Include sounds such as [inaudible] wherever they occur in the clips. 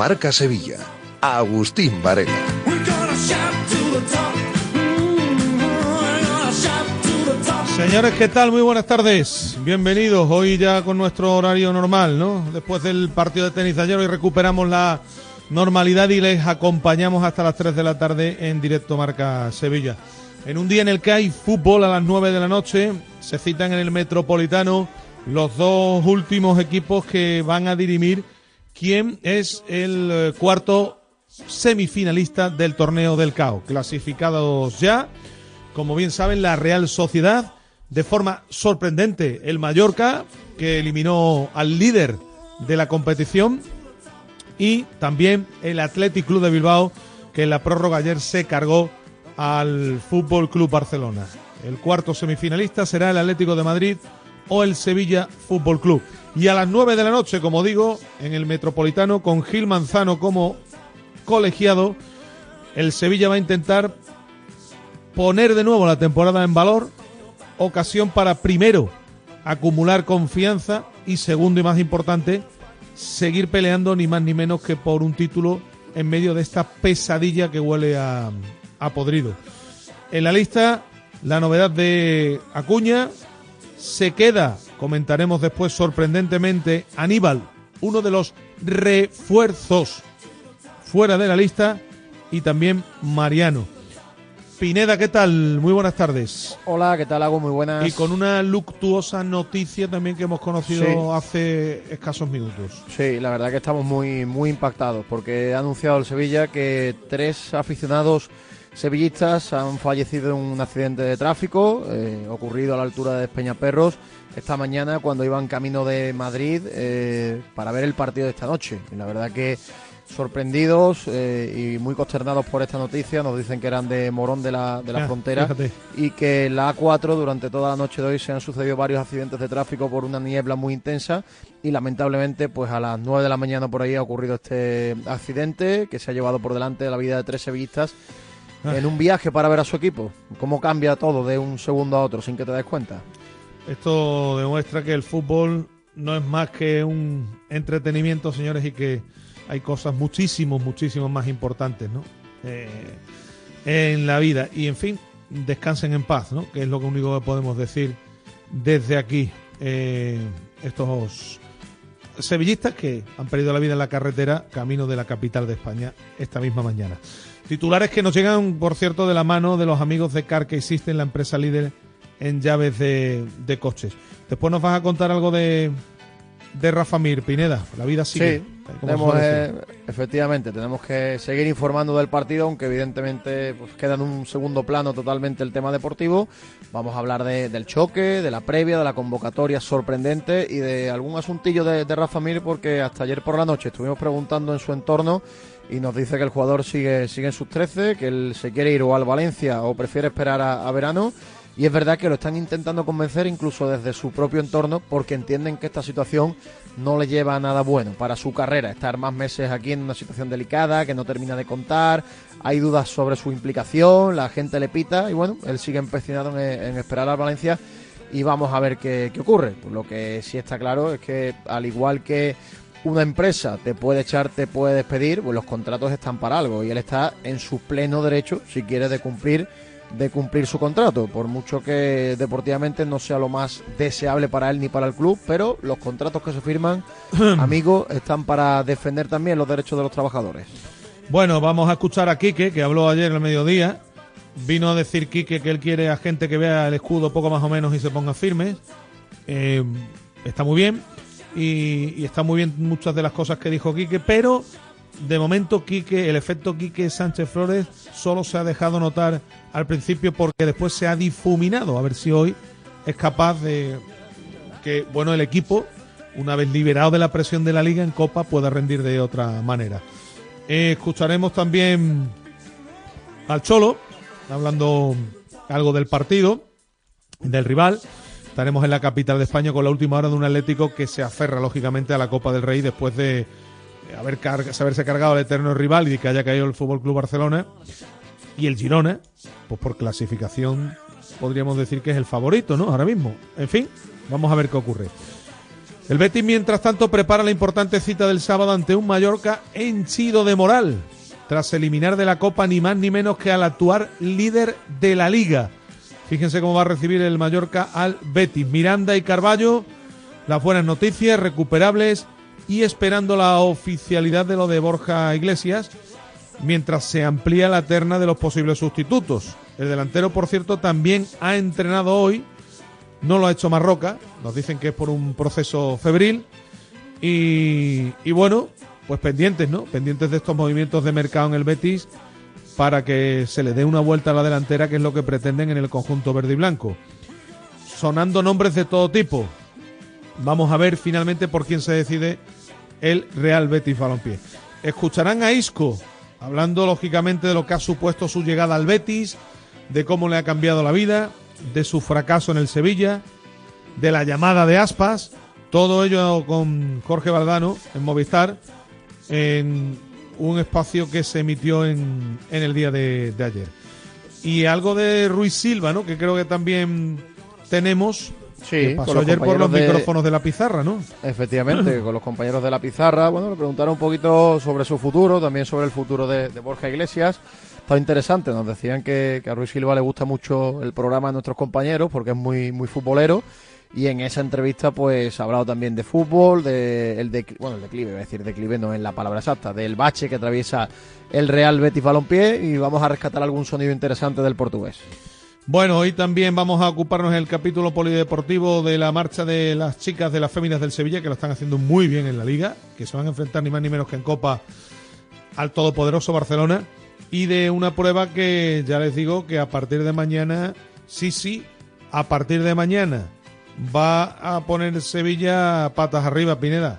Marca Sevilla. Agustín Varela. Señores, ¿qué tal? Muy buenas tardes. Bienvenidos. Hoy ya con nuestro horario normal, ¿no? Después del partido de tenis de ayer, hoy recuperamos la normalidad y les acompañamos hasta las 3 de la tarde en directo Marca Sevilla. En un día en el que hay fútbol a las 9 de la noche, se citan en el Metropolitano los dos últimos equipos que van a dirimir quién es el eh, cuarto semifinalista del torneo del CAO. Clasificados ya, como bien saben, la Real Sociedad, de forma sorprendente, el Mallorca, que eliminó al líder de la competición, y también el Athletic Club de Bilbao, que en la prórroga ayer se cargó al Fútbol Club Barcelona. El cuarto semifinalista será el Atlético de Madrid o el Sevilla Fútbol Club. Y a las nueve de la noche, como digo, en el Metropolitano, con Gil Manzano como colegiado, el Sevilla va a intentar poner de nuevo la temporada en valor, ocasión para primero acumular confianza y segundo y más importante, seguir peleando ni más ni menos que por un título en medio de esta pesadilla que huele a, a podrido. En la lista, la novedad de Acuña se queda, comentaremos después sorprendentemente, Aníbal, uno de los refuerzos fuera de la lista, y también Mariano. Pineda, ¿qué tal? Muy buenas tardes. Hola, ¿qué tal? Hago muy buenas. Y con una luctuosa noticia también que hemos conocido hace escasos minutos. Sí, la verdad que estamos muy, muy impactados porque ha anunciado el Sevilla que tres aficionados sevillistas han fallecido en un accidente de tráfico eh, ocurrido a la altura de Peñaperros esta mañana cuando iban camino de Madrid eh, para ver el partido de esta noche. Y la verdad que sorprendidos eh, y muy consternados por esta noticia. Nos dicen que eran de Morón de la, de la frontera y que en la A4 durante toda la noche de hoy se han sucedido varios accidentes de tráfico por una niebla muy intensa y lamentablemente pues a las 9 de la mañana por ahí ha ocurrido este accidente que se ha llevado por delante de la vida de tres sevillistas. [laughs] en un viaje para ver a su equipo. ¿Cómo cambia todo de un segundo a otro sin que te des cuenta? Esto demuestra que el fútbol no es más que un entretenimiento, señores, y que hay cosas muchísimo, muchísimo más importantes, ¿no? Eh, en la vida. Y en fin, descansen en paz, ¿no? Que es lo único que podemos decir desde aquí. Eh, estos sevillistas que han perdido la vida en la carretera camino de la capital de España esta misma mañana. Titulares que nos llegan, por cierto, de la mano de los amigos de Car que existen, la empresa líder en llaves de, de coches. Después nos vas a contar algo de de Rafa Mir, Pineda. La vida sigue. Sí, tenemos, eh, efectivamente, tenemos que seguir informando del partido, aunque evidentemente pues, queda en un segundo plano totalmente el tema deportivo. Vamos a hablar del choque, de la previa, de la convocatoria sorprendente y de algún asuntillo de, Rafa Mir, porque hasta ayer por la noche estuvimos preguntando en su entorno y nos dice que el jugador sigue, sigue en sus 13, que él se quiere ir o al Valencia o prefiere esperar a verano y es verdad que lo están intentando convencer incluso desde su propio entorno porque entienden que esta situación no le lleva a nada bueno para su carrera. Estar más meses aquí en una situación delicada que no termina de contar, hay dudas sobre su implicación, la gente le pita y bueno, él sigue empecinado en, esperar al Valencia y vamos a ver qué, ocurre. Pues lo que sí está claro es que al igual que una empresa te puede echar, te puede despedir, pues los contratos están para algo y él está en su pleno derecho, si quiere, de cumplir de cumplir su contrato, por mucho que deportivamente no sea lo más deseable para él ni para el club, pero los contratos que se firman, [clears throat] amigos, están para defender también los derechos de los trabajadores. Bueno, vamos a escuchar a Quique, que habló ayer al mediodía. Vino a decir Quique que él quiere a gente que vea el escudo poco más o menos y se ponga firme. Eh, está muy bien. Y, y, está muy bien muchas de las cosas que dijo Quique, pero de momento Quique, el efecto Quique Sánchez Flores solo se ha dejado notar al principio porque después se ha difuminado. A ver si hoy es capaz de que, bueno, el equipo, una vez liberado de la presión de la liga en Copa, pueda rendir de otra manera. Eh, escucharemos también al Cholo, hablando algo del partido, del rival. Estaremos en la capital de España con la última hora de un Atlético que se aferra lógicamente a la Copa del Rey después de haber haberse cargado el eterno rival y que haya caído el Fútbol Club Barcelona. Y el Girona, pues por clasificación podríamos decir que es el favorito, ¿no? Ahora mismo. En fin, vamos a ver qué ocurre. El Betis, mientras tanto, prepara la importante cita del sábado ante un Mallorca henchido de moral, tras eliminar de la Copa ni más ni menos que al actuar líder de la Liga. Fíjense cómo va a recibir el Mallorca al Betis. Miranda y Carballo, las buenas noticias, recuperables y esperando la oficialidad de lo de Borja Iglesias, mientras se amplía la terna de los posibles sustitutos. El delantero, por cierto, también ha entrenado hoy, no lo ha hecho Marroca, nos dicen que es por un proceso febril, y, y bueno, pues pendientes, ¿no? Pendientes de estos movimientos de mercado en el Betis para que se le dé una vuelta a la delantera, que es lo que pretenden en el conjunto verde y blanco. Sonando nombres de todo tipo. Vamos a ver finalmente por quién se decide el Real Betis Balompié. Escucharán a Isco, hablando lógicamente de lo que ha supuesto su llegada al Betis, de cómo le ha cambiado la vida, de su fracaso en el Sevilla, de la llamada de Aspas, todo ello con Jorge Valdano en Movistar, en un espacio que se emitió en, en el día de, de ayer. Y algo de Ruiz Silva, ¿no? Que creo que también tenemos Sí, pasó ayer por los micrófonos de la pizarra, ¿no? Efectivamente, [clears throat] con los compañeros de la pizarra. Bueno, le preguntaron un poquito sobre su futuro, también sobre el futuro de, Borja Iglesias. Está interesante, nos decían que, a Ruiz Silva le gusta mucho el programa de nuestros compañeros porque es muy, muy futbolero. Y en esa entrevista, pues ha hablado también de fútbol, de el de, bueno, el declive, a decir declive no es la palabra exacta, del bache que atraviesa el Real Betis Balompié y vamos a rescatar algún sonido interesante del portugués. Bueno, hoy también vamos a ocuparnos en el capítulo polideportivo de la marcha de las chicas de las féminas del Sevilla, que lo están haciendo muy bien en la liga, que se van a enfrentar ni más ni menos que en Copa al todopoderoso Barcelona, y de una prueba que ya les digo que a partir de mañana, sí, sí, a partir de mañana va a poner Sevilla patas arriba, Pineda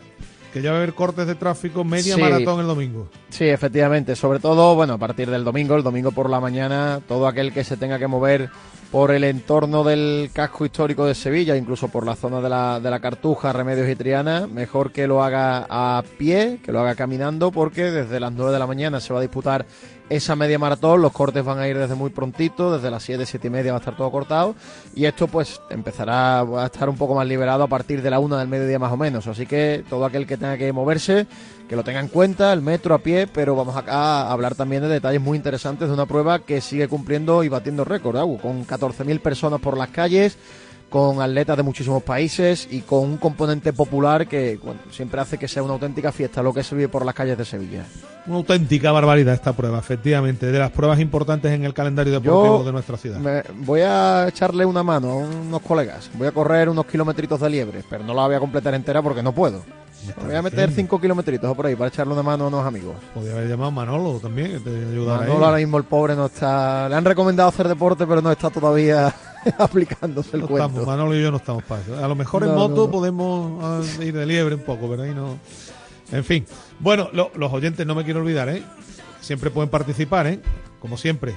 que ya va a haber cortes de tráfico, media maratón el domingo. Sí, efectivamente. Sobre todo, bueno, a partir del domingo, el domingo por la mañana, todo aquel que se tenga que mover por el entorno del casco histórico de Sevilla, incluso por la zona de la, de la Cartuja, Remedios y Triana, mejor que lo haga a pie, que lo haga caminando, porque desde las 9 de la mañana se va a disputar esa media maratón. Los cortes van a ir desde muy prontito, desde las 7, 7 y media va a estar todo cortado. Y esto pues empezará a estar un poco más liberado a partir de la 1 del mediodía más o menos. Así que todo aquel que tenga que moverse, que lo tenga en cuenta, el metro a pie, pero vamos acá a hablar también de detalles muy interesantes de una prueba que sigue cumpliendo y batiendo récord, con 14.000 personas por las calles con atletas de muchísimos países y con un componente popular que siempre hace que sea una auténtica fiesta lo que se vive por las calles de Sevilla. Una auténtica barbaridad esta prueba, efectivamente, de las pruebas importantes en el calendario deportivo de nuestra ciudad. voy a echarle una mano a unos colegas, voy a correr unos kilometritos de liebre, pero no la voy a completar entera porque no puedo. Voy a meter cinco kilometritos por ahí para echarle una mano a unos amigos. Podría haber llamado Manolo también, que te ayudará. Manolo ahora mismo el pobre no está... Le han recomendado hacer deporte, pero no está todavía [laughs] aplicándose el cuento. Manolo y yo no estamos para eso. A lo mejor en moto podemos ah, ir de liebre un poco, pero ahí no. En fin. Bueno, los oyentes no me quiero olvidar, ¿eh? Siempre pueden participar, ¿eh? Como siempre.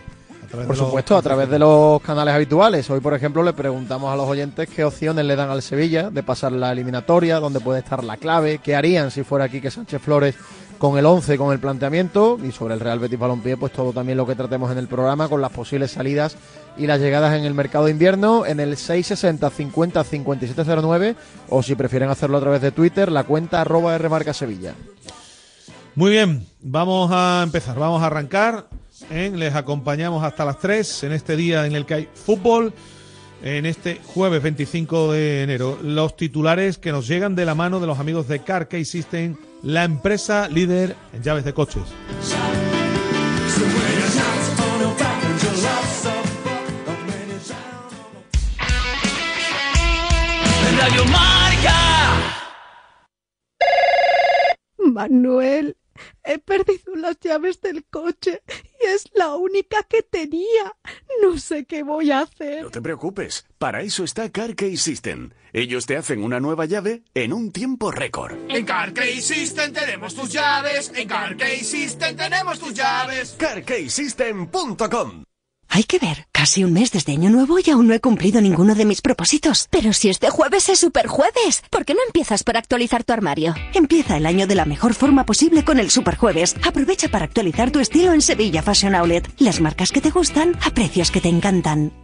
Por supuesto, a través de los canales habituales. Hoy, por ejemplo, le preguntamos a los oyentes qué opciones le dan al Sevilla de pasar la eliminatoria, dónde puede estar la clave, qué harían si fuera aquí que Sánchez Flores con el 11, con el planteamiento y sobre el Real Betis Balompié, pues todo también lo que tratemos en el programa con las posibles salidas y las llegadas en el mercado de invierno en el 660 50 5709 o si prefieren hacerlo a través de Twitter, la cuenta arroba Rmarca Sevilla. Muy bien, vamos a empezar, vamos a arrancar. ¿Eh? Les acompañamos hasta las 3 en este día en el que hay fútbol en este jueves 25 de enero. Los titulares que nos llegan de la mano de los amigos de Car System, la empresa líder en llaves de coches. Manuel, He perdido las llaves del coche y es la única que tenía. No sé qué voy a hacer. No te preocupes, para eso está CarKey System. Ellos te hacen una nueva llave en un tiempo récord. En CarKey System tenemos tus llaves. En CarKey System tenemos tus llaves. CarKeySystem.com hay que ver, casi un mes desde Año Nuevo y aún no he cumplido ninguno de mis propósitos. Pero si este jueves es Superjueves, ¿por qué no empiezas por actualizar tu armario? Empieza el año de la mejor forma posible con el Superjueves. Aprovecha para actualizar tu estilo en Sevilla Fashion Outlet. Las marcas que te gustan a precios que te encantan.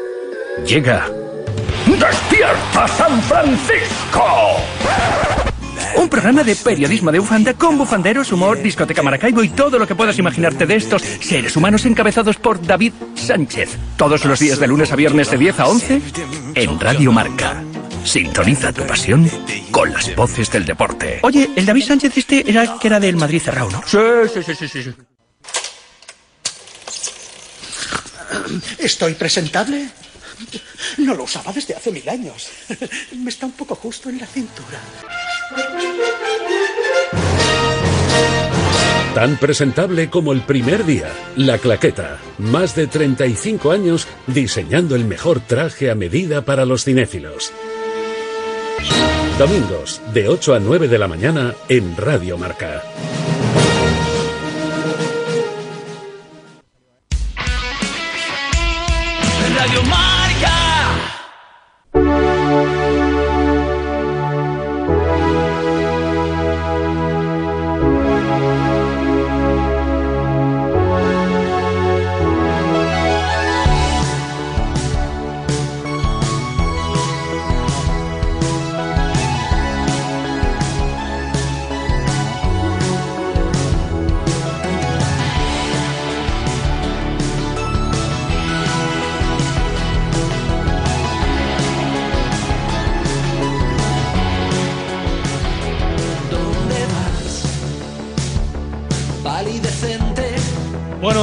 Llega. ¡Despierta San Francisco! Un programa de periodismo de bufanda con bufanderos, humor, discoteca Maracaibo y todo lo que puedas imaginarte de estos seres humanos encabezados por David Sánchez. Todos los días de lunes a viernes de 10 a 11 en Radio Marca. Sintoniza tu pasión con las voces del deporte. Oye, el David Sánchez este era que era del Madrid cerrado, ¿no? Sí, sí, sí, sí, sí. ¿Estoy presentable? No lo usaba desde hace mil años. [laughs] Me está un poco justo en la cintura. Tan presentable como el primer día, la claqueta. Más de 35 años diseñando el mejor traje a medida para los cinéfilos. Domingos, de 8 a 9 de la mañana en Radio Marca. Radio Marca.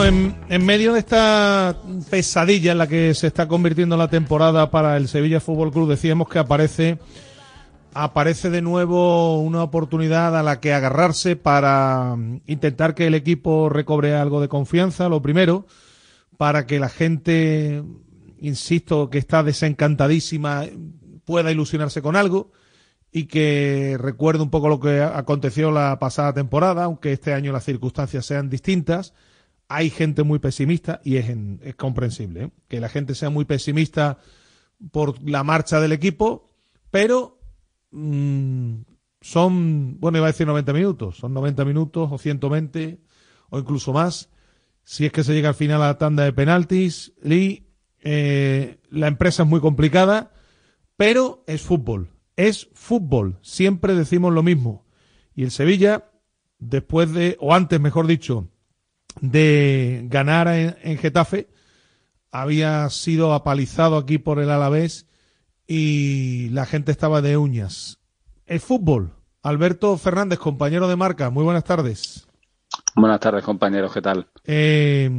En medio de esta pesadilla en la que se está convirtiendo la temporada para el Sevilla Fútbol Club, decíamos que aparece aparece de nuevo una oportunidad a la que agarrarse para intentar que el equipo recobre algo de confianza, lo primero, para que la gente, insisto, que está desencantadísima, pueda ilusionarse con algo y que recuerde un poco lo que aconteció la pasada temporada, aunque este año las circunstancias sean distintas hay gente muy pesimista y es, es comprensible ¿eh? que la gente sea muy pesimista por la marcha del equipo, pero mm, son, bueno, iba a decir 90 minutos, son 90 minutos o 120 o incluso más. Si es que se llega al final a la tanda de penaltis, Lee, eh, la empresa es muy complicada, pero es fútbol, es fútbol. Siempre decimos lo mismo. Y el Sevilla, después de, o antes, mejor dicho, de ganar en, en Getafe, había sido apalizado aquí por el Alavés y la gente estaba de uñas. El fútbol. Alberto Fernández, compañero de marca, muy buenas tardes. Buenas tardes, compañeros, ¿qué tal? Eh,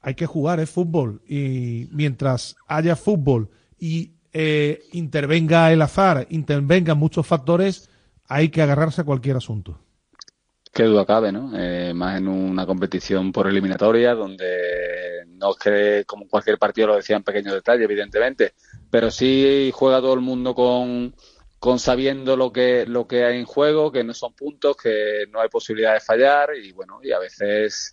hay que jugar, es fútbol. Y mientras haya fútbol y eh, intervenga el azar, intervengan muchos factores, hay que agarrarse a cualquier asunto. Qué duda cabe, ¿no? Eh, más en una competición por eliminatoria, donde no es que, como cualquier partido lo decía en pequeños detalles, evidentemente, pero sí juega todo el mundo con, con sabiendo lo que, lo que hay en juego, que no son puntos, que no hay posibilidad de fallar, y bueno, y a veces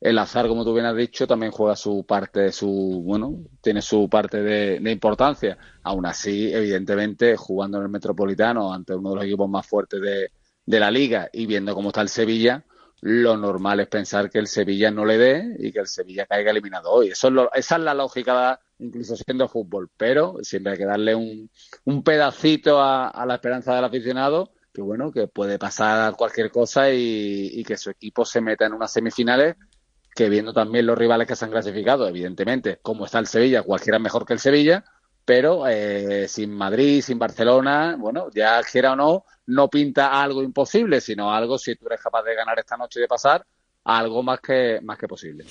el azar, como tú bien has dicho, también juega su parte, su, bueno, tiene su parte de, de importancia. Aún así, evidentemente, jugando en el Metropolitano ante uno de los equipos más fuertes de de la liga y viendo cómo está el Sevilla, lo normal es pensar que el Sevilla no le dé y que el Sevilla caiga eliminado hoy. Eso es lo, esa es la lógica, incluso siendo fútbol, pero siempre hay que darle un, un pedacito a, la esperanza del aficionado, que bueno, que puede pasar cualquier cosa y, y que su equipo se meta en unas semifinales que viendo también los rivales que se han clasificado, evidentemente, como está el Sevilla, cualquiera mejor que el Sevilla, pero eh, sin Madrid, sin Barcelona, bueno, ya quiera o no, no pinta algo imposible, sino algo, si tú eres capaz de ganar esta noche y de pasar, algo más que, más que posible.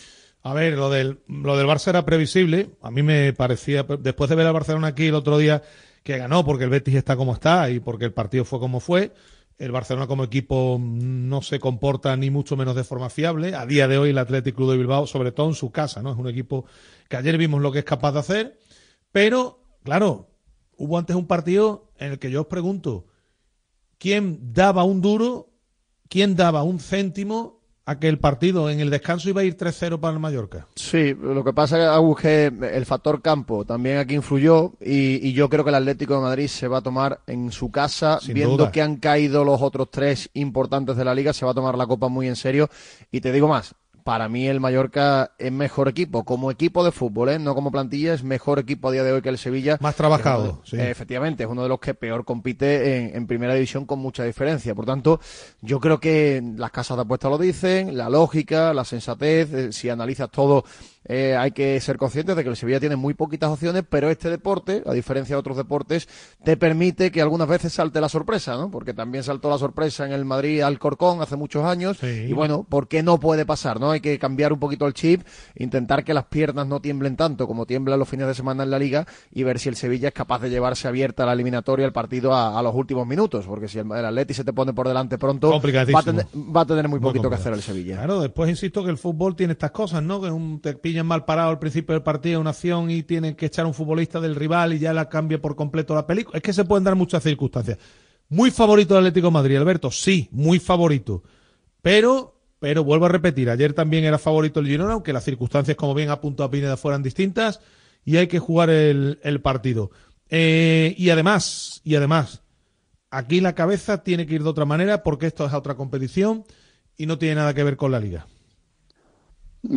A ver, lo del, lo del Barça era previsible. A mí me parecía, después de ver al Barcelona aquí el otro día, que ganó porque el Betis está como está y porque el partido fue como fue. El Barcelona como equipo no se comporta ni mucho menos de forma fiable. A día de hoy el Athletic Club de Bilbao, sobre todo en su casa, ¿no? Es un equipo que ayer vimos lo que es capaz de hacer. Pero, claro, hubo antes un partido en el que yo os pregunto, ¿quién daba un duro? ¿Quién daba un céntimo a que el partido en el descanso iba a ir 3-0 para el Mallorca? Sí, lo que pasa es que el factor campo también aquí influyó y, y, yo creo que el Atlético de Madrid se va a tomar en su casa, Sin viendo duda. que han caído los otros tres importantes de la liga, se va a tomar la copa muy en serio. Y te digo más, para mí el Mallorca es mejor equipo, como equipo de fútbol, ¿eh? no como plantilla, es mejor equipo a día de hoy que el Sevilla. Más trabajado, sí. Efectivamente, es uno de los que peor compite en, en, primera división con mucha diferencia. Por tanto, yo creo que las casas de apuestas lo dicen, la lógica, la sensatez, eh, si analizas todo, eh, hay que ser conscientes de que el Sevilla tiene muy poquitas opciones, pero este deporte, a diferencia de otros deportes, te permite que algunas veces salte la sorpresa, ¿no? Porque también saltó la sorpresa en el Madrid Alcorcón hace muchos años. Sí. Y bueno, ¿por qué no puede pasar, no? Hay que cambiar un poquito el chip, intentar que las piernas no tiemblen tanto como tiemblan los fines de semana en la liga y ver si el Sevilla es capaz de llevarse abierta la eliminatoria, el partido a, a los últimos minutos, porque si el, el, Atleti se te pone por delante pronto, va a, tener, va a tener muy poquito que hacer el Sevilla. Claro, después insisto que el fútbol tiene estas cosas, ¿no? Que un, te pillan mal parado al principio del partido una acción y tienen que echar un futbolista del rival y ya la cambia por completo la película. Es que se pueden dar muchas circunstancias. Muy favorito el Atlético Madrid, Alberto, sí, muy favorito. Pero pero vuelvo a repetir, ayer también era favorito el Girona, aunque las circunstancias, como bien apuntó a Pineda, fueran distintas, y hay que jugar el, el partido. Eh, y además, y además, aquí la cabeza tiene que ir de otra manera, porque esto es otra competición y no tiene nada que ver con la liga.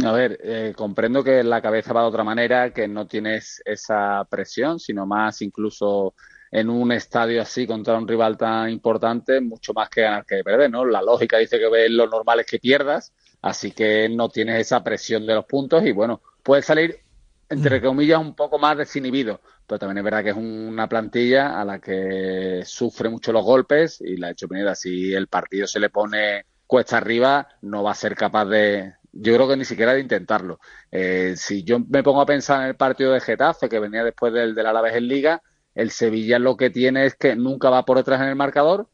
A ver, eh, comprendo que la cabeza va de otra manera, que no tienes esa presión, sino más incluso en un estadio así contra un rival tan importante, mucho más que ganar que perder, ¿no? La lógica dice que lo normal es que pierdas, así que no tienes esa presión de los puntos y bueno, puedes salir, entre comillas, un poco más desinhibido, pero también es verdad que es una plantilla a la que sufre mucho los golpes y la ha hecho Pineda, si el partido se le pone cuesta arriba, no va a ser capaz de, yo creo que ni siquiera de intentarlo. Eh, si yo me pongo a pensar en el partido de Getafe, que venía después del, del Alavés en Liga, el Sevilla lo que tiene es que nunca va por detrás en el marcador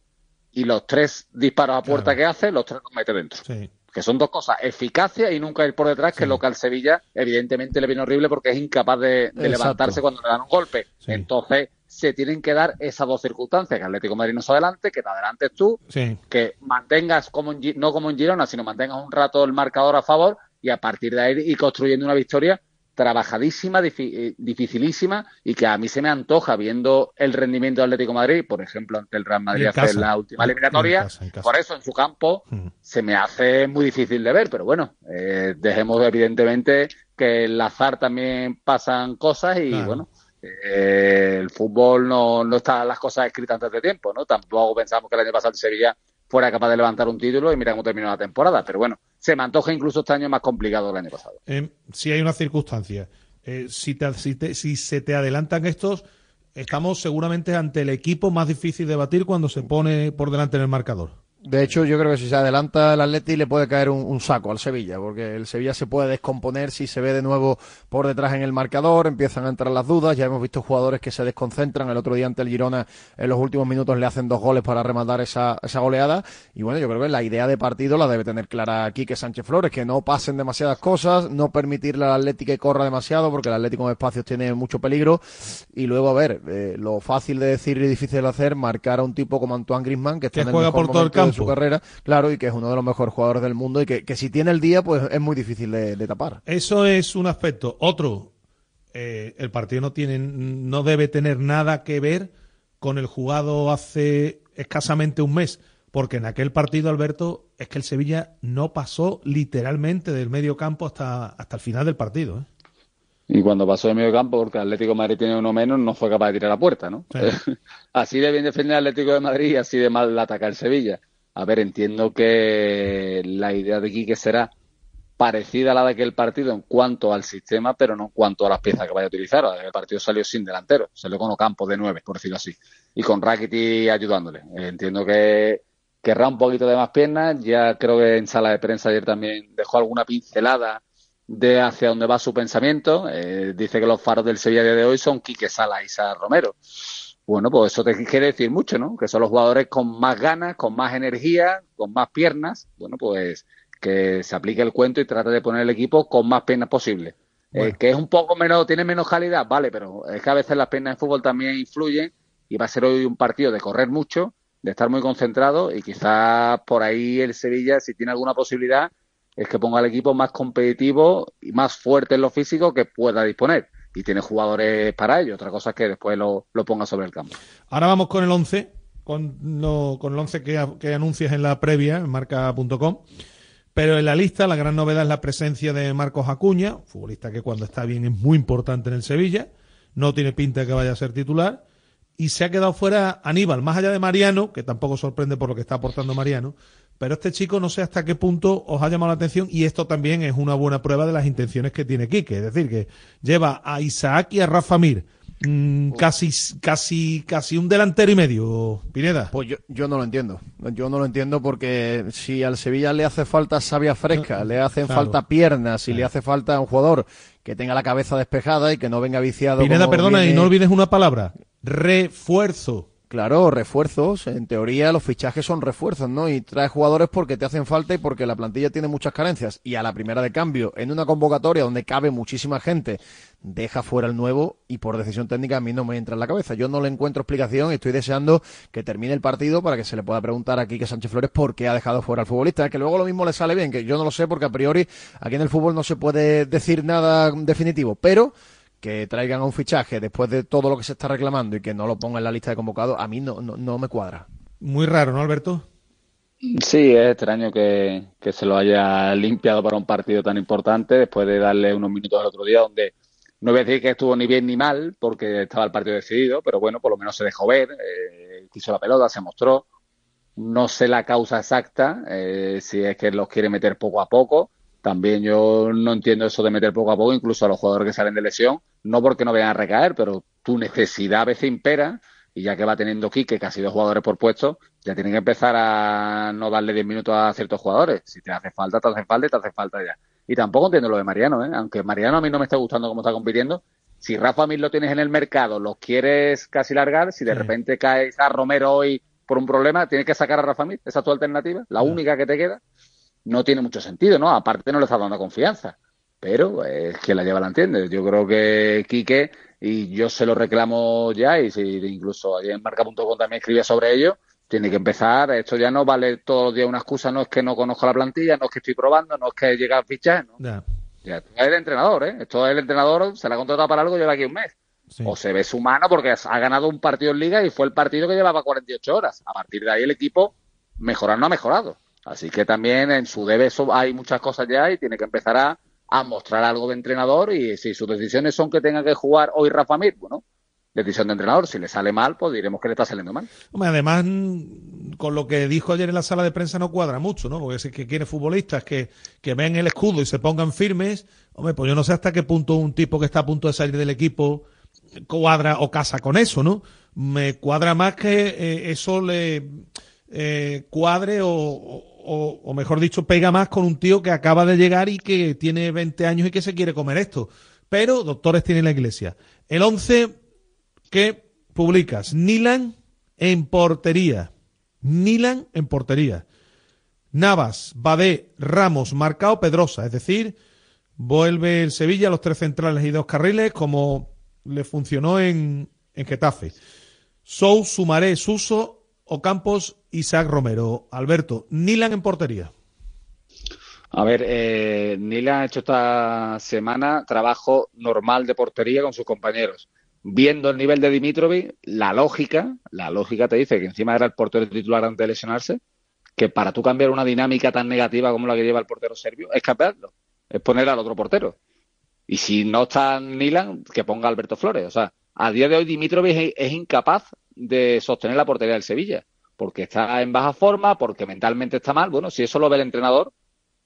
y los tres disparos a puerta claro. que hace, los tres los mete dentro. Sí. Que son dos cosas, eficacia y nunca ir por detrás, sí. que es lo que al Sevilla evidentemente le viene horrible porque es incapaz de, de levantarse cuando le dan un golpe. Sí. Entonces se tienen que dar esas dos circunstancias, que Atlético Madrid no se adelante, que te adelantes tú, que mantengas, como en, no como en Girona, sino mantengas un rato el marcador a favor y a partir de ahí ir construyendo una victoria trabajadísima, eh, dificilísima y que a mí se me antoja viendo el rendimiento del Atlético de Madrid, por ejemplo, ante el Real Madrid hace la última eliminatoria, por eso en su campo mm. se me hace muy difícil de ver, pero bueno, eh, dejemos evidentemente que el azar también pasan cosas y bueno, eh, el fútbol no, no está las cosas escritas antes de tiempo, ¿no? Tampoco pensamos que el año pasado el Sevilla fuera capaz de levantar un título y mira cómo terminó la temporada. Pero bueno, se me antoja incluso este año más complicado del año pasado. Eh, si hay una circunstancia, eh, si, si, se te adelantan estos, estamos seguramente ante el equipo más difícil de batir cuando se pone por delante en el marcador. De hecho, yo creo que si se adelanta el Atleti le puede caer un, saco al Sevilla, porque el Sevilla se puede descomponer si se ve de nuevo por detrás en el marcador, empiezan a entrar las dudas, ya hemos visto jugadores que se desconcentran, el otro día ante el Girona en los últimos minutos le hacen dos goles para rematar esa, esa goleada, y bueno, yo creo que la idea de partido la debe tener clara aquí que Sánchez Flores, que no pasen demasiadas cosas, no permitirle al Atleti que corra demasiado, porque el Atlético en espacios tiene mucho peligro, y luego, a ver, eh, lo fácil de decir y difícil de hacer, marcar a un tipo como Antoine Griezmann, que está en el juega por todo el campo su carrera, claro, y que es uno de los mejores jugadores del mundo y que, si tiene el día, pues es muy difícil de, tapar. Eso es un aspecto. Otro, eh, el partido no tiene, no debe tener nada que ver con el jugado hace escasamente un mes, porque en aquel partido, Alberto, es que el Sevilla no pasó literalmente del medio campo hasta, hasta el final del partido. ¿eh? Y cuando pasó del medio campo, porque Atlético de Madrid tiene uno menos, no fue capaz de tirar la puerta, ¿no? [laughs] así de bien defender el Atlético de Madrid y así de mal atacar el Sevilla. A ver, entiendo que la idea de Quique será parecida a la de aquel partido en cuanto al sistema, pero no en cuanto a las piezas que vaya a utilizar. El partido salió sin delantero, salió con Ocampo de nueve, por decirlo así, y con Rakiti ayudándole. Entiendo que querrá un poquito de más piernas. Ya creo que en sala de prensa ayer también dejó alguna pincelada de hacia dónde va su pensamiento. Eh, dice que los faros del Sevilla de hoy son Quique Sala y Isa Romero. Bueno, pues eso te quiere decir mucho, ¿no? Que son los jugadores con más ganas, con más energía, con más piernas. Bueno, pues que se aplique el cuento y trate de poner el equipo con más piernas posible. Eh, que es un poco menos, tiene menos calidad, vale, pero es que a veces las piernas de fútbol también influyen y va a ser hoy un partido de correr mucho, de estar muy concentrado y quizás por ahí el Sevilla, si tiene alguna posibilidad, es que ponga al equipo más competitivo y más fuerte en lo físico que pueda disponer. Y tiene jugadores para ello. Otra cosa es que después lo, ponga sobre el campo. Ahora vamos con el 11, con, con el 11 que, que anuncias en la previa, en marca.com. Pero en la lista la gran novedad es la presencia de Marcos Acuña, futbolista que cuando está bien es muy importante en el Sevilla. No tiene pinta de que vaya a ser titular. Y se ha quedado fuera Aníbal, más allá de Mariano, que tampoco sorprende por lo que está aportando Mariano, pero este chico no sé hasta qué punto os ha llamado la atención y esto también es una buena prueba de las intenciones que tiene Quique. Es decir, que lleva a Isaac y a Rafa Mir. Mm, casi, casi, casi un delantero y medio, Pineda. Pues yo, yo no lo entiendo. Yo no lo entiendo porque si al Sevilla le hace falta sabia fresca, le hacen falta piernas, y le hace falta un jugador que tenga la cabeza despejada y que no venga viciado. Pineda, perdona, y no olvides una palabra: refuerzo. Claro, refuerzos. En teoría los fichajes son refuerzos, ¿no? Y traes jugadores porque te hacen falta y porque la plantilla tiene muchas carencias. Y a la primera de cambio, en una convocatoria donde cabe muchísima gente, deja fuera el nuevo y por decisión técnica a mí no me entra en la cabeza. Yo no le encuentro explicación y estoy deseando que termine el partido para que se le pueda preguntar aquí que Sánchez Flores por qué ha dejado fuera al futbolista. Que luego lo mismo le sale bien, que yo no lo sé porque a priori aquí en el fútbol no se puede decir nada definitivo. Pero que traigan a un fichaje después de todo lo que se está reclamando y que no lo ponga en la lista de convocados, a mí no, no, me cuadra. Muy raro, ¿no, Alberto? Sí, es extraño que, se lo haya limpiado para un partido tan importante después de darle unos minutos al otro día donde no voy a decir que estuvo ni bien ni mal porque estaba el partido decidido, pero bueno, por lo menos se dejó ver, eh, quiso la pelota, se mostró. No sé la causa exacta, eh, si es que los quiere meter poco a poco, también yo no entiendo eso de meter poco a poco, incluso a los jugadores que salen de lesión, no porque no vayan a recaer, pero tu necesidad a veces impera y ya que va teniendo Quique casi dos jugadores por puesto, ya tienen que empezar a no darle 10 minutos a ciertos jugadores. Si te hace falta, te hace falta y te hace falta ya. Y tampoco entiendo lo de Mariano, ¿eh? aunque Mariano a mí no me está gustando cómo está compitiendo. Si Rafa Mir lo tienes en el mercado, lo quieres casi largar, si de repente caes a Romero hoy por un problema, tienes que sacar a Rafa Mir, esa es tu alternativa, la única que te queda no tiene mucho sentido, ¿no? Aparte no le está dando confianza. Pero es que la lleva la entiende. Yo creo que Quique, y yo se lo reclamo ya, y si incluso allí en marca.com también escribía sobre ello, tiene que empezar. Esto ya no vale todos los días una excusa, no es que no conozco la plantilla, no es que estoy probando, no es que llega a fichar, ¿no? Ya, es el entrenador, ¿eh? Esto es el entrenador, se la ha contratado para algo, lleva aquí un mes. O se ve su mano porque ha ganado un partido en liga y fue el partido que llevaba 48 horas. A partir de ahí el equipo mejorar no ha mejorado. Así que también en su debe hay muchas cosas ya y tiene que empezar a, mostrar algo de entrenador y si sus decisiones son que tenga que jugar hoy Rafa Mir, bueno, decisión de entrenador. Si le sale mal, pues diremos que le está saliendo mal. además, con lo que dijo ayer en la sala de prensa no cuadra mucho, ¿no? Porque es que quiere futbolistas que, que ven el escudo y se pongan firmes. Hombre, pues yo no sé hasta qué punto un tipo que está a punto de salir del equipo cuadra o casa con eso, ¿no? Me cuadra más que eh, eso le eh, cuadre o, o, mejor dicho, pega más con un tío que acaba de llegar y que tiene 20 años y que se quiere comer esto. Pero doctores tiene la iglesia. El 11 que publicas, Nilan en portería. Nilan en portería. Navas, Badé, Ramos, Marcao, Pedrosa. Es decir, vuelve el Sevilla a los tres centrales y dos carriles como le funcionó en, en Getafe. Sou, Sumaré, Suso, Ocampos, Isaac Romero. Alberto, Nilan en portería. A ver, eh, Nilan ha hecho esta semana trabajo normal de portería con sus compañeros viendo el nivel de Dimitrovic, la lógica, la lógica te dice que encima era el portero titular antes de lesionarse, que para tú cambiar una dinámica tan negativa como la que lleva el portero serbio, es cambiarlo, es poner al otro portero. Y si no está Nilan, que ponga Alberto Flores. O sea, a día de hoy Dimitrovic es, incapaz de sostener la portería del Sevilla, porque está en baja forma, porque mentalmente está mal. Bueno, si eso lo ve el entrenador,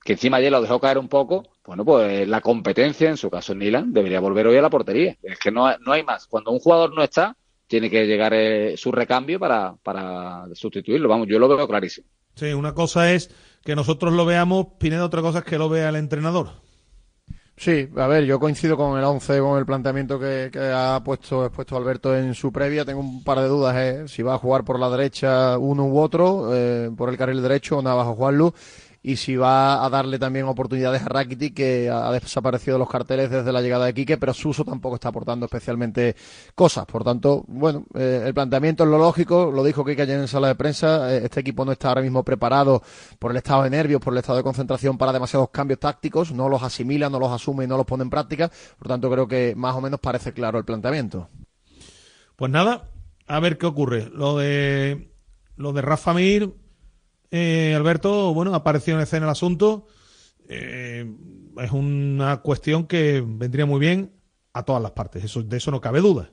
que encima ayer lo dejó caer un poco, bueno, pues la competencia, en su caso Nilan, debería volver hoy a la portería. Es que no, no hay más. Cuando un jugador no está, tiene que llegar eh, su recambio para, para sustituirlo. Vamos, yo lo veo clarísimo. Sí, una cosa es que nosotros lo veamos, Pineda, otra cosa es que lo vea el entrenador. Sí, a ver, yo coincido con el 11, con el planteamiento que, ha puesto expuesto Alberto en su previa. Tengo un par de dudas, ¿eh? si va a jugar por la derecha uno u otro, eh, por el carril derecho o Navajo Juanlu y si va a darle también oportunidades a Rakitic, que ha desaparecido de los carteles desde la llegada de Quique, pero Suso tampoco está aportando especialmente cosas. Por tanto, bueno, eh, el planteamiento es lo lógico, lo dijo Quique ayer en sala de prensa, eh, este equipo no está ahora mismo preparado por el estado de nervios, por el estado de concentración para demasiados cambios tácticos, no los asimila, no los asume y no los pone en práctica, por tanto creo que más o menos parece claro el planteamiento. Pues nada, a ver qué ocurre. Lo de lo de Rafa Mir, eh, Alberto, bueno, apareció en escena el asunto. Eh, es una cuestión que vendría muy bien a todas las partes. Eso, de eso no cabe duda.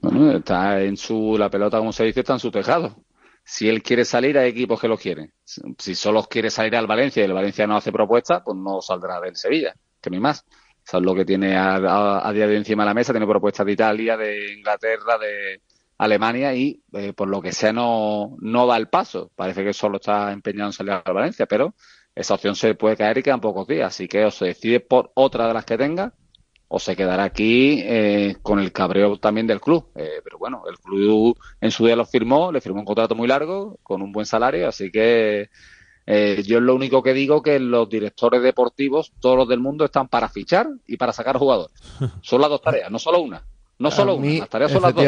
Bueno, está en su, la pelota, como se dice, está en su tejado. Si él quiere salir, hay equipos que lo quieren. Si solo quiere salir al Valencia y el Valencia no hace propuesta, pues no saldrá del Sevilla, que hay más. Es lo que tiene a, a día de encima de la mesa. Tiene propuestas de Italia, de Inglaterra, de, Alemania y eh, por lo que sea no, no da el paso. Parece que solo está empeñado en salir a Valencia, pero esa opción se puede caer y quedan pocos días. Así que o se decide por otra de las que tenga o se quedará aquí eh, con el cabreo también del club. Eh, pero bueno, el club en su día lo firmó, le firmó un contrato muy largo, con un buen salario, así que yo lo único que digo que los directores deportivos, todos los del mundo, están para fichar y para sacar jugadores. [laughs] Son las dos tareas, no solo una. No solo una, las tareas son las dos.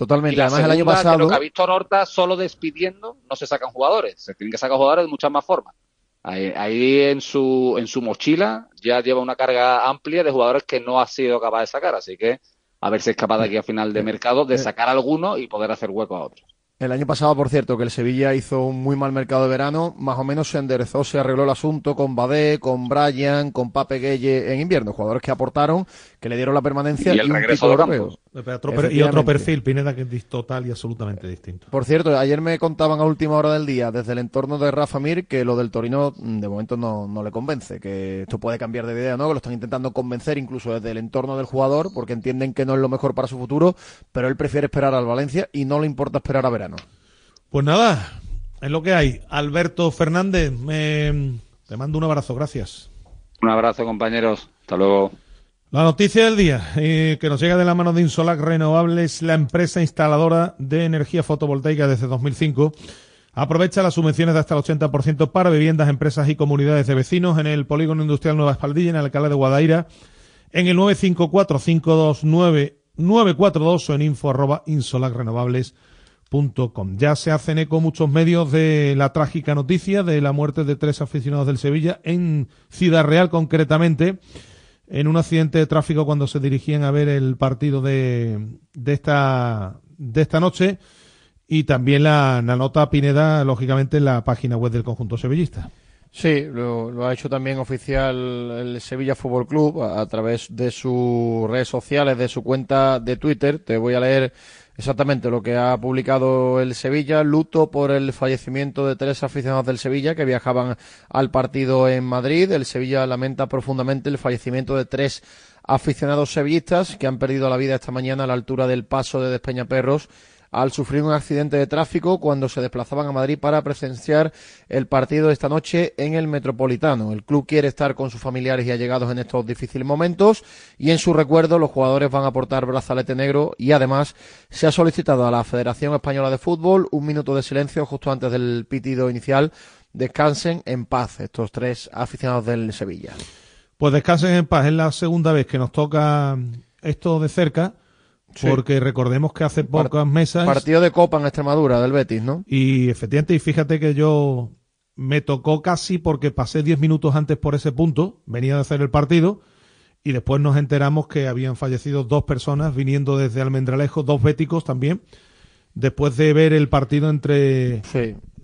Totalmente. Además, el año pasado. Creo que ha visto Horta solo despidiendo, no se sacan jugadores. Se tienen que sacar jugadores de muchas más formas. Ahí, en su en su mochila ya lleva una carga amplia de jugadores que no ha sido capaz de sacar. Así que a ver si es capaz de aquí a final de mercado de sacar alguno y poder hacer hueco a otros. El año pasado, por cierto, que el Sevilla hizo un muy mal mercado de verano, más o menos se enderezó, se arregló el asunto con Badé, con Brian, con Pape Gueye en invierno, jugadores que aportaron, que le dieron la permanencia y el regreso a los y otro perfil, Pineda, que es total y absolutamente distinto. Por cierto, ayer me contaban a última hora del día, desde el entorno de Rafa Mir, que lo del Torino de momento no, no le convence, que esto puede cambiar de idea, ¿no? Que lo están intentando convencer incluso desde el entorno del jugador, porque entienden que no es lo mejor para su futuro, pero él prefiere esperar al Valencia y no le importa esperar a verano. Pues nada, es lo que hay. Alberto Fernández, me... te mando un abrazo, gracias. Un abrazo, compañeros. Hasta luego. La noticia del día, eh, que nos llega de la mano de Insolac Renovables, la empresa instaladora de energía fotovoltaica desde 2005. Aprovecha las subvenciones de hasta el 80% para viviendas, empresas y comunidades de vecinos en el Polígono Industrial Nueva Espaldilla, en el alcalde de Guadaira, en el 954-529-942 o en info arroba insolacrenovables.com Ya se hacen eco muchos medios de la trágica noticia de la muerte de tres aficionados del Sevilla en Ciudad Real concretamente en un accidente de tráfico cuando se dirigían a ver el partido de, de esta de esta noche y también la, la nota Pineda lógicamente en la página web del conjunto sevillista. Sí, lo, ha hecho también oficial el Sevilla Fútbol Club a, través de sus redes sociales, de su cuenta de Twitter. Te voy a leer exactamente lo que ha publicado el Sevilla. Luto por el fallecimiento de tres aficionados del Sevilla que viajaban al partido en Madrid. El Sevilla lamenta profundamente el fallecimiento de tres aficionados sevillistas que han perdido la vida esta mañana a la altura del paso de Despeñaperros al sufrir un accidente de tráfico cuando se desplazaban a Madrid para presenciar el partido esta noche en el Metropolitano. El club quiere estar con sus familiares y allegados en estos difíciles momentos y en su recuerdo los jugadores van a aportar brazalete negro y además se ha solicitado a la Federación Española de Fútbol un minuto de silencio justo antes del pitido inicial. Descansen en paz estos tres aficionados del Sevilla. Pues descansen en paz. Es la segunda vez que nos toca esto de cerca porque recordemos que hace pocas mesas. Partido de Copa en Extremadura del Betis, ¿no? Y efectivamente, y fíjate que yo me tocó casi porque pasé 10 minutos antes por ese punto, venía de hacer el partido, y después nos enteramos que habían fallecido dos personas viniendo desde Almendralejo, dos béticos también, después de ver el partido entre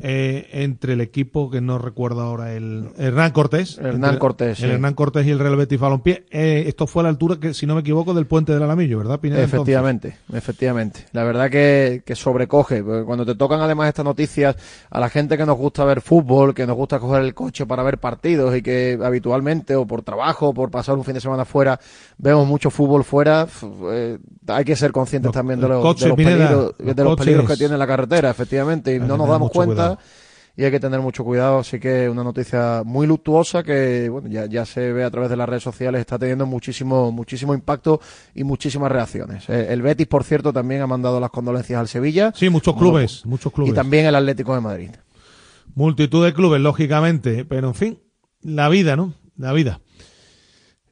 eh, entre el equipo que no recuerdo ahora, el Hernán Cortés. Hernán Cortés. El Hernán Cortés y el Real Betis Balompié. Eh, esto fue a la altura, que si no me equivoco, del puente del Alamillo, ¿verdad, Pineda? Efectivamente, efectivamente. La verdad que, que sobrecoge. Cuando te tocan además estas noticias a la gente que nos gusta ver fútbol, que nos gusta coger el coche para ver partidos y que habitualmente o por trabajo o por pasar un fin de semana fuera vemos mucho fútbol fuera, eh, hay que ser conscientes también de los, de los, peligros, de los peligros que tiene la carretera, efectivamente, y no nos damos cuenta y hay que tener mucho cuidado. Así que una noticia muy luctuosa que bueno ya, ya se ve a través de las redes sociales, está teniendo muchísimo, muchísimo impacto y muchísimas reacciones. Eh, el Betis, por cierto, también ha mandado las condolencias al Sevilla. Sí, muchos clubes, muchos clubes. Y también el Atlético de Madrid. Multitud de clubes, lógicamente, pero en fin, la vida, ¿no? La vida.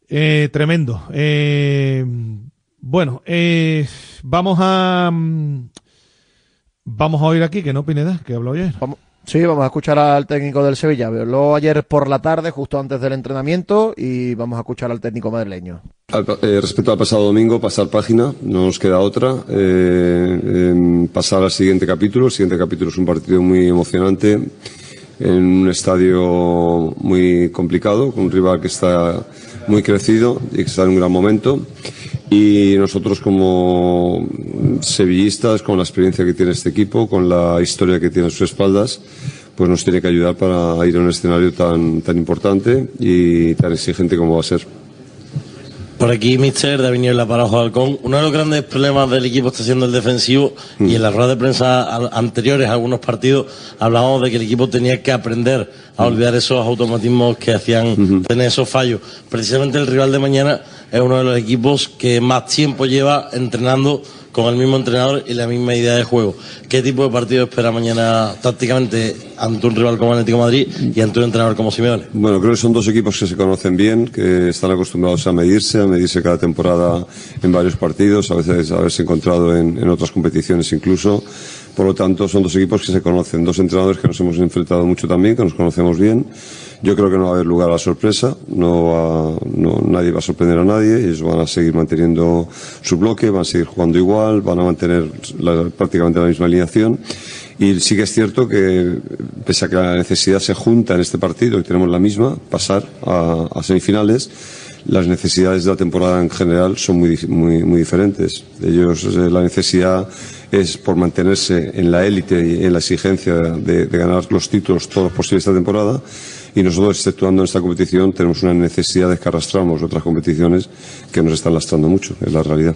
Eh, tremendo. Eh, bueno, vamos a mm, Vamos a oír aquí, que no Pineda, que habló ayer. sí, vamos a escuchar al técnico del Sevilla. Habló ayer por la tarde, justo antes del entrenamiento, y vamos a escuchar al técnico madrileño. Eh, respecto al pasado domingo, pasar página, no nos queda otra. Eh, pasar al siguiente capítulo. El siguiente capítulo es un partido muy emocionante en un estadio muy complicado, con un rival que está muy crecido y que está en un gran momento y nosotros como sevillistas, con la experiencia que tiene este equipo, con la historia que tiene a sus espaldas, pues nos tiene que ayudar para ir a un escenario tan, tan importante y tan exigente como va a ser. Por aquí, Mister, de Avenida para Ojo Halcón. Uno de los grandes problemas del equipo está siendo el defensivo y mm. en las ruedas de prensa anteriores, algunos partidos, hablábamos de que el equipo tenía que aprender a mm. olvidar esos automatismos que hacían tener esos fallos. Precisamente el rival de mañana es uno de los equipos que más tiempo lleva entrenando con el mismo entrenador y la misma idea de juego. ¿Qué tipo de partido espera mañana tácticamente ante un rival como Atlético Madrid y ante un entrenador como Simeone? Bueno, creo que son dos equipos que se conocen bien, que están acostumbrados a medirse, a medirse cada temporada en varios partidos, a veces haberse encontrado en, en otras competiciones incluso. Por lo tanto, son dos equipos que se conocen, dos entrenadores que nos hemos enfrentado mucho también, que nos conocemos bien yo creo que no va a haber lugar a la sorpresa, no, nadie va a sorprender a nadie, ellos van a seguir manteniendo su bloque, van a seguir jugando igual, van a mantener prácticamente la misma alineación. Y sí que es cierto que, pese a que la necesidad se junta en este partido y tenemos la misma, pasar a, semifinales, las necesidades de la temporada en general son muy, muy, diferentes. Ellos, eh, la necesidad es por mantenerse en la élite y en la exigencia de, de ganar los títulos todos posibles esta temporada y nosotros, exceptuando en esta competición, tenemos una necesidad de que arrastramos otras competiciones que nos están lastrando mucho, es la realidad.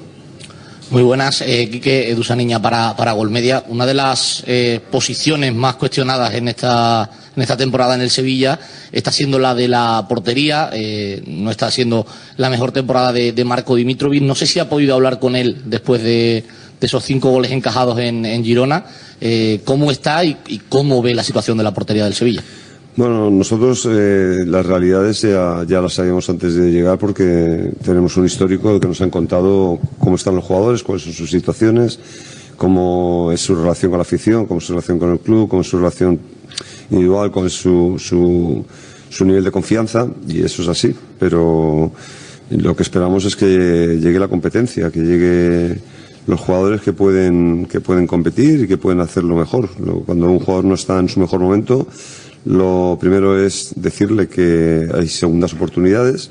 Muy buenas, eh, Quique Niña para, para Golmedia. Una de las eh, posiciones más cuestionadas en esta, en esta temporada en el Sevilla está siendo la de la portería. Eh, no está siendo la mejor temporada de, Marco Dimitrovic. No sé si ha podido hablar con él después de, esos cinco goles encajados en, Girona. Eh, ¿Cómo está y cómo ve la situación de la portería del Sevilla? Bueno, nosotros eh, las realidades ya, ya, las sabíamos antes de llegar porque tenemos un histórico que nos han contado cómo están los jugadores, cuáles son sus situaciones, cómo es su relación con la afición, cómo es su relación con el club, cómo es su relación individual, con su, su, su nivel de confianza, y eso es así. Pero lo que esperamos es que llegue la competencia, que llegue los jugadores que pueden, que pueden competir y que pueden hacerlo mejor. Cuando un jugador no está en su mejor momento, lo primero es decirle que hay segundas oportunidades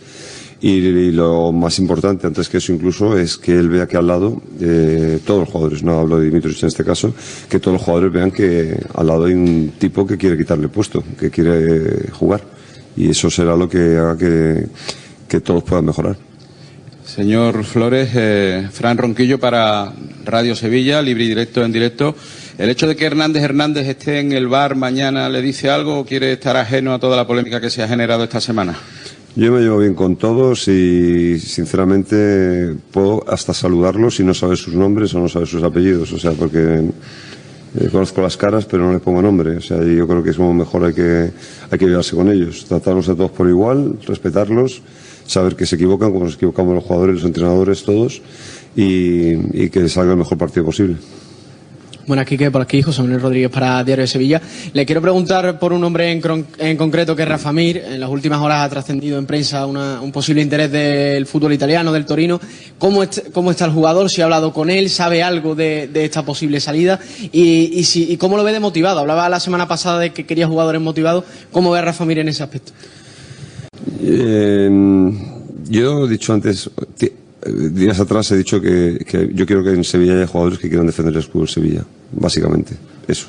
y, lo más importante, antes que eso incluso, es que él vea que al lado, eh, todos los jugadores, no hablo de Dimitrios en este caso, que todos los jugadores vean que al lado hay un tipo que quiere quitarle puesto, que quiere jugar. Y eso será lo que haga que, que todos puedan mejorar. Señor Flores, eh, Fran Ronquillo para Radio Sevilla, libre y directo en directo. ¿El hecho de que Hernández Hernández esté en el bar mañana le dice algo o quiere estar ajeno a toda la polémica que se ha generado esta semana? Yo me llevo bien con todos y sinceramente puedo hasta saludarlos si no saber sus nombres o no saber sus apellidos. O sea, porque eh, conozco las caras pero no les pongo nombre. O sea, yo creo que es mejor hay que, hay que llevarse con ellos. Tratarlos a todos por igual, respetarlos, saber que se equivocan como nos equivocamos los jugadores, los entrenadores, todos y, y que salga el mejor partido posible. Bueno, aquí que por aquí, José Manuel Rodríguez para Diario de Sevilla. Le quiero preguntar por un hombre en, concreto que es Rafa Mir. En las últimas horas ha trascendido en prensa un posible interés del fútbol italiano, del Torino. ¿Cómo, cómo está el jugador? ¿Si ha hablado con él? ¿Sabe algo de, esta posible salida? Y, si, cómo lo ve de motivado? Hablaba la semana pasada de que quería jugadores motivados. ¿Cómo ve a Rafa Mir en ese aspecto? Eh, yo he dicho antes, días atrás he dicho que, yo quiero que en Sevilla haya jugadores que quieran defender el escudo de Sevilla, básicamente, eso.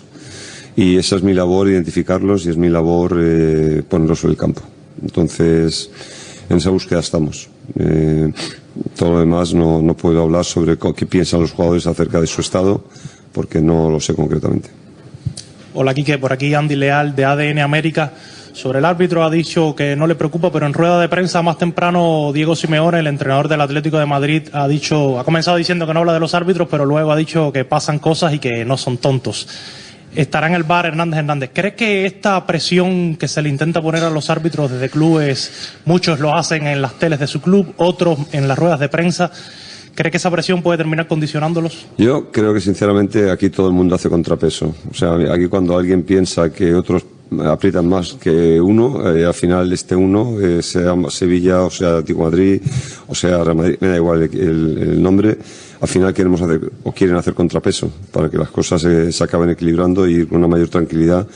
Y esa es mi labor, identificarlos, y es mi labor eh, ponerlos sobre el campo. Entonces, en esa búsqueda estamos. Eh, todo lo demás no, no puedo hablar sobre qué piensan los jugadores acerca de su estado, porque no lo sé concretamente. Hola, Quique, por aquí Andy Leal de ADN América. Sobre el árbitro ha dicho que no le preocupa, pero en rueda de prensa más temprano Diego Simeone, el entrenador del Atlético de Madrid, ha dicho, ha comenzado diciendo que no habla de los árbitros, pero luego ha dicho que pasan cosas y que no son tontos. Estará en el bar Hernández Hernández. ¿Cree que esta presión que se le intenta poner a los árbitros desde clubes, muchos lo hacen en las teles de su club, otros en las ruedas de prensa, ¿Cree que esa presión puede terminar condicionándolos? Yo creo que sinceramente aquí todo el mundo hace contrapeso. O sea, aquí cuando alguien piensa que otros aprietan más que uno, eh, al final este uno, eh, sea Sevilla o sea Atlético Madrid o sea Real Madrid, me da igual el, nombre, al final queremos hacer o quieren hacer contrapeso para que las cosas se acaben equilibrando y ir con una mayor tranquilidad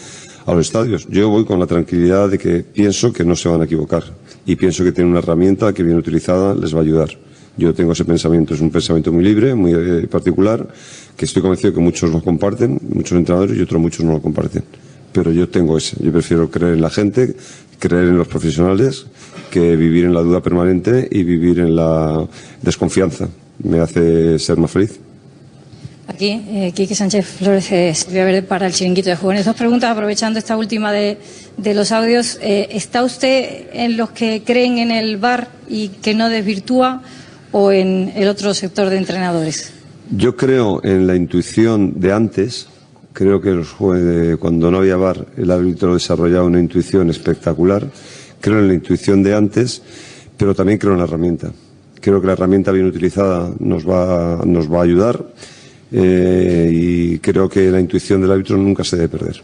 a los estadios. Yo voy con la tranquilidad de que pienso que no se van a equivocar y pienso que tienen una herramienta que bien utilizada les va a ayudar. Yo tengo ese pensamiento, es un pensamiento muy libre, muy eh, particular, que estoy convencido que muchos lo comparten, muchos entrenadores y otros muchos no lo comparten pero yo tengo ese. Yo prefiero creer en la gente, creer en los profesionales, que vivir en la duda permanente y vivir en la desconfianza. Me hace ser más feliz. Aquí, eh, Quique Sánchez Flores, eh, Verde para el Chiringuito de Jóvenes. Dos preguntas, aprovechando esta última de, de los audios. Eh, ¿Está usted en los que creen en el bar y que no desvirtúa o en el otro sector de entrenadores? Yo creo en la intuición de antes, Creo que los jueces, cuando no había VAR, el árbitro desarrollaba una intuición espectacular. Creo en la intuición de antes, pero también creo en la herramienta. Creo que la herramienta bien utilizada nos va, nos va a ayudar eh, y creo que la intuición del árbitro nunca se debe perder.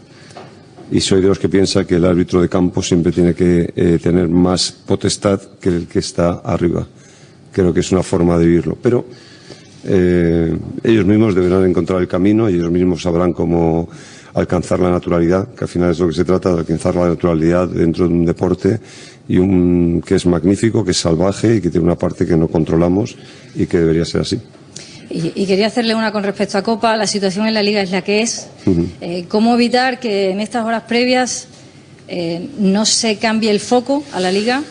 Y soy de los que piensa que el árbitro de campo siempre tiene que eh, tener más potestad que el que está arriba. Creo que es una forma de vivirlo. Pero eh, ellos mismos deberán encontrar el camino y ellos mismos sabrán cómo alcanzar la naturalidad, que al final es lo que se trata, de alcanzar la naturalidad dentro de un deporte y un que es magnífico, que es salvaje y que tiene una parte que no controlamos y que debería ser así. Y, quería hacerle una con respecto a Copa. La situación en la Liga es la que es. Eh, ¿Cómo evitar que en estas horas previas eh, no se cambie el foco a la Liga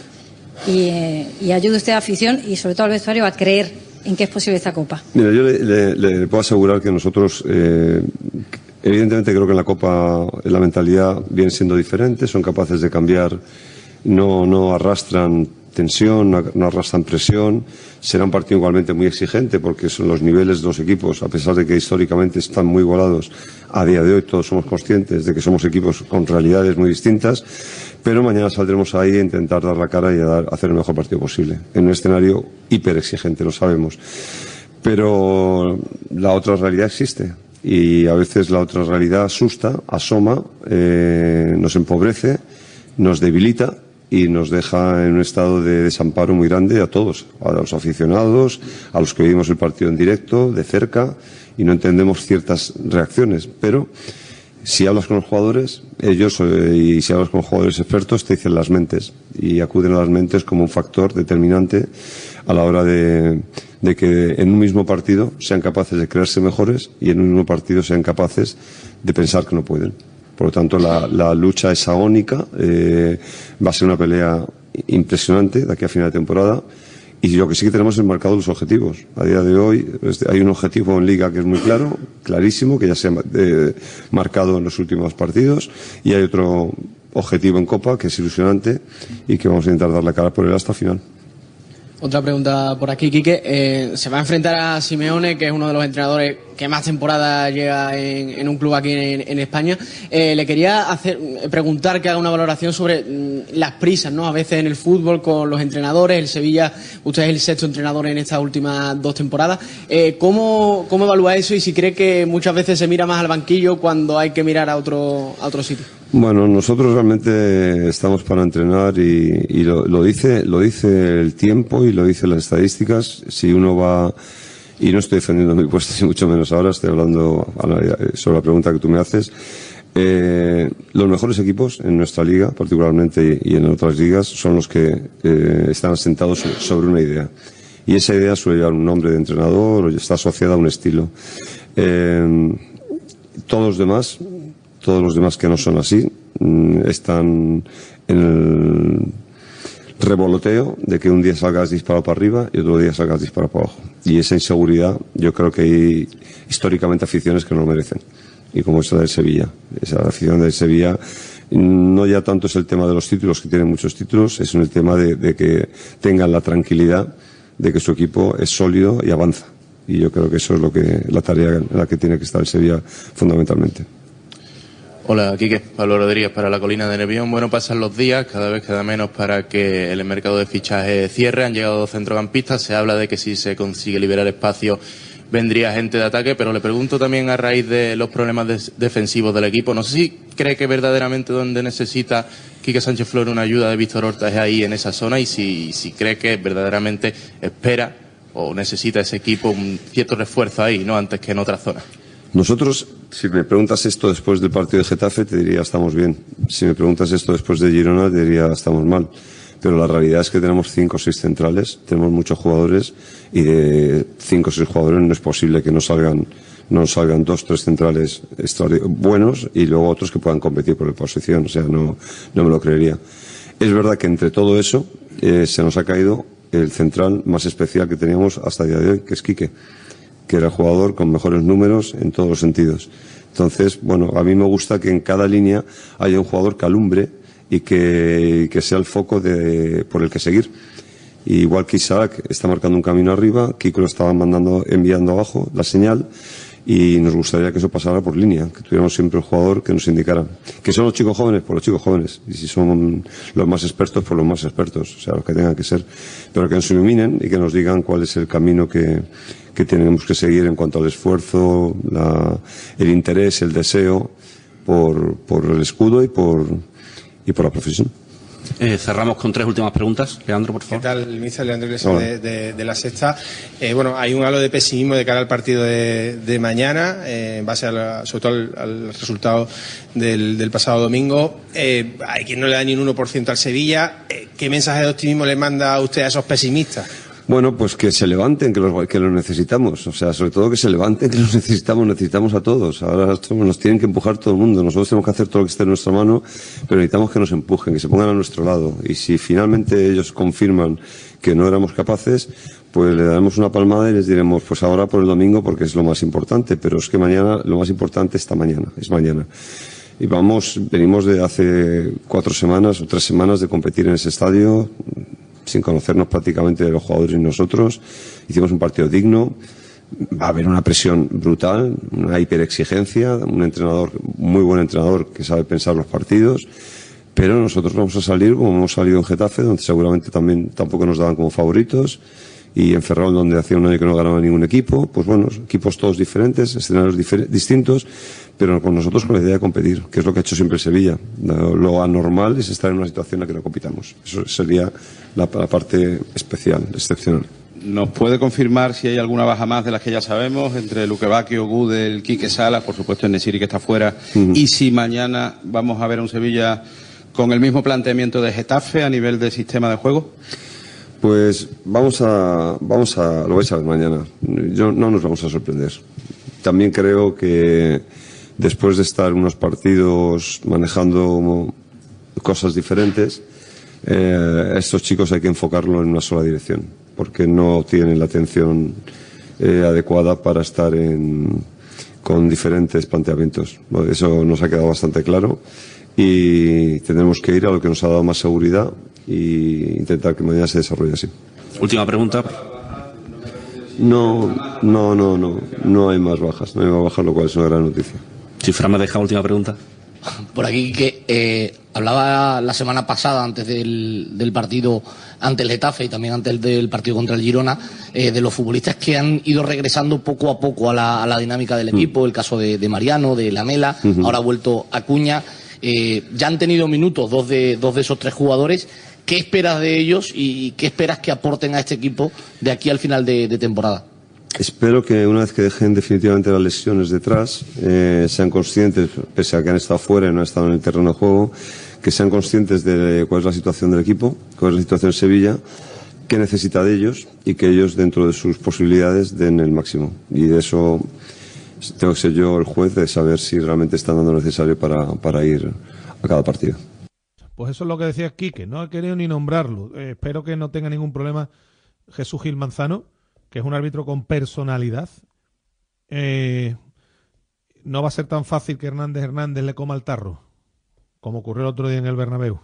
y, y ayude usted a la afición y sobre todo al vestuario a creer en qué es posible esta Copa? Mira, yo le, puedo asegurar que nosotros, eh, evidentemente creo que en la Copa la mentalidad viene siendo diferente, son capaces de cambiar, no, no arrastran tensión, no arrastran presión. Será un partido igualmente muy exigente porque son los niveles de los equipos, a pesar de que históricamente están muy igualados, a día de hoy todos somos conscientes de que somos equipos con realidades muy distintas pero mañana saldremos ahí a intentar dar la cara y a, dar, hacer el mejor partido posible, en un escenario hiper exigente, lo sabemos. Pero la otra realidad existe y a veces la otra realidad asusta, asoma, eh, nos empobrece, nos debilita y nos deja en un estado de desamparo muy grande a todos, a los aficionados, a los que vivimos el partido en directo, de cerca, y no entendemos ciertas reacciones. Pero si hablas con los jugadores, ellos, eh, y si hablas con jugadores expertos, te dicen las mentes, y acuden a las mentes como un factor determinante a la hora de, de que en un mismo partido sean capaces de creerse mejores y en un mismo partido sean capaces de pensar que no pueden. Por lo tanto, la, lucha es agónica, eh, va a ser una pelea impresionante de aquí a final de temporada. Y lo que sí que tenemos es marcado los objetivos. A día de hoy este, hay un objetivo en Liga que es muy claro, clarísimo, que ya se ha eh, marcado en los últimos partidos, y hay otro objetivo en Copa que es ilusionante y que vamos a intentar dar la cara por él hasta final. Otra pregunta por aquí, Quique. Eh, se va a enfrentar a Simeone, que es uno de los entrenadores que más temporada llega en, un club aquí en, España. Eh, le quería hacer preguntar que haga una valoración sobre mm, las prisas, ¿no? A veces en el fútbol con los entrenadores. El Sevilla, usted es el sexto entrenador en estas últimas dos temporadas. Eh, ¿cómo, ¿Cómo evalúa eso y si cree que muchas veces se mira más al banquillo cuando hay que mirar a otro, a otro sitio? Bueno, nosotros realmente estamos para entrenar y, lo, dice lo dice el tiempo y lo dice las estadísticas. Si uno va y no estoy defendiendo mi puesto [laughs] ni mucho menos ahora, estoy hablando sobre la pregunta que tú me haces. Eh, los mejores equipos en nuestra liga, particularmente y en otras ligas, son los que eh, están asentados sobre una idea. Y esa idea suele llevar un nombre de entrenador o está asociada a un estilo. Eh, todos los demás todos los demás que no son así mm, están en el revoloteo de que un día salgas disparado para arriba y otro día salgas disparado para abajo. Y esa inseguridad, yo creo que hay históricamente aficiones que no lo merecen. Y como esa del Sevilla. Esa afición del Sevilla no ya tanto es el tema de los títulos, que tienen muchos títulos, es el tema de, de que tengan la tranquilidad de que su equipo es sólido y avanza. Y yo creo que eso es lo que, la tarea en la que tiene que estar el Sevilla fundamentalmente. Hola, Quique, Pablo Rodríguez para la colina de Nervión. Bueno, pasan los días, cada vez queda menos para que el mercado de fichaje cierre. Han llegado dos centrocampistas. Se habla de que si se consigue liberar espacio vendría gente de ataque, pero le pregunto también a raíz de los problemas defensivos del equipo. No sé si cree que verdaderamente donde necesita Quique Sánchez Flores una ayuda de Víctor Horta es ahí en esa zona y si, si cree que verdaderamente espera o necesita ese equipo un cierto refuerzo ahí, no antes que en otras zonas. Nosotros, si me preguntas esto después del partido de Getafe, te diría estamos bien. Si me preguntas esto después de Girona, te diría estamos mal. Pero la realidad es que tenemos cinco o seis centrales, tenemos muchos jugadores y de cinco o seis jugadores no es posible que no salgan, no salgan dos, tres centrales buenos y luego otros que puedan competir por la posición. O sea, no, no me lo creería. Es verdad que entre todo eso eh, se nos ha caído el central más especial que teníamos hasta el día de hoy, que es Quique que era el jugador con mejores números en todos los sentidos. Entonces, bueno, a mí me gusta que en cada línea haya un jugador que alumbre y que, sea el foco por el que seguir. igual que Isaac está marcando un camino arriba, Kiko lo estaba mandando, enviando abajo la señal y nos gustaría que eso pasara por línea, que tuviéramos siempre un jugador que nos indicara. Que son los chicos jóvenes, por los chicos jóvenes. Y si son los más expertos, por los más expertos, o sea, los que tengan que ser. Pero que nos iluminen y que nos digan cuál es el camino que, que tenemos que seguir en cuanto al esfuerzo, el interés, el deseo por, por el escudo y por, y por la profesión. Eh, cerramos con tres últimas preguntas. Leandro, por favor. ¿Qué tal, mister Leandro Iglesias de, la Sexta? Eh, bueno, hay un halo de pesimismo de cara al partido de, mañana, eh, en base a sobre todo al, resultado del, pasado domingo. hay quien no le da ni un 1% al Sevilla. ¿Qué mensaje de optimismo le manda usted a esos pesimistas? Bueno, pues que se levanten, que los, que los necesitamos. O sea, sobre todo que se levanten, que los [laughs] necesitamos, necesitamos a todos. Ahora nos tienen que empujar todo el mundo. Nosotros tenemos que hacer todo lo que esté en nuestra mano, pero necesitamos que nos empujen, que se pongan a nuestro lado. Y si finalmente ellos confirman que no éramos capaces, pues le daremos una palmada y les diremos, pues ahora por el domingo porque es lo más importante. Pero es que mañana, lo más importante está mañana, es mañana. Y vamos, venimos de hace cuatro semanas o tres semanas de competir en ese estadio sin conocernos prácticamente de los jugadores y nosotros. Hicimos un partido digno. Va a haber una presión brutal, una hiperexigencia, un entrenador, muy buen entrenador que sabe pensar los partidos. Pero nosotros vamos a salir como hemos salido en Getafe, donde seguramente también tampoco nos daban como favoritos. y en Ferrol donde hacía un año que no ganaba ningún equipo, pues bueno, equipos todos diferentes, escenarios distintos, pero con nosotros con la idea de competir, que es lo que ha hecho siempre Sevilla. Lo anormal es estar en una situación en la que no compitamos. Eso sería la, parte especial, excepcional. ¿Nos puede confirmar si hay alguna baja más de las que ya sabemos entre Luque Bacchio, Gudel, Quique Sala, por supuesto en Nesiri que está fuera, y si mañana vamos a ver a un Sevilla con el mismo planteamiento de Getafe a nivel de sistema de juego? Pues vamos a, vamos a, lo vais a ver mañana. Yo, no nos vamos a sorprender. También creo que después de estar unos partidos manejando cosas diferentes, eh, estos chicos hay que enfocarlo en una sola dirección, porque no tienen la atención eh, adecuada para estar en, con diferentes planteamientos. Eso nos ha quedado bastante claro y tendremos que ir a lo que nos ha dado más seguridad e intentar que mañana se desarrolle así. Última pregunta. No, no, no, no, no hay más bajas, no hay más bajas, lo cual es una gran noticia. Si Fran me deja última pregunta. Por aquí que eh, hablaba la semana pasada, antes del, partido ante el Getafe y también antes del partido contra el Girona, eh, de los futbolistas que han ido regresando poco a poco a la, dinámica del mm. equipo, el caso de, Mariano, de Lamela, ahora ha vuelto Acuña. Eh, ya han tenido minutos dos de, dos de esos tres jugadores. ¿Qué esperas de ellos y qué esperas que aporten a este equipo de aquí al final de, temporada? Espero que una vez que dejen definitivamente las lesiones detrás, eh, sean conscientes, pese a que han estado fuera y no han estado en el terreno de juego, que sean conscientes de cuál es la situación del equipo, cuál es la situación de Sevilla, qué necesita de ellos y que ellos, dentro de sus posibilidades, den el máximo. Y de eso tengo que ser yo el juez de saber si realmente están dando lo necesario para, para ir a cada partido. Pues eso es lo que decía Quique, no he querido ni nombrarlo. Eh, espero que no tenga ningún problema Jesús Gil Manzano, que es un árbitro con personalidad. Eh, no va a ser tan fácil que Hernández Hernández le coma el tarro, como ocurrió el otro día en el Bernabéu.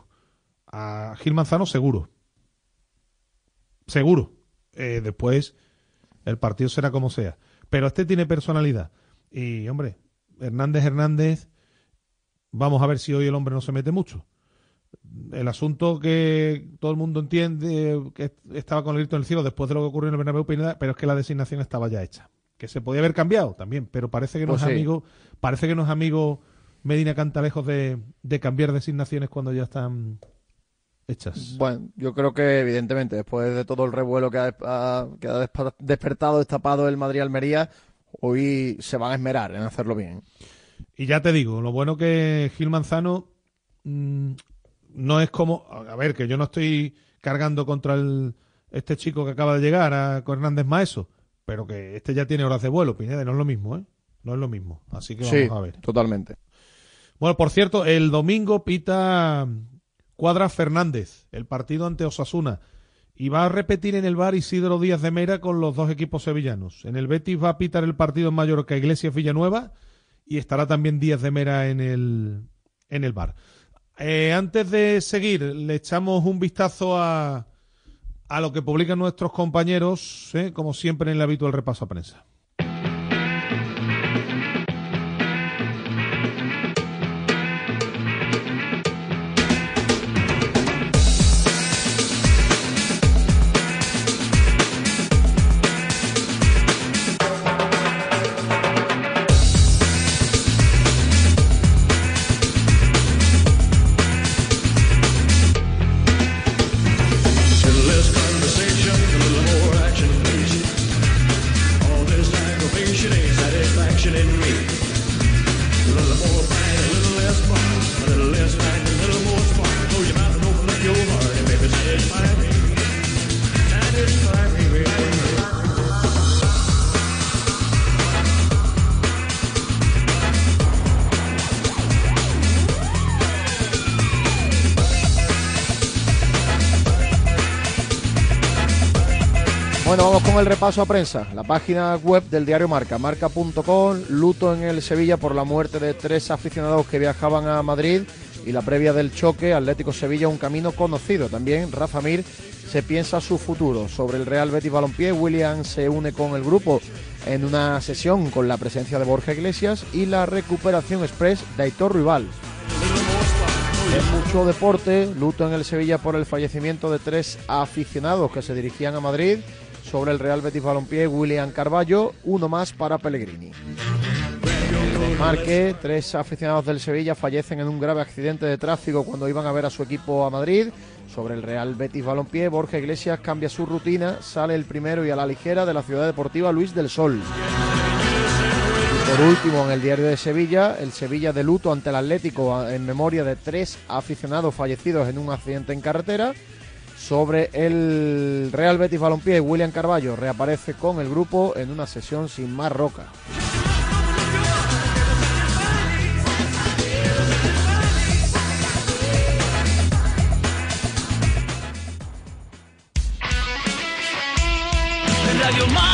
A Gil Manzano seguro. Seguro. Eh, después el partido será como sea. Pero este tiene personalidad. Y, hombre, Hernández Hernández, vamos a ver si hoy el hombre no se mete mucho el asunto que todo el mundo entiende que estaba con el grito en el cielo después de lo que ocurrió en el Bernabéu pero es que la designación estaba ya hecha. Que se podía haber cambiado también, pero parece que no pues es amigo, parece que no es amigo Medina Cantalejos de, de cambiar designaciones cuando ya están hechas. Bueno, yo creo que evidentemente después de todo el revuelo que ha, que ha despertado, destapado el Madrid-Almería, hoy se van a esmerar en hacerlo bien. Y ya te digo, lo bueno que Gil Manzano mm, no es como, a ver, que yo no estoy cargando contra el, este chico que acaba de llegar, a Hernández Maeso, pero que este ya tiene horas de vuelo, Pineda, no es lo mismo, ¿eh? No es lo mismo. Así que vamos a ver. Totalmente. Bueno, por cierto, el domingo pita Cuadra Fernández, el partido ante Osasuna. Y va a repetir en el bar Isidro Díaz de Mera con los dos equipos sevillanos. En el Betis va a pitar el partido en Mallorca Iglesias Villanueva y estará también Díaz de Mera en el, en el bar. Eh, antes de seguir, le echamos un vistazo a, a lo que publican nuestros compañeros, ¿eh? como siempre en el habitual repaso a prensa. El repaso a prensa. La página web del diario Marca, marca.com, luto en el Sevilla por la muerte de tres aficionados que viajaban a Madrid y la previa del choque Atlético Sevilla, un camino conocido. También Rafa Mir se piensa su futuro. Sobre el Real Betis Balompié, William se une con el grupo en una sesión con la presencia de Borja Iglesias y la recuperación express de Aitor Rival. En mucho deporte, luto en el Sevilla por el fallecimiento de tres aficionados que se dirigían a Madrid sobre el Real Betis Balompié William Carballo, uno más para Pellegrini. Marque, tres aficionados del Sevilla fallecen en un grave accidente de tráfico cuando iban a ver a su equipo a Madrid. Sobre el Real Betis Balompié, Borja Iglesias cambia su rutina, sale el primero y a la ligera de la ciudad deportiva Luis del Sol. Por último, en el diario de Sevilla, el Sevilla de luto ante el Atlético en memoria de tres aficionados fallecidos en un accidente en carretera. Sobre el Real Betis Balompié, William Carballo reaparece con el grupo en una sesión sin más roca. Radio.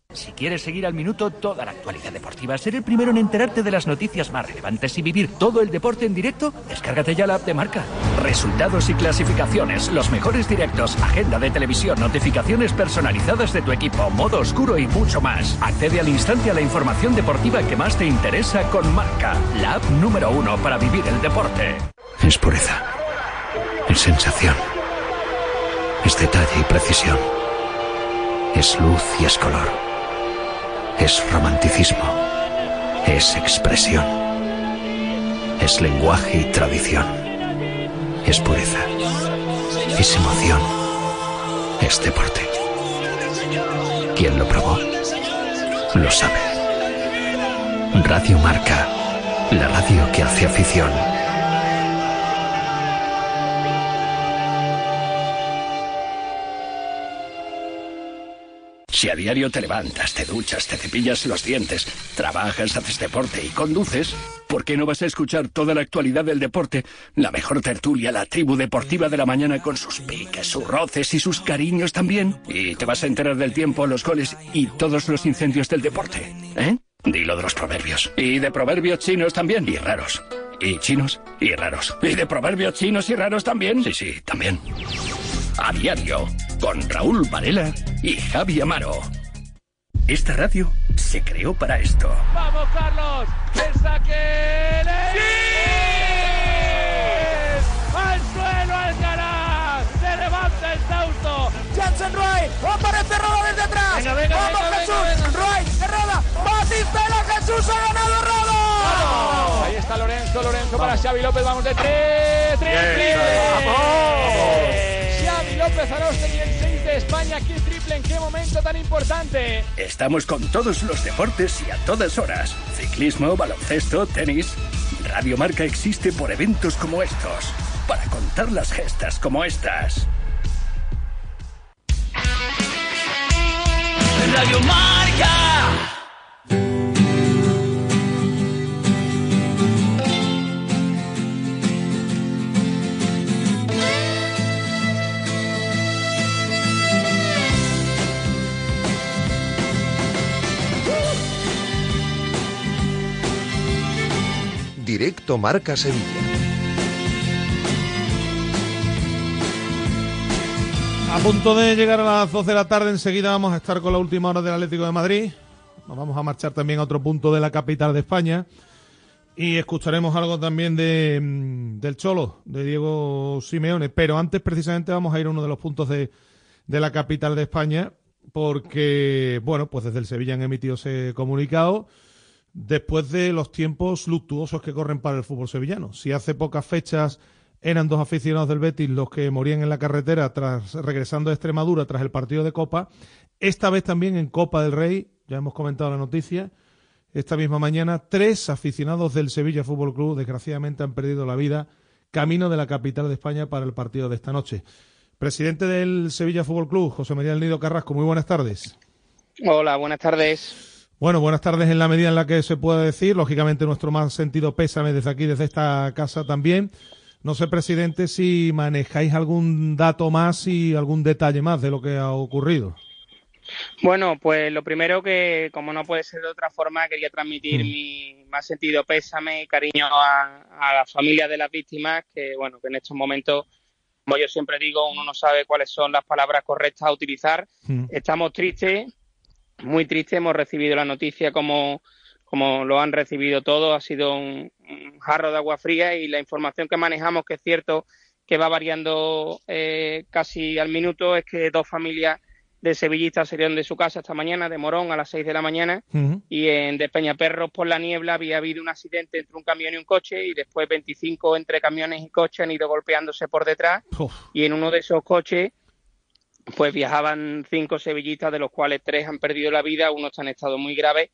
Si quieres seguir al minuto toda la actualidad deportiva, ser el primero en enterarte de las noticias más relevantes y vivir todo el deporte en directo, descárgate ya la app de marca. Resultados y clasificaciones, los mejores directos, agenda de televisión, notificaciones personalizadas de tu equipo, modo oscuro y mucho más. Accede al instante a la información deportiva que más te interesa con marca, la app número uno para vivir el deporte. Es pureza. Es sensación. Es detalle y precisión. Es luz y es color. Es romanticismo. Es expresión. Es lenguaje y tradición. Es pureza. Es emoción. Es deporte. Quien lo probó, lo sabe. Radio Marca. La radio que hace afición. Si a diario te levantas, te duchas, te cepillas los dientes, trabajas, haces deporte y conduces, ¿por qué no vas a escuchar toda la actualidad del deporte? La mejor tertulia, la tribu deportiva de la mañana con sus piques, sus roces y sus cariños también. Y te vas a enterar del tiempo, los goles y todos los incendios del deporte. ¿Eh? Dilo de los proverbios. Y de proverbios chinos también. Y raros. Y chinos y raros. Y de proverbios chinos y raros también. Sí, sí, también. A diario, con Raúl Varela y Javi Amaro. Esta radio se creó para esto. ¡Vamos, Carlos! ¡El saque! ¡Al suelo, Alcaraz! ¡Se levanta el sauto! ¡Jansen Wright! ¡Aparece Roda desde atrás! Venga, venga, ¡Vamos, venga, Jesús! ¡Wright! ¡Herrada! ¡Batistela! ¡Jesús ha ganado Roda! Ahí está Lorenzo, Lorenzo para Xavi López, vamos de tres, triple. Xavi López Arostegui, el 6 de España, aquí triple, ¿en qué momento tan importante? Estamos con todos los deportes y a todas horas. Ciclismo, baloncesto, tenis. Radio Marca existe por eventos como estos. Para contar las gestas como estas. Radio Marca. Directo Marca Sevilla. A punto de llegar a las 12 de la tarde, enseguida vamos a estar con la última hora del Atlético de Madrid. Nos vamos a marchar también a otro punto de la capital de España. Y escucharemos algo también de, mm, del Cholo, de Diego Simeone. Pero antes, precisamente, vamos a ir a uno de los puntos de, de la capital de España, porque, bueno, pues desde el Sevilla han emitido ese comunicado después de los tiempos luctuosos que corren para el fútbol sevillano. Si hace pocas fechas eran dos aficionados del Betis los que morían en la carretera tras regresando a Extremadura tras el partido de Copa, esta vez también en Copa del Rey, ya hemos comentado la noticia, esta misma mañana tres aficionados del Sevilla Fútbol Club desgraciadamente han perdido la vida camino de la capital de España para el partido de esta noche. Presidente del Sevilla Fútbol Club, José María del Nido Carrasco, muy buenas tardes. Hola, buenas tardes. Bueno, buenas tardes en la medida en la que se puede decir. Lógicamente, nuestro más sentido pésame desde aquí, desde esta casa también. No sé, presidente, si manejáis algún dato más y algún detalle más de lo que ha ocurrido. Bueno, pues lo primero que, como no puede ser de otra forma, quería transmitir mi más sentido pésame y cariño a, a la familia de las víctimas, que bueno, que en estos momentos, como yo siempre digo, uno no sabe cuáles son las palabras correctas a utilizar. Estamos tristes, muy tristes, hemos recibido la noticia como, como lo han recibido todos, ha sido un, un jarro de agua fría y la información que manejamos, que es cierto que va variando eh, casi al minuto, es que dos familias de sevillistas salieron de su casa esta mañana, de Morón, a las 6 de la mañana, y en de Peñaperros por la niebla había habido un accidente entre un camión y un coche, y después 25 entre camiones y coches han ido golpeándose por detrás, y en uno de esos coches pues viajaban cinco sevillistas, de los cuales tres han perdido la vida, uno está en estado muy grave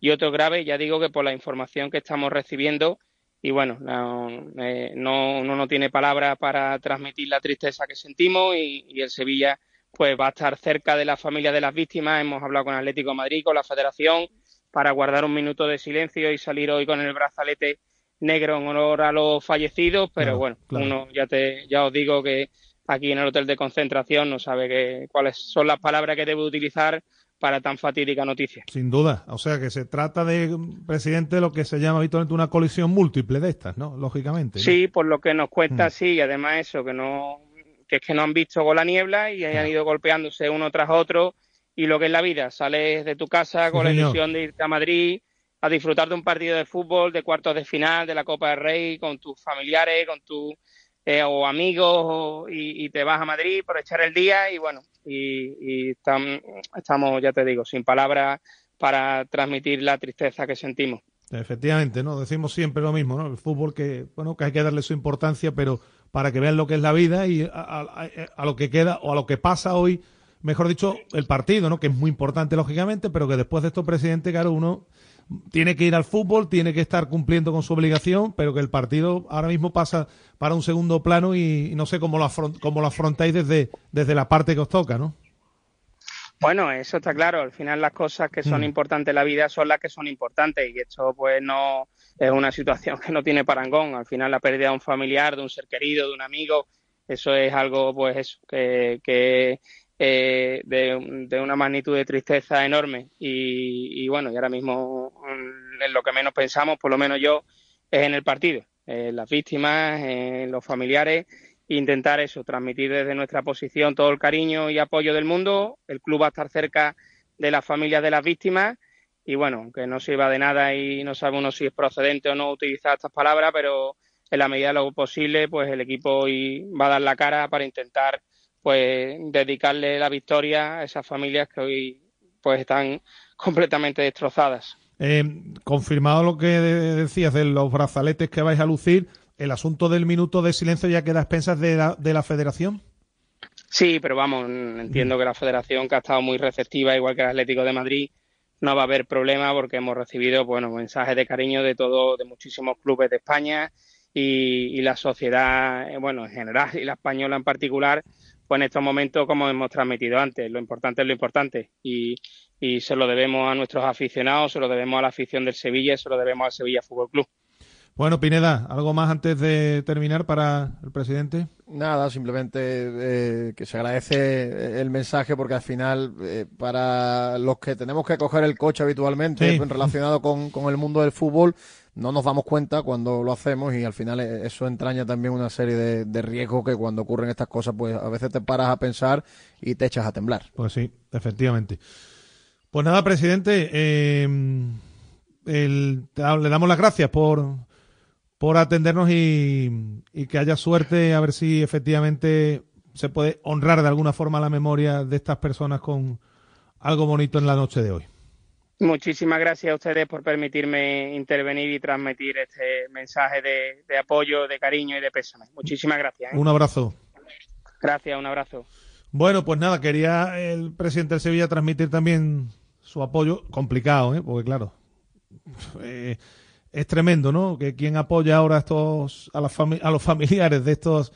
y otro grave, ya digo que por la información que estamos recibiendo, y bueno, no, eh, no, uno no tiene palabras para transmitir la tristeza que sentimos y, y el Sevilla pues va a estar cerca de la familia de las víctimas. Hemos hablado con Atlético de Madrid, con la Federación, para guardar un minuto de silencio y salir hoy con el brazalete negro en honor a los fallecidos. Pero Claro, bueno, claro. uno ya te ya os digo que aquí en el hotel de concentración no sabe que, cuáles son las palabras que debe utilizar para tan fatídica noticia. Sin duda. O sea que se trata de, presidente, de lo que se llama habitualmente una colisión múltiple de estas, ¿no? Lógicamente. ¿no? Sí, por lo que nos cuenta, Mm. sí, y además eso, que no, que es que no han visto con la niebla y hayan ido golpeándose uno tras otro. Y lo que es la vida, sales de tu casa con la ilusión de irte a Madrid a disfrutar de un partido de fútbol, de cuartos de final, de la Copa del Rey, con tus familiares, con tus eh, o amigos, o- y, te vas a Madrid por echar el día y bueno, y, y estam- estamos, ya te digo, sin palabras para transmitir la tristeza que sentimos. Efectivamente, ¿no? Decimos siempre lo mismo, ¿no? El fútbol que, bueno, que hay que darle su importancia, pero para que vean lo que es la vida y a- a- a lo que queda o a lo que pasa hoy, mejor dicho, el partido, ¿no? Que es muy importante, lógicamente, pero que después de esto, presidente, claro, uno tiene que ir al fútbol, tiene que estar cumpliendo con su obligación, pero que el partido ahora mismo pasa para un segundo plano y, y no sé cómo lo, afront- cómo lo afrontáis desde, desde la parte que os toca, ¿no? Bueno, eso está claro. Al final las cosas que son Mm. importantes en la vida son las que son importantes y esto pues no es una situación que no tiene parangón. Al final la pérdida de un familiar, de un ser querido, de un amigo, eso es algo pues eso, que, que eh, de, de una magnitud de tristeza enorme y, y bueno, y ahora mismo mm, en lo que menos pensamos, por lo menos yo, es en el partido, en las víctimas, en los familiares intentar eso, transmitir desde nuestra posición todo el cariño y apoyo del mundo. El club va a estar cerca de las familias de las víctimas y bueno, que no sirva de nada y no sabe uno si es procedente o no utilizar estas palabras, pero en la medida de lo posible, pues el equipo hoy va a dar la cara para intentar pues dedicarle la victoria a esas familias que hoy pues están [laughs] completamente destrozadas. Eh, confirmado lo que de- decías de los brazaletes que vais a lucir, el asunto del minuto de silencio ya queda a expensas de la, de la federación. Sí, pero vamos, entiendo que la federación, que ha estado muy receptiva, igual que el Atlético de Madrid, no va a haber problema porque hemos recibido bueno, mensajes de cariño de todo, de muchísimos clubes de España y, y la sociedad, eh, bueno, en general y la española en particular, pues en estos momentos, como hemos transmitido antes, lo importante es lo importante y, y se lo debemos a nuestros aficionados, se lo debemos a la afición del Sevilla, y se lo debemos al Sevilla Fútbol Club. Bueno, Pineda, ¿algo más antes de terminar para el presidente? Nada, simplemente eh, que se agradece el mensaje porque al final, eh, para los que tenemos que coger el coche habitualmente Sí. relacionado con, con el mundo del fútbol, no nos damos cuenta cuando lo hacemos y al final eh, eso entraña también una serie de, riesgos que cuando ocurren estas cosas, pues a veces te paras a pensar y te echas a temblar. Pues sí, efectivamente. Pues nada, presidente, eh, el- le damos las gracias por, por atendernos y que haya suerte a ver si efectivamente se puede honrar de alguna forma la memoria de estas personas con algo bonito en la noche de hoy. Muchísimas gracias a ustedes por permitirme intervenir y transmitir este mensaje de, de apoyo, de cariño y de pésame. Muchísimas gracias. ¿eh? Un abrazo. Gracias, un abrazo. Bueno, pues nada, quería el presidente del Sevilla transmitir también su apoyo, complicado, ¿eh? porque claro, eh, es tremendo, ¿no? Que quien apoya ahora a estos, a, las a los familiares de estos,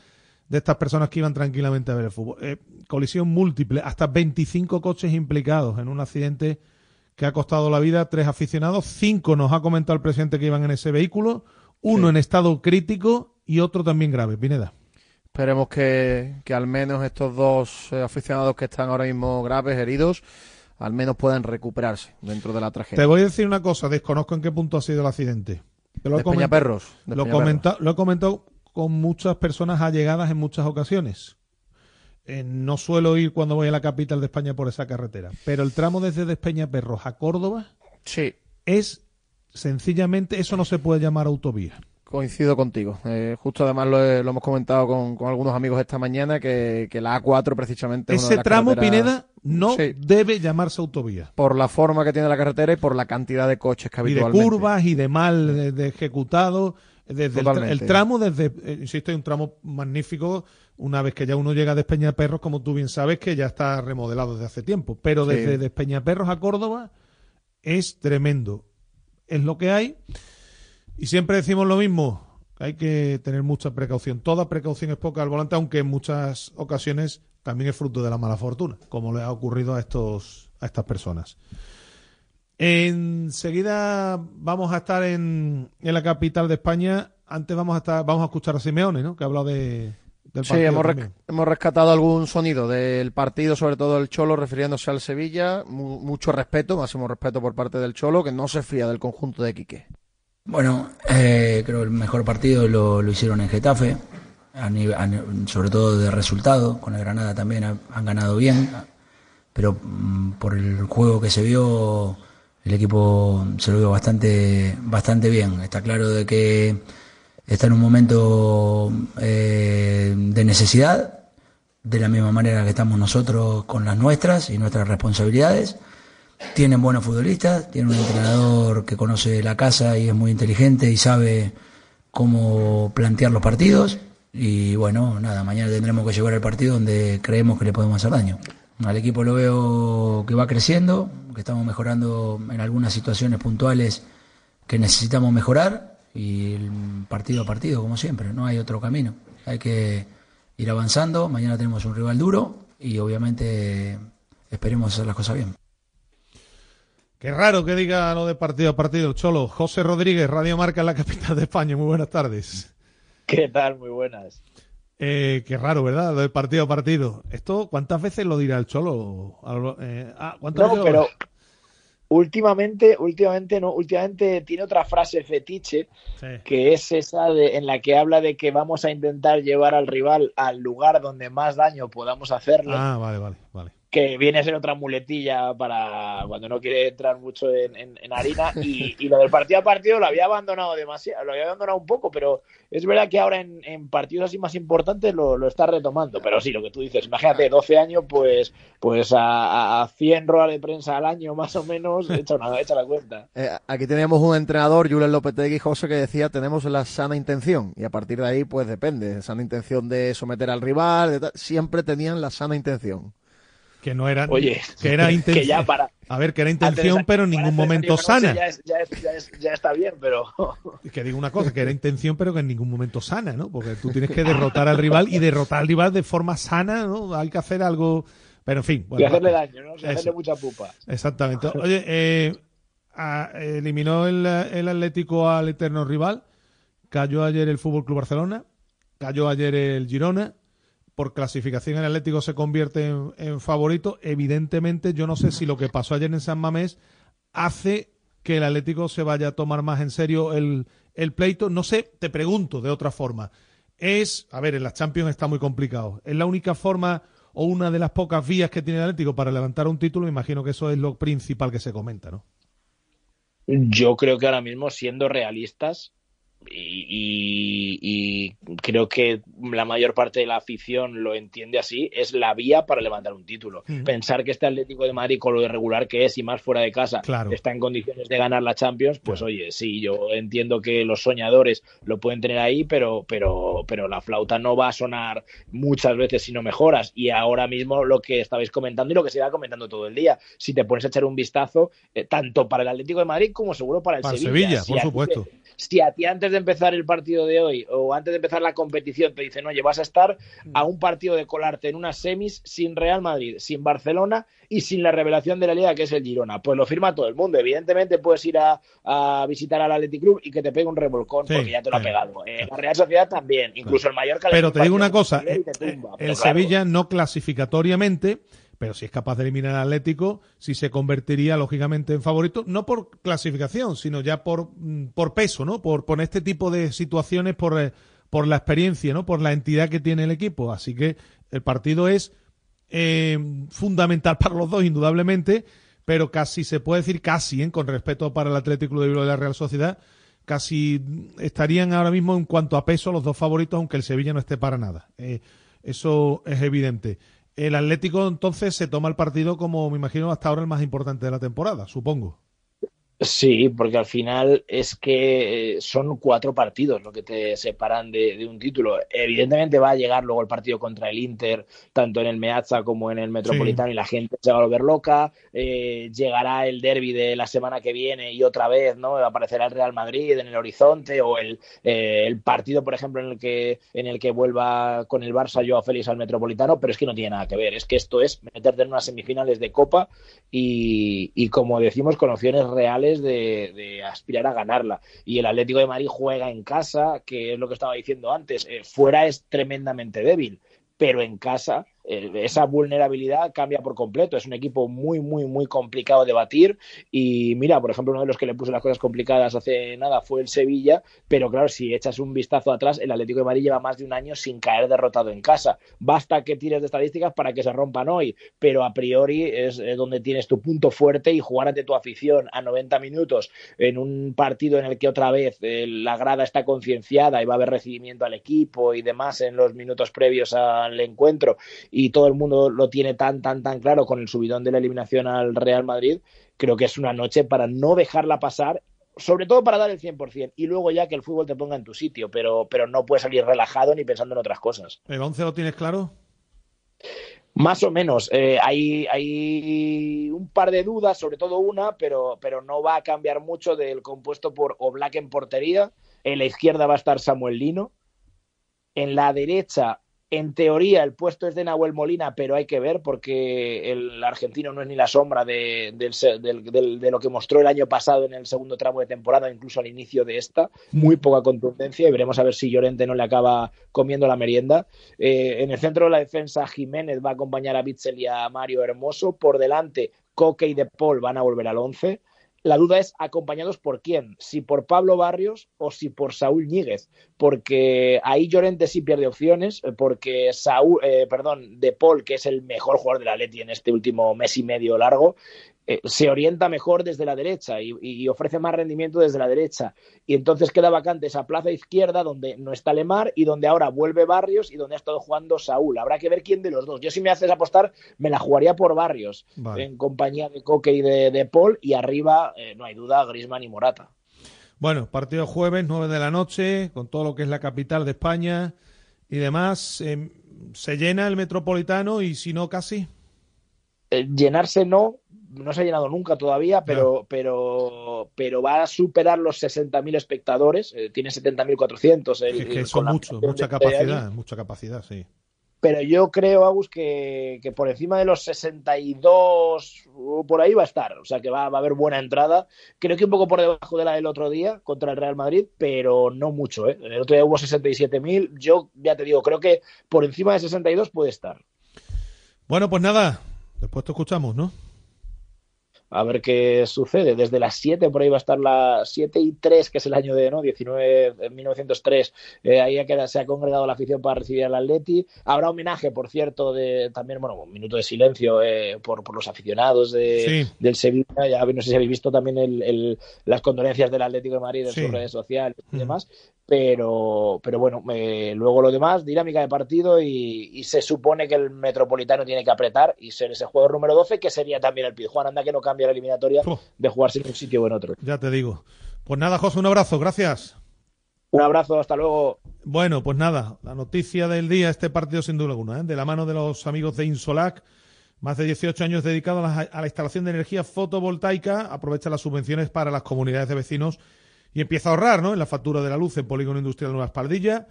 de estas personas que iban tranquilamente a ver el fútbol. Eh, colisión múltiple, hasta 25 coches implicados en un accidente que ha costado la vida a tres aficionados. Cinco nos ha comentado el presidente que iban en ese vehículo, uno en estado crítico y otro también grave. Pineda. Esperemos que, que al menos estos dos eh, aficionados que están ahora mismo graves, heridos, al menos puedan recuperarse dentro de la tragedia. Te voy a decir una cosa, desconozco en qué punto ha sido el accidente. Te De Peñaperros, de Lo, comenta- lo he comentado con muchas personas allegadas en muchas ocasiones. Eh, no suelo ir cuando voy a la capital de España por esa carretera, pero el tramo desde Despeñaperros a Córdoba sí. es sencillamente, eso no se puede llamar autovía. Coincido contigo. Eh, justo además lo, he- lo hemos comentado con, con algunos amigos esta mañana que, que la A4 precisamente es una de Ese las tramo, carreteras- Pineda, no Sí. debe llamarse autovía. por la forma que tiene la carretera y por la cantidad de coches que y de habitualmente. curvas y de mal de, de ejecutado. Desde el, el tramo, desde, eh, insisto, hay un tramo magnífico. Una vez que ya uno llega a Despeñaperros, como tú bien sabes, que ya está remodelado desde hace tiempo. Pero Sí. desde Despeñaperros a Córdoba es tremendo. Es lo que hay. Y siempre decimos lo mismo. Hay que tener mucha precaución. Toda precaución es poca al volante, aunque en muchas ocasiones también es fruto de la mala fortuna, como le ha ocurrido a estos a estas personas. Enseguida vamos a estar en, en la capital de España. Antes vamos a estar, vamos a escuchar a Simeone, ¿no? Que ha hablado de, del Sí, hemos, hemos rescatado algún sonido del partido, sobre todo el Cholo, refiriéndose al Sevilla. Mu- mucho respeto, máximo respeto por parte del Cholo, que no se fía del conjunto de Quique. Bueno, eh, creo que el mejor partido lo, lo hicieron en Getafe, a a sobre todo de resultado, con el Granada también ha- han ganado bien, pero mm, por el juego que se vio, el equipo se lo vio bastante, bastante bien. Está claro de que está en un momento eh, de necesidad, de la misma manera que estamos nosotros con las nuestras y nuestras responsabilidades. Tienen buenos futbolistas, tienen un entrenador que conoce la casa y es muy inteligente y sabe cómo plantear los partidos. Y bueno, nada, mañana tendremos que llevar el partido donde creemos que le podemos hacer daño. Al equipo lo veo que va creciendo, que estamos mejorando en algunas situaciones puntuales que necesitamos mejorar y el partido a partido, como siempre, no hay otro camino. Hay que ir avanzando, mañana tenemos un rival duro y obviamente esperemos hacer las cosas bien. Qué raro que diga lo de partido a partido el Cholo. José Rodríguez, Radio Marca en la capital de España. Muy buenas tardes. ¿Qué tal? Muy buenas. Eh, qué raro, ¿verdad? Lo de partido a partido. ¿Esto cuántas veces lo dirá el Cholo? Eh, ah, ¿cuántas No, veces lo- pero últimamente, últimamente no, últimamente tiene otra frase fetiche que es esa de, en la que habla de que vamos a intentar llevar al rival al lugar donde más daño podamos hacerle. Ah, vale, vale, vale. Que viene a ser otra muletilla para cuando no quiere entrar mucho en, en- en harina y, [laughs] y lo del partido a partido lo había abandonado demasiado, lo había abandonado un poco, pero es verdad que ahora en, en partidos así más importantes lo, lo está retomando, pero sí, lo que tú dices, imagínate, 12 años, pues pues a, a 100 ruedas de prensa al año más o menos, [laughs] echa, una, echa la cuenta. Eh, aquí teníamos un entrenador, Julen Lopetegui José, que decía tenemos la sana intención. Y a partir de ahí, pues depende. Sana intención de someter al rival, de siempre tenían la sana intención. Que no era. Oye, que era [laughs] que intención. ya para- A ver, que era intención, pero en ningún momento sana. Ya, es- ya es- ya es- ya está bien, pero [laughs] Que digo una cosa, que era intención, pero que en ningún momento sana, ¿no? Porque tú tienes que derrotar al rival y derrotar al rival de forma sana, ¿no? Hay que hacer algo. Pero en fin. y hacerle daño, ¿no? Hacerle mucha pupa. Exactamente. Oye, eh, a- eliminó el, el Atlético al eterno rival. Cayó ayer el Fútbol Club Barcelona. Cayó ayer el Girona. Por clasificación, el Atlético se convierte en, favorito. Evidentemente, yo no sé si lo que pasó ayer en San Mamés hace que el Atlético se vaya a tomar más en serio el, el pleito. No sé, te pregunto de otra forma. Es, a ver, en las Champions está muy complicado. Es la única forma o una de las pocas vías que tiene el Atlético para levantar un título. Me imagino que eso es lo principal que se comenta, ¿no? Yo creo que ahora mismo, siendo realistas, y, y- y creo que la mayor parte de la afición lo entiende así, es la vía para levantar un título. Mm. Pensar que este Atlético de Madrid, con lo irregular que es y más fuera de casa, Claro. está en condiciones de ganar la Champions, pues oye, sí, yo entiendo que los soñadores lo pueden tener ahí, pero, pero pero, la flauta no va a sonar muchas veces si no mejoras. Y ahora mismo lo que estabais comentando y lo que se va comentando todo el día, si te pones a echar un vistazo, eh, tanto para el Atlético de Madrid como seguro para el Para Sevilla. Sevilla, Si por a ti supuesto. te- si a ti antes de empezar el partido de hoy o antes de empezar la competición te dicen, oye, vas a estar a un partido de colarte en unas semis sin Real Madrid, sin Barcelona y sin la revelación de la liga que es el Girona, pues lo firma todo el mundo. Evidentemente puedes ir a, a visitar al Athletic Club y que te pegue un revolcón Sí, porque ya te lo ha pegado. Eh, la Real Sociedad también, incluso el Mallorca. Pero te digo un una cosa, y eh, tumba, el claro. Sevilla no clasificatoriamente, pero si es capaz de eliminar al Atlético, sí se convertiría lógicamente en favorito, no por clasificación, sino ya por, mm, por peso, ¿no? Por, por este tipo de situaciones, por, eh, por la experiencia, ¿no? Por la entidad que tiene el equipo. Así que el partido es eh, fundamental [laughs] para los dos, indudablemente, pero casi se puede decir casi, ¿eh? con respeto para el Atlético de Bilbao y la Real Sociedad, casi estarían ahora mismo en cuanto a peso los dos favoritos, aunque el Sevilla no esté para nada. Eh, eso es evidente. El Atlético entonces se toma el partido como, me imagino, hasta ahora el más importante de la temporada, supongo. Sí, porque al final es que son cuatro partidos lo que te separan de, de un título. Evidentemente va a llegar luego el partido contra el Inter, tanto en el Meazza como en el Metropolitano, y la gente se va a volver loca. Eh, llegará el derby de la semana que viene y otra vez, ¿no? Aparecerá el Real Madrid en el horizonte o el, eh, el partido, por ejemplo, en el que en el que vuelva con el Barça Joao Félix al Metropolitano, pero es que no tiene nada que ver. Es que esto es meterte en unas semifinales de Copa y, y como decimos, con opciones reales de, aspirar a ganarla. Y el Atlético de Madrid juega en casa, que es lo que estaba diciendo antes. Eh, fuera es tremendamente débil, pero en casa esa vulnerabilidad cambia por completo. Es un equipo muy, muy, muy complicado de batir. Y mira, por ejemplo, uno de los que le puso las cosas complicadas hace nada fue el Sevilla, pero claro, si echas un vistazo atrás, el Atlético de Madrid lleva más de un año sin caer derrotado en casa. Basta que tires de estadísticas para que se rompan hoy, pero a priori es eh, donde tienes tu punto fuerte y jugar ante tu afición a 90 minutos en un partido en el que otra vez eh, la grada está concienciada y va a haber recibimiento al equipo y demás en los minutos previos al encuentro y todo el mundo lo tiene tan, tan, tan claro con el subidón de la eliminación al Real Madrid, creo que es una noche para no dejarla pasar sobre todo para dar el 100% y luego ya que el fútbol te ponga en tu sitio, pero, pero no puedes salir relajado ni pensando en otras cosas. ¿El 11 lo tienes claro? Más o menos. Eh, hay, hay un par de dudas, sobre todo una, pero, pero no va a cambiar mucho del compuesto por Oblak en portería. En la izquierda va a estar Samuel Lino. En la derecha, en teoría, el puesto es de Nahuel Molina, pero hay que ver porque el argentino no es ni la sombra de, de lo que mostró el año pasado en el segundo tramo de temporada, incluso al inicio de esta. Muy poca contundencia y veremos a ver si Llorente no le acaba comiendo la merienda. Eh, en el centro de la defensa, Jiménez va a acompañar a Bitzel y a Mario Hermoso. Por delante, Coque y De Paul van a volver al 11. La duda es acompañados por quién, si por Pablo Barrios o si por Saúl Ñíguez, porque ahí Llorente sí pierde opciones, eh, porque Saúl, eh, perdón, De Paul, que es el mejor jugador de la Leti en este último mes y medio largo, eh, se orienta mejor desde la derecha y, y ofrece más rendimiento desde la derecha. Y entonces queda vacante esa plaza izquierda donde no está Lemar y donde ahora vuelve Barrios y donde ha estado jugando Saúl. Habrá que ver quién de los dos. Yo si me haces apostar, me la jugaría por Barrios Vale. en compañía de Coque y de, de Paul y arriba, eh, no hay duda, Grisman y Morata. Bueno, partido jueves, 9 de la noche, con todo lo que es la capital de España y demás. eh, se llena el metropolitano y si no, casi. Eh, llenarse no, no se ha llenado nunca todavía, pero, pero, pero va a superar los 60.000 espectadores, eh, tiene 70.400. el- Es que el- son ampliación mucha capacidad, mucha capacidad, sí. Pero yo creo, Agus, que, que por encima de los 62 o por ahí va a estar. O sea que va, va a haber buena entrada. Creo que un poco por debajo de la del otro día contra el Real Madrid, pero no mucho. ¿eh? El otro día hubo 67.000. Yo ya te digo, creo que por encima de 62 puede estar. Bueno, pues nada, después te escuchamos, ¿no? A ver qué sucede. Desde las 7 por ahí va a estar la 7 y 3, que es el año de ¿no? 19, eh, 1903. Eh, ahí ha quedado- se ha congregado la afición para recibir al Atleti. Habrá homenaje, por cierto, de también, bueno, un minuto de silencio eh, por, por los aficionados de, Sí. del Sevilla. Ya no sé si habéis visto también el- el- las condolencias del Atlético de Madrid en Sí. sus redes sociales y Mm. demás. Pero, pero bueno, eh, luego lo demás, dinámica de partido y, y se supone que el Metropolitano tiene que apretar y ser ese juego número 12, que sería también el Pizjuán. Anda que no cambia la eliminatoria de jugarse en un sitio o en otro. Ya te digo. Pues nada, José, un abrazo, gracias. Un abrazo, hasta luego. Bueno, pues nada, la noticia del día, este partido sin duda alguna, ¿eh? de la mano de los amigos de Insolac, más de 18 años dedicados a la, a la instalación de energía fotovoltaica, aprovecha las subvenciones para las comunidades de vecinos y empieza a ahorrar ¿no? en la factura de la luz en Polígono Industrial Nueva Espaldilla,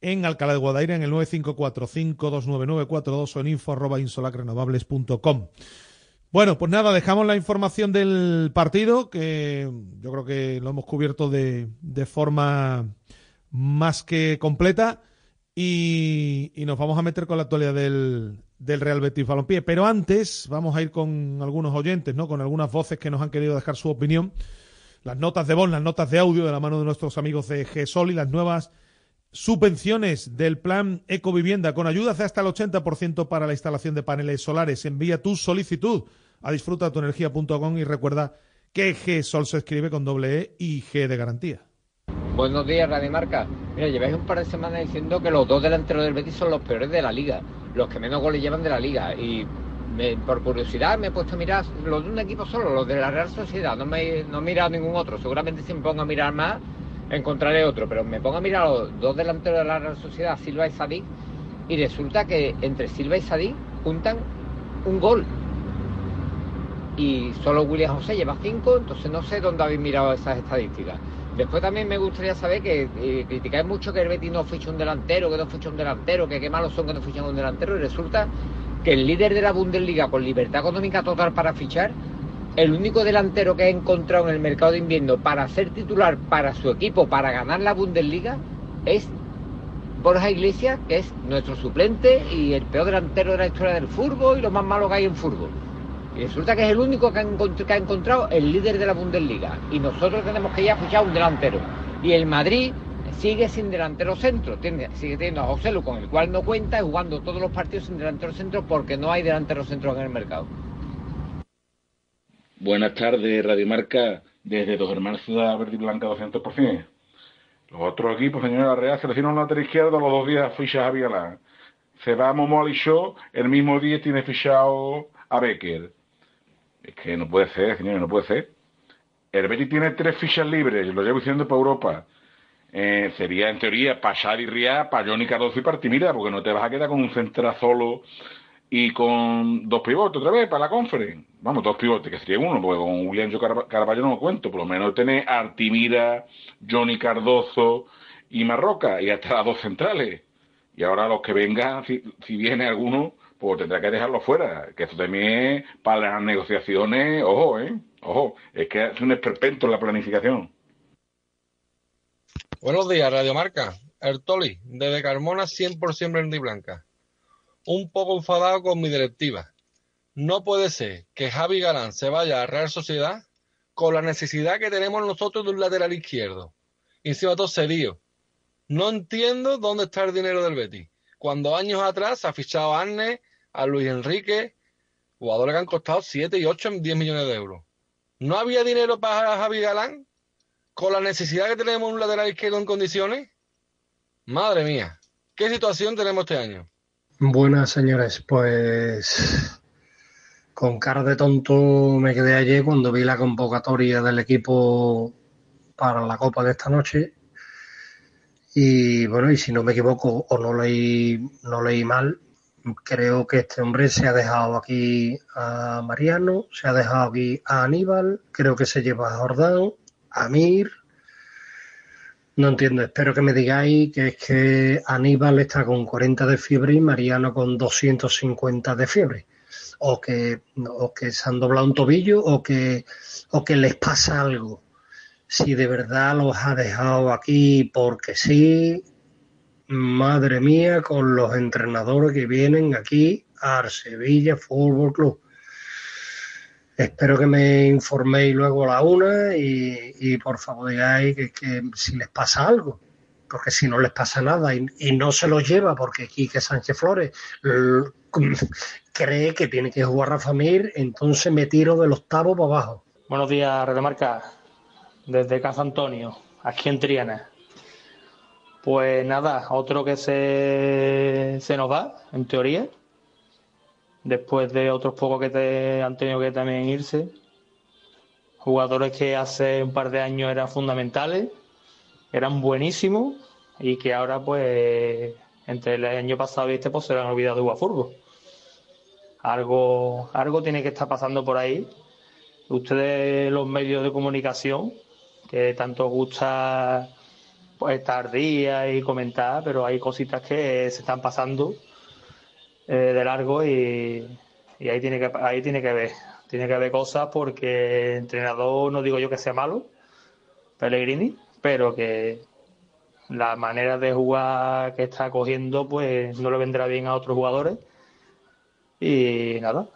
en Alcalá de Guadaira, en el 954-529942 o en info arroba insolacrenovables.com. Bueno, pues nada, dejamos la información del partido, que yo creo que lo hemos cubierto de, de forma más que completa, y, y, nos vamos a meter con la actualidad del, del Real Betis Balompié. Pero antes vamos a ir con algunos oyentes, ¿no? con algunas voces que nos han querido dejar su opinión, las notas de voz, las notas de audio de la mano de nuestros amigos de GESOL y las nuevas subvenciones del plan Ecovivienda con ayudas de hasta el 80% para la instalación de paneles solares. Envía tu solicitud a disfrutatuenergia.com y recuerda que G-Sol se escribe con doble E y G de garantía. Buenos días, Radio Marca. Mira, lleváis un par de semanas diciendo que los dos delanteros del Betis son los peores de la liga, los que menos goles llevan de la liga. Y por curiosidad me he puesto a mirar los de un equipo solo, los de la Real Sociedad. No, me, no he mirado ningún otro. Seguramente si me pongo a mirar más, encontraré otro. Pero me pongo a mirar los dos delanteros de la Real Sociedad, Silva y Sadik, y resulta que entre Silva y Sadik juntan un gol y solo William José lleva cinco, entonces no sé dónde habéis mirado esas estadísticas. Después también me gustaría saber que eh, criticáis mucho que el Betis no ficha un delantero, que no ficha un delantero, que qué malos son que no fichan un delantero, y resulta que el líder de la Bundesliga con libertad económica total para fichar, el único delantero que ha encontrado en el mercado de invierno para ser titular para su equipo, para ganar la Bundesliga, es Borja Iglesias, que es nuestro suplente y el peor delantero de la historia del fútbol y lo más malo que hay en fútbol. Y resulta que es el único que ha, que ha, encontrado el líder de la Bundesliga. Y nosotros tenemos que ir a fichar un delantero. Y el Madrid sigue sin delantero centro. Sigue teniendo a José Lu, con el cual no cuenta, jugando todos los partidos sin delantero centro porque no hay delantero centro en el mercado. Buenas tardes, Radio Marca, desde Dos Hermanos Ciudad Verde y Blanca 200%. Los otros equipos, señora Real, seleccionan lateral izquierdo, los dos días ficha a Galán. Se va Momo Show, el mismo día tiene fichado a Becker. Es que no puede ser, señores, no puede ser. El Betis tiene tres fichas libres, lo llevo diciendo para Europa. Eh, sería en teoría para Xavi Ria, para Johnny Cardozo y para Timira, porque no te vas a quedar con un central solo y con dos pivotes otra vez para la conference. Vamos, dos pivotes, que sería uno, porque con William Yo Caraballo no lo cuento. Por lo menos tener Artimira, Johnny Cardozo y Marroca, y hasta las dos centrales. Y ahora los que vengan, si, si viene alguno, pues tendrá que dejarlo fuera. Que esto también es para las negociaciones, ojo, ¿eh? Ojo, es que es un esperpento en la planificación. Buenos días, Radio Marca. Ertoli, desde Carmona 100% verde y blanca. Un poco enfadado con mi directiva. No puede ser que Javi Galán se vaya a Real Sociedad con la necesidad que tenemos nosotros de un lateral izquierdo. Y encima todo cedido. No entiendo dónde está el dinero del Betis. Cuando años atrás ha fichado a Arne, a Luis Enrique, jugadores que han costado 7 y 8 en 10 millones de euros. ¿No había dinero para Javi Galán? ¿Con la necesidad que tenemos un lateral izquierdo en condiciones? Madre mía, ¿qué situación tenemos este año? Buenas, señores. Pues con cara de tonto me quedé ayer cuando vi la convocatoria del equipo para la Copa de esta noche. Y bueno, y si no me equivoco o no leí, no leí mal, creo que este hombre se ha dejado aquí a Mariano, se ha dejado aquí a Aníbal, creo que se lleva a Jordán, a Mir. No entiendo, espero que me digáis que es que Aníbal está con 40 de fiebre y Mariano con 250 de fiebre. O que, o que se han doblado un tobillo o que, o que les pasa algo. Si de verdad los ha dejado aquí porque sí, madre mía, con los entrenadores que vienen aquí a Sevilla Fútbol Club. Espero que me informéis luego a la una y, y por favor digáis que, que, si les pasa algo, porque si no les pasa nada y, y no se los lleva porque Quique Sánchez Flores [laughs] cree que tiene que jugar Rafa Mir, entonces me tiro del octavo para abajo. Buenos días, Redemarca, desde Casa Antonio, aquí en Triana. Pues nada, otro que se, se nos va, en teoría. Después de otros pocos que te, han tenido que también irse. Jugadores que hace un par de años eran fundamentales. eran buenísimos y que ahora pues entre el año pasado y este pues se le han olvidado de fútbol. Algo, algo tiene que estar pasando por ahí. Ustedes los medios de comunicación, que tanto gusta pues estar día y comentar, pero hay cositas que se están pasando eh, de largo y, ahí tiene que ahí tiene que ver tiene que haber cosas porque el entrenador no digo yo que sea malo Pellegrini pero que la manera de jugar que está cogiendo pues no le vendrá bien a otros jugadores y nada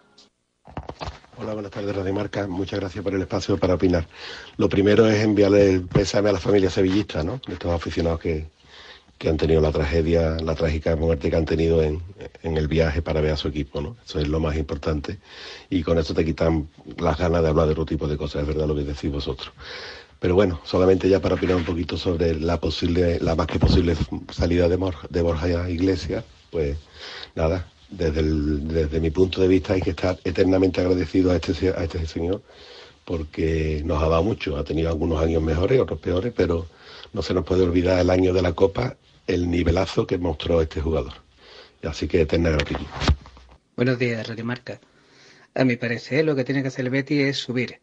Hola, buenas tardes, Radio Marca. Muchas gracias por el espacio para opinar. Lo primero es enviarle el pésame a la familia sevillista, ¿no? De estos aficionados que, que han tenido la tragedia, la trágica muerte que han tenido en, en, el viaje para ver a su equipo, ¿no? Eso es lo más importante. Y con eso te quitan las ganas de hablar de otro tipo de cosas, es verdad lo que decís vosotros. Pero bueno, solamente ya para opinar un poquito sobre la posible, la más que posible salida de, Borja, de Borja Iglesias, pues nada, desde, desde mi punto de vista hay que estar eternamente agradecido a este, a este señor porque nos ha dado mucho. Ha tenido algunos años mejores, otros peores, pero no se nos puede olvidar el año de la Copa, el nivelazo que mostró este jugador. Así que eterna gratitud. Buenos días, Radio Marca. A mi parecer, lo que tiene que hacer Betty es subir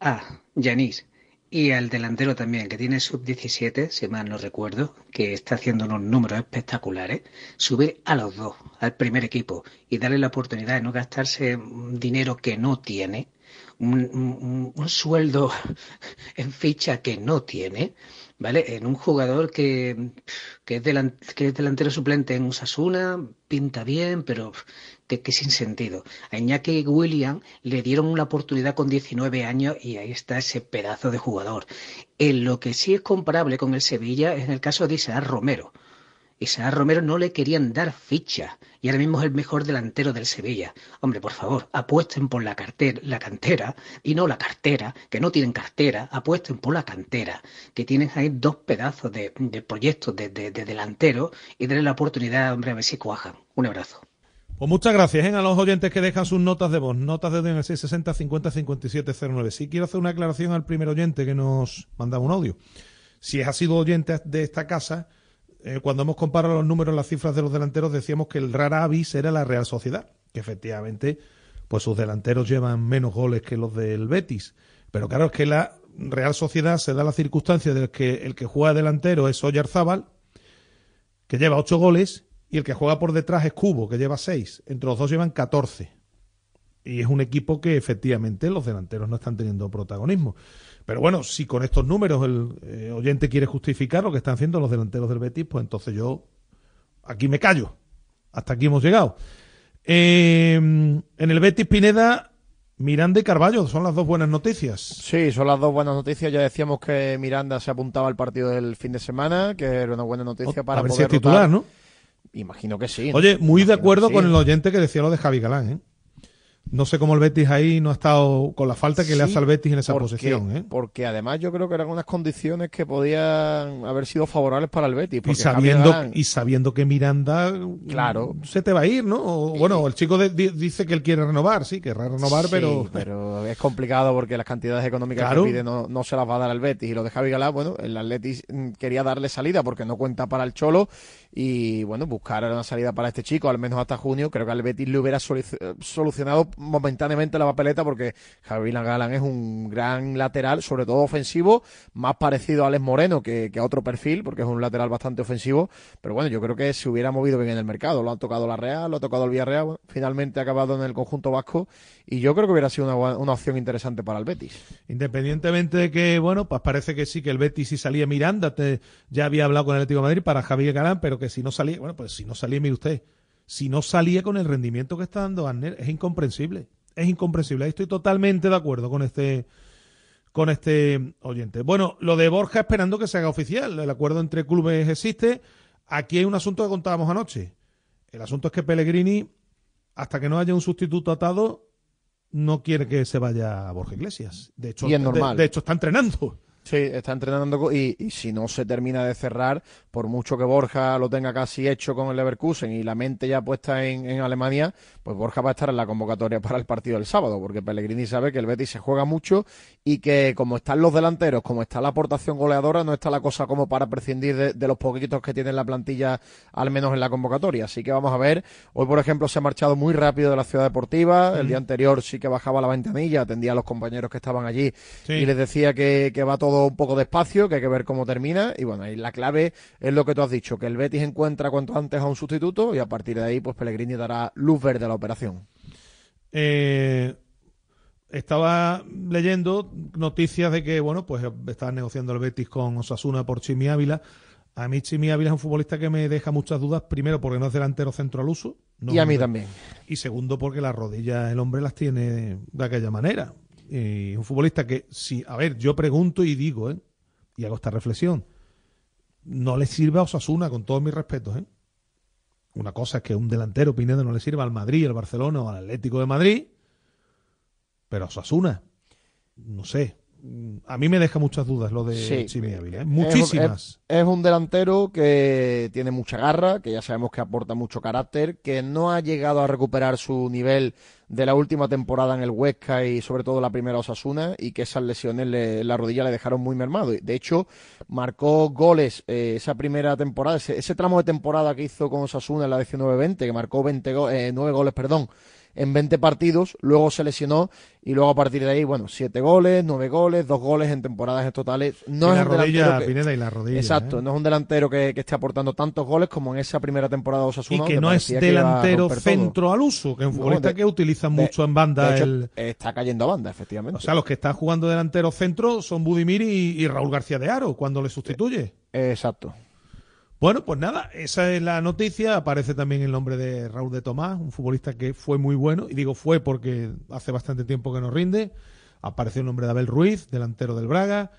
a Yanis y al delantero también, que tiene sub-17, si mal no recuerdo, que está haciendo unos números espectaculares, subir a los dos, al primer equipo, y darle la oportunidad de no gastarse dinero que no tiene, un, un sueldo [laughs] en ficha que no tiene, ¿vale? En un jugador que, que, es, delant, que es delantero suplente en Usasuna, pinta bien, pero que, que, sin sentido. A Iñaki William le dieron una oportunidad con 19 años y ahí está ese pedazo de jugador. En lo que sí es comparable con el Sevilla es en el caso de Isaac Romero. Isaac Romero no le querían dar ficha y ahora mismo es el mejor delantero del Sevilla. Hombre, por favor, apuesten por la, cartera, la cantera y no la cartera, que no tienen cartera, apuesten por la cantera, que tienen ahí dos pedazos de, proyectos de, de, de delantero y denle la oportunidad, hombre, a ver si cuajan. Un abrazo. Pues muchas gracias ¿eh? a los oyentes que dejan sus notas de voz. Notas de en el 660 50 57 09. Sí quiero hacer una aclaración al primer oyente que nos mandaba un audio. Si ha sido oyente de esta casa, eh, cuando hemos comparado los números, las cifras de los delanteros, decíamos que el rara avis era la Real Sociedad, que efectivamente, pues sus delanteros llevan menos goles que los del Betis. Pero claro, es que la Real Sociedad se da la circunstancia de que el que juega delantero es Oyarzábal, que lleva ocho goles, y el que juega por detrás es Cubo, que lleva seis. Entre los dos llevan catorce. Y es un equipo que efectivamente los delanteros no están teniendo protagonismo. Pero bueno, si con estos números el eh, oyente quiere justificar lo que están haciendo los delanteros del Betis, pues entonces yo aquí me callo. Hasta aquí hemos llegado. Eh, en el Betis Pineda, Miranda y Carballo son las dos buenas noticias. Sí, son las dos buenas noticias. Ya decíamos que Miranda se apuntaba al partido del fin de semana, que era una buena noticia para a ver poder si es titular, rotar. ¿no? Imagino que sí. Oye, muy de acuerdo sí. con el oyente que decía lo de Javi Galán, ¿eh? No sé cómo el Betis ahí no ha estado con la falta que Sí, le hace al Betis en esa porque- posición, ¿eh? Porque además yo creo que eran unas condiciones que podían haber sido favorables para el Betis. Y sabiendo, Galán- y sabiendo que Miranda Claro. se te va a ir, ¿no? O, bueno, el chico de- di- dice que él quiere renovar, sí, querrá renovar, Sí, pero... pero es complicado porque las cantidades económicas Claro. que pide no, no se las va a dar al Betis. Y lo de Javi Galán, bueno, el Atletis mm, quería darle salida porque no cuenta para el Cholo y, bueno, buscar una salida para este chico, al menos hasta junio. Creo que al Betis le hubiera eh, solucionado momentáneamente la papeleta porque Javi Galán es un gran lateral, sobre todo ofensivo, más parecido a Alex Moreno que, a otro perfil, porque es un lateral bastante ofensivo. Pero bueno, yo creo que se hubiera movido bien en el mercado. Lo ha tocado la Real, lo ha tocado el Villarreal, finalmente ha acabado en el conjunto vasco y yo creo que hubiera sido una, opción interesante para el Betis. Independientemente de que, bueno, pues parece que sí, que el Betis si salía Miranda, te- ya había hablado con el Atlético de Madrid para Javier Galán, pero que si no salía, bueno, pues si no salía, mire usted, si no salía con el rendimiento que está dando Arner, es incomprensible, es incomprensible. Ahí estoy totalmente de acuerdo con este con este oyente. Bueno, lo de Borja esperando que se haga oficial, el acuerdo entre clubes existe. Aquí hay un asunto que contábamos anoche. El asunto es que Pellegrini, hasta que no haya un sustituto atado, no quiere que se vaya Borja Iglesias. De hecho, Y es de- normal. de hecho está entrenando. Sí, está entrenando y, y, si no se termina de cerrar, por mucho que Borja lo tenga casi hecho con el Leverkusen y la mente ya puesta en, en, Alemania, pues Borja va a estar en la convocatoria para el partido del sábado, porque Pellegrini sabe que el Betis se juega mucho y que como están los delanteros, como está la aportación goleadora, no está la cosa como para prescindir de, de los poquitos que tiene la plantilla, al menos en la convocatoria. Así que vamos a ver. Hoy, por ejemplo, se ha marchado muy rápido de la ciudad deportiva. El día anterior sí que bajaba la ventanilla, atendía a los compañeros que estaban allí sí. y les decía que, que va todo un poco despacio, que hay que ver cómo termina. Y bueno, ahí la clave es lo que tú has dicho, que el Betis encuentra cuanto antes a un sustituto y a partir de ahí, pues Pellegrini dará luz verde a la operación. Eh, estaba leyendo noticias de que, bueno, pues está negociando el Betis con Osasuna por Chimi Ávila. A mí Chimi Ávila es un futbolista que me deja muchas dudas, primero porque no es delantero centro al uso. No y a mí también. Y segundo porque las rodillas el hombre las tiene de aquella manera. Y un futbolista que, si, a ver, yo pregunto y digo, ¿eh? y hago esta reflexión, no le sirve a Osasuna, con todos mis respetos. ¿eh? Una cosa es que un delantero, Pinedo, no le sirva al Madrid, al Barcelona o al Atlético de Madrid, pero a Osasuna, no sé. A mí me deja muchas dudas lo de Sí. Chimi Ávila, ¿eh? muchísimas. Es, es un delantero que tiene mucha garra, que ya sabemos que aporta mucho carácter, que no ha llegado a recuperar su nivel de la última temporada en el Huesca y sobre todo la primera Osasuna y que esas lesiones le- la rodilla le dejaron muy mermado. De hecho, marcó goles eh, esa primera temporada, ese, ese tramo de temporada que hizo con Osasuna en la 19-20, que marcó 20 go- eh, 9 goles, perdón, en 20 partidos, luego se lesionó y luego a partir de ahí, bueno, 7 goles, 9 goles, 2 goles en temporadas en totales. No Y es la un rodilla, delantero que- Pineda, y la rodilla, Exacto, ¿eh? no es un delantero que, que esté aportando tantos goles como en esa primera temporada de Osasuna. Y que no es delantero todo. centro al uso, que es un No, futbolista de- que utilizan de- mucho en banda. de hecho, el- Está cayendo a banda, efectivamente. O sea, los que están jugando delantero centro son Budimir y, y Raúl García de Aro cuando le sustituye. Exacto. Bueno, pues nada, esa es la noticia. Aparece también el nombre de Raúl de Tomás, un futbolista que fue muy bueno. Y digo fue porque hace bastante tiempo que no rinde. Apareció el nombre de Abel Ruiz, delantero del Braga.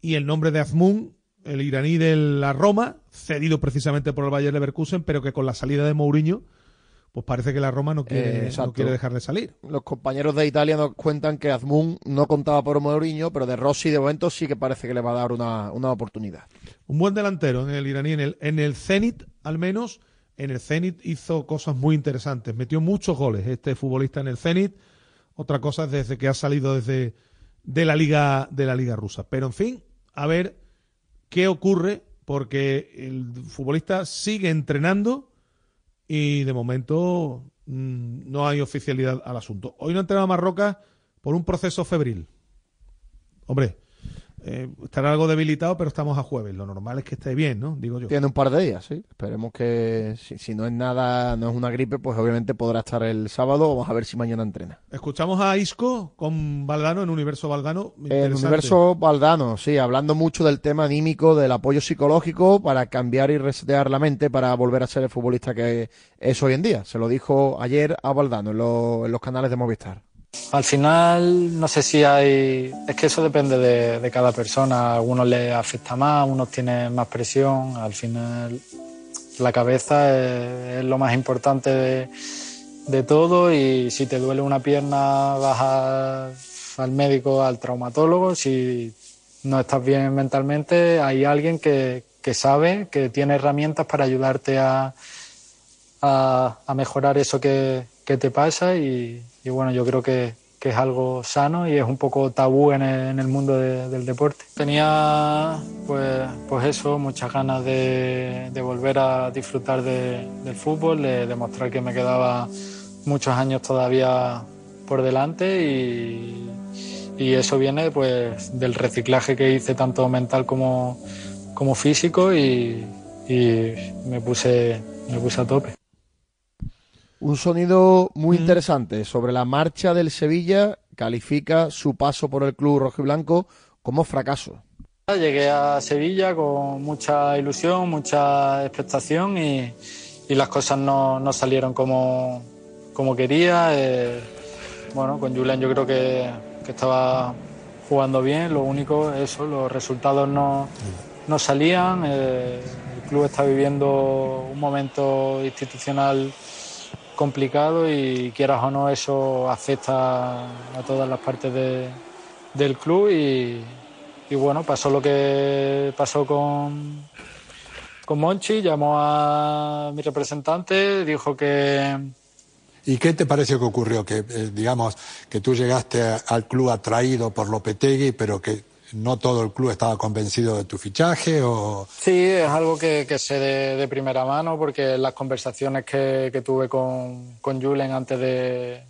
Y el nombre de Azmoun, el iraní de la Roma, cedido precisamente por el Bayer Leverkusen, pero que con la salida de Mourinho, pues parece que la Roma no quiere, Eh, no exacto. quiere dejar de salir. Los compañeros de Italia nos cuentan que Azmoun no contaba por Mourinho, pero de Rossi de momento sí que parece que le va a dar una, una oportunidad. Un buen delantero en el iraní, en el, en el Zenit al menos, en el Zenit hizo cosas muy interesantes, metió muchos goles este futbolista en el Zenit, otra cosa es desde que ha salido desde de la liga de la liga rusa. Pero en fin, a ver qué ocurre porque el futbolista sigue entrenando y de momento mm, no hay oficialidad al asunto. Hoy no entrenado a por un proceso febril. Hombre, eh, estará algo debilitado, pero estamos a jueves. Lo normal es que esté bien, ¿no? Digo yo. Tiene un par de días, sí. Esperemos que si, si no es nada, no es una gripe, pues obviamente podrá estar el sábado. Vamos a ver si mañana entrena. Escuchamos a Isco con Valdano en Universo Valdano. Interesante. universo Valdano, sí, hablando mucho del tema anímico, del apoyo psicológico para cambiar y resetear la mente para volver a ser el futbolista que es hoy en día. Se lo dijo ayer a Valdano en, lo- en los canales de Movistar. Al final, no sé si hay. Es que eso depende de, cada persona. A algunos les afecta más, a unos tienen más presión. Al final, la cabeza es, lo más importante de, todo. Y si te duele una pierna, vas al médico, al traumatólogo. Si no estás bien mentalmente, hay alguien que, que sabe, que tiene herramientas para ayudarte a, a mejorar eso que, que te pasa y, bueno, yo creo que, es algo sano y es un poco tabú en el, mundo de- del deporte. Tenía pues, pues eso, muchas ganas de, volver a disfrutar de- del fútbol, de demostrar que me quedaba muchos años todavía por delante y, y eso viene pues del reciclaje que hice tanto mental como, como físico y, y me puse, me puse a tope. Un sonido muy interesante sobre la marcha del Sevilla. Califica su paso por el club rojiblanco como fracaso. Llegué a Sevilla con mucha ilusión, mucha expectación y, y las cosas no, no salieron como, como quería. Eh, bueno, con Julián yo creo que, que estaba jugando bien, lo único, eso, los resultados no, no salían. eh, el club está viviendo un momento institucional complicado y quieras o no eso afecta a todas las partes de- del club y, y bueno, pasó lo que pasó con, con Monchi, llamó a mi representante, dijo que... ¿Y qué te pareció que ocurrió? Que, eh, digamos, que tú llegaste al club atraído por Lopetegui, pero que no todo el club estaba convencido de tu fichaje o... Sí, es algo que, que sé de, primera mano porque las conversaciones que, que tuve con, con Julen antes de,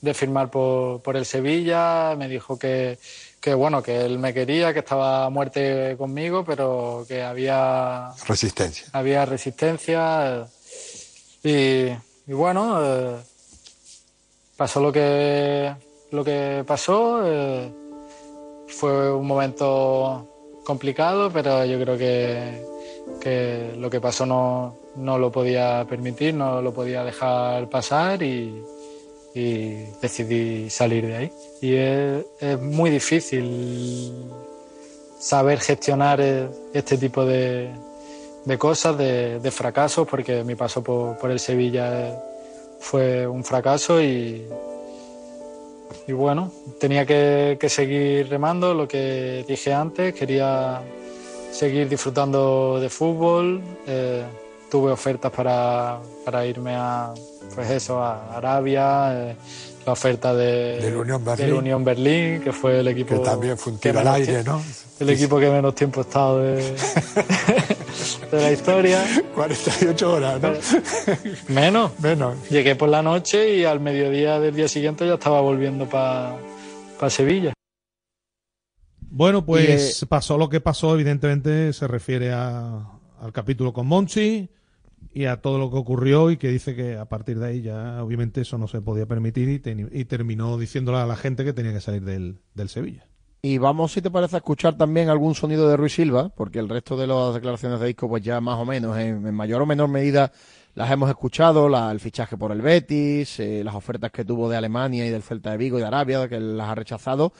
de firmar por, por, el Sevilla, me dijo que, que, bueno, que él me quería, que estaba a muerte conmigo, pero que había... Resistencia. Había resistencia y, y bueno, eh, pasó lo que, lo que pasó. Eh, fue un momento complicado, pero yo creo que, que lo que pasó no, no, lo podía permitir, no lo podía dejar pasar y, decidí salir de ahí. Y es, es, muy difícil saber gestionar este tipo de, de cosas, de, de, fracasos, porque mi paso por, por el Sevilla fue un fracaso y, y bueno, tenía que, seguir remando, lo que dije antes, quería seguir disfrutando de fútbol. Eh, tuve ofertas para, para, irme a, pues eso, a Arabia, eh, la oferta de, del Unión Berlín. Unión Berlín, que fue el equipo... Que también fue un tiro al aire, ¿no? El equipo que menos tiempo ha estado de, [laughs] de la historia. [laughs] 48 horas, ¿no? [laughs] Menos. Menos. Llegué por la noche y al mediodía del día siguiente ya estaba volviendo para pa Sevilla. Bueno, pues eh, pasó lo que pasó, evidentemente se refiere a, al capítulo con Monchi y a todo lo que ocurrió y que dice que a partir de ahí ya obviamente eso no se podía permitir y, y terminó diciéndole a la gente que tenía que salir del, del Sevilla. Y vamos, si te parece, a escuchar también algún sonido de Ruiz Silva, porque el resto de las declaraciones de disco, pues ya más o menos, en, mayor o menor medida, las hemos escuchado, la, el fichaje por el Betis, eh, las ofertas que tuvo de Alemania y del Celta de Vigo y de Arabia, que las ha rechazado.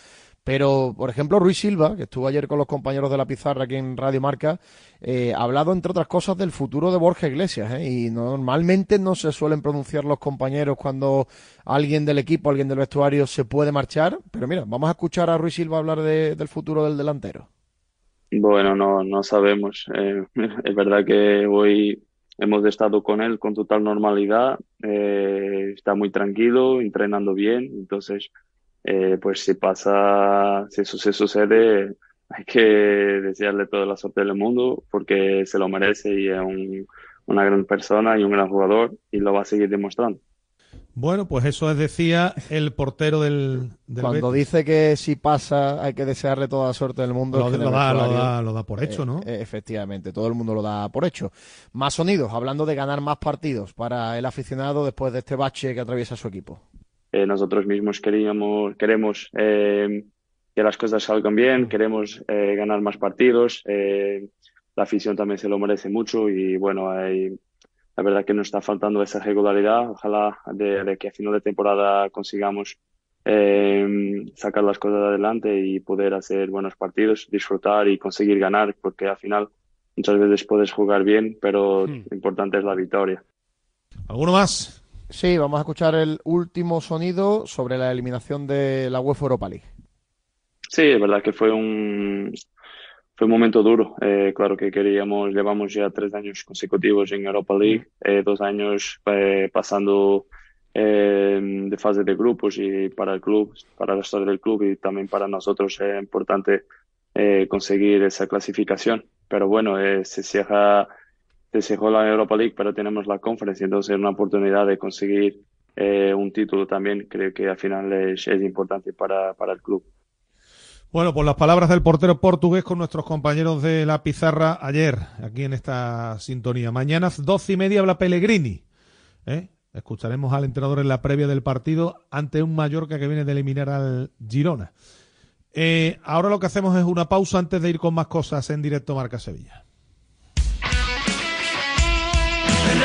Pero, por ejemplo, Ruiz Silva, que estuvo ayer con los compañeros de la pizarra aquí en Radio Marca, eh, ha hablado, entre otras cosas, del futuro de Borja Iglesias. ¿eh? Y normalmente no se suelen pronunciar los compañeros cuando alguien del equipo, alguien del vestuario se puede marchar. Pero mira, vamos a escuchar a Ruiz Silva hablar del futuro del delantero. Bueno, no, no sabemos. Eh, es verdad que hoy hemos estado con él con total normalidad. está muy tranquilo, entrenando bien. Entonces eh, pues si pasa, si eso se sucede, hay que desearle toda la suerte del mundo porque se lo merece y es una gran persona y un gran jugador y lo va a seguir demostrando. Bueno, pues eso es, decía el portero del, Cuando dice que si pasa hay que desearle toda la suerte del mundo. Lo, da, lo, da, por hecho, ¿no? Eh, efectivamente, todo el mundo lo da por hecho. Más sonidos, hablando de ganar más partidos para el aficionado después de este bache que atraviesa su equipo. Eh, nosotros mismos queríamos, queremos eh, que las cosas salgan bien, queremos eh, ganar más partidos, la afición también se lo merece mucho y bueno, hay, la verdad que nos está faltando esa regularidad, ojalá de, que a final de temporada consigamos sacar las cosas adelante y poder hacer buenos partidos, disfrutar y conseguir ganar, porque al final muchas veces puedes jugar bien, pero lo importante es la victoria. ¿Alguno más? Sí, vamos a escuchar el último sonido sobre la eliminación de la UEFA Europa League. Sí, es verdad que fue un, fue un momento duro. Eh, claro que queríamos, llevamos ya tres años consecutivos en Europa League, eh, dos años eh, pasando de fase de grupos y para el club, para el resto del club y también para nosotros es importante conseguir esa clasificación. Pero bueno, se cierra se dejó la Europa League, pero tenemos la Conference, entonces es una oportunidad de conseguir eh, un título también, creo que al final es, importante para, para el club. Bueno, pues las palabras del portero portugués con nuestros compañeros de la pizarra ayer, aquí en esta sintonía. Mañana, doce y media, habla Pellegrini. ¿eh? Escucharemos al entrenador en la previa del partido ante un Mallorca que viene de eliminar al Girona. Eh, ahora lo que hacemos es una pausa antes de ir con más cosas en directo Marca Sevilla.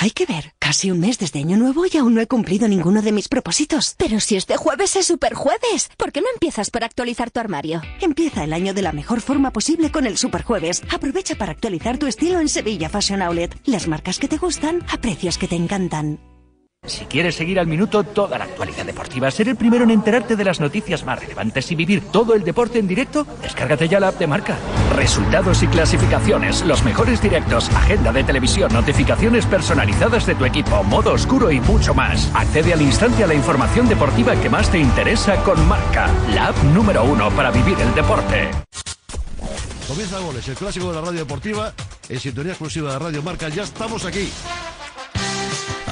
Hay que ver, casi un mes desde Año Nuevo y aún no he cumplido ninguno de mis propósitos. Pero si este jueves es super jueves, ¿por qué no empiezas por actualizar tu armario? Empieza el año de la mejor forma posible con el super jueves. Aprovecha para actualizar tu estilo en Sevilla Fashion Outlet. Las marcas que te gustan a precios que te encantan. Si quieres seguir al minuto toda la actualidad deportiva, ser el primero en enterarte de las noticias más relevantes y vivir todo el deporte en directo, descárgate ya la app de marca. Resultados y clasificaciones, los mejores directos, agenda de televisión, notificaciones personalizadas de tu equipo, modo oscuro y mucho más. Accede al instante a la información deportiva que más te interesa con marca, la app número uno para vivir el deporte. Comienza Goles, el clásico de la radio deportiva, en sintonía exclusiva de Radio Marca. Ya estamos aquí.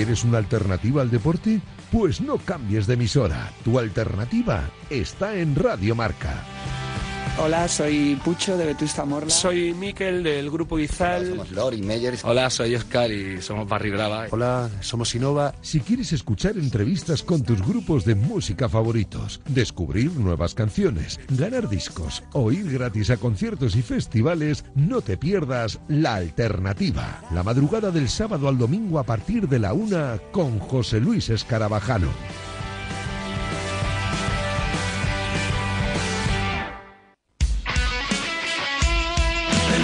¿Quieres una alternativa al deporte? Pues no cambies de emisora. Tu alternativa está en Radio Marca. Hola, soy Pucho de Vetusta Morla. Soy Miquel del grupo Izal. Somos Lori Meyer. Hola, soy Oscar y somos Barry Brava. Hola, somos Innova. Si quieres escuchar entrevistas con tus grupos de música favoritos, descubrir nuevas canciones, ganar discos o ir gratis a conciertos y festivales, no te pierdas La Alternativa. La madrugada del sábado al domingo a partir de la una con José Luis Escarabajano.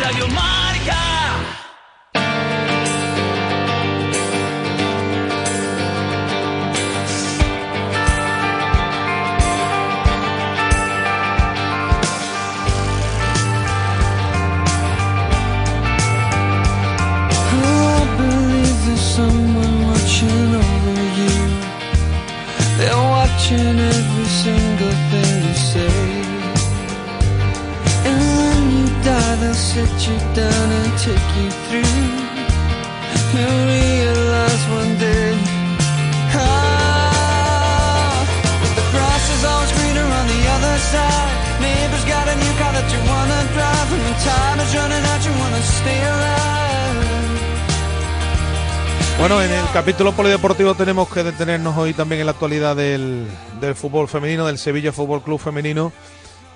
Radio Marca. I capítulo polideportivo tenemos que detenernos hoy también en la actualidad del, del fútbol femenino, del Sevilla Fútbol Club Femenino,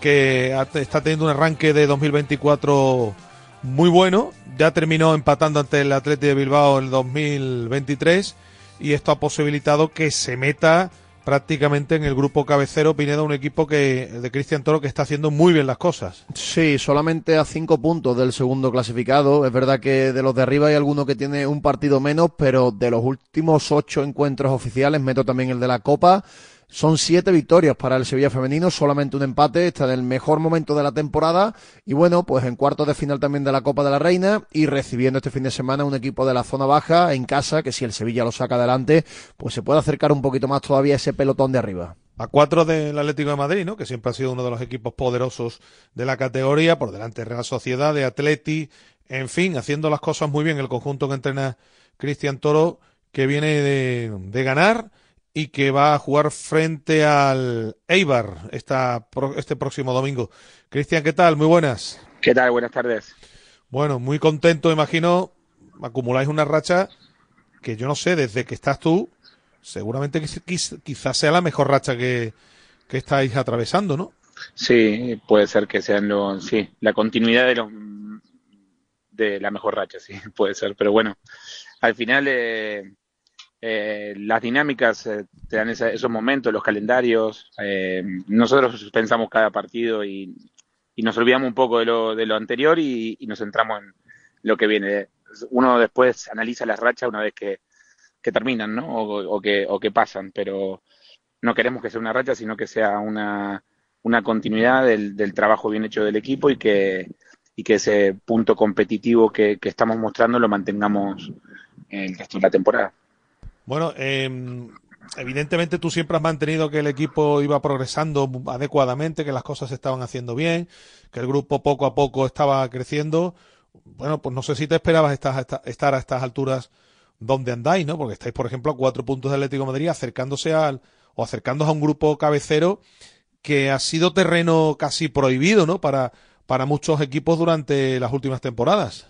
que está teniendo un arranque de 2024 muy bueno. Ya terminó empatando ante el Atleti de Bilbao en el 2023 y esto ha posibilitado que se meta prácticamente en el grupo cabecero Pineda, un equipo que de Cristian Toro que está haciendo muy bien las cosas. Sí, solamente a cinco puntos del segundo clasificado. Es verdad que de los de arriba hay alguno que tiene un partido menos, pero de los últimos ocho encuentros oficiales, meto también el de la Copa, son siete victorias para el Sevilla femenino, solamente un empate, está en el mejor momento de la temporada y bueno, pues en cuartos de final también de la Copa de la Reina y recibiendo este fin de semana un equipo de la zona baja en casa, que si el Sevilla lo saca adelante, pues se puede acercar un poquito más todavía a ese pelotón de arriba. A cuatro del Atlético de Madrid, ¿no? Que siempre ha sido uno de los equipos poderosos de la categoría, por delante de Real Sociedad, de Atleti, en fin, haciendo las cosas muy bien el conjunto que entrena Cristian Toro, que viene de, de ganar y que va a jugar frente al Eibar esta, este próximo domingo. Cristian, ¿qué tal? Muy buenas. ¿Qué tal? Buenas tardes. Bueno, muy contento, imagino. Acumuláis una racha que yo no sé, desde que estás tú, seguramente quiz- quiz- quizás sea la mejor racha que, que estáis atravesando, ¿no? Sí, puede ser que sean los, sí, la continuidad de los de la mejor racha, sí, [laughs] puede ser, pero bueno, al final eh, eh, las dinámicas eh, te dan esa- esos momentos, los calendarios, eh, nosotros pensamos cada partido y, y nos olvidamos un poco de lo, de lo anterior y, y nos centramos en lo que viene. Uno después analiza las rachas una vez que, que terminan, ¿no? O, o, que, o que pasan, pero no queremos que sea una racha, sino que sea una, una continuidad del, del trabajo bien hecho del equipo y que, y que ese punto competitivo que, que estamos mostrando lo mantengamos el resto de la temporada. Bueno, eh, evidentemente tú siempre has mantenido que el equipo iba progresando adecuadamente, que las cosas se estaban haciendo bien, que el grupo poco a poco estaba creciendo. Bueno, pues no sé si te esperabas estar, a estas alturas donde andáis, ¿no? Porque estáis, por ejemplo, a cuatro puntos del Atlético de Madrid, acercándose al, o acercándoos a un grupo cabecero que ha sido terreno casi prohibido, ¿no? Para, para muchos equipos durante las últimas temporadas.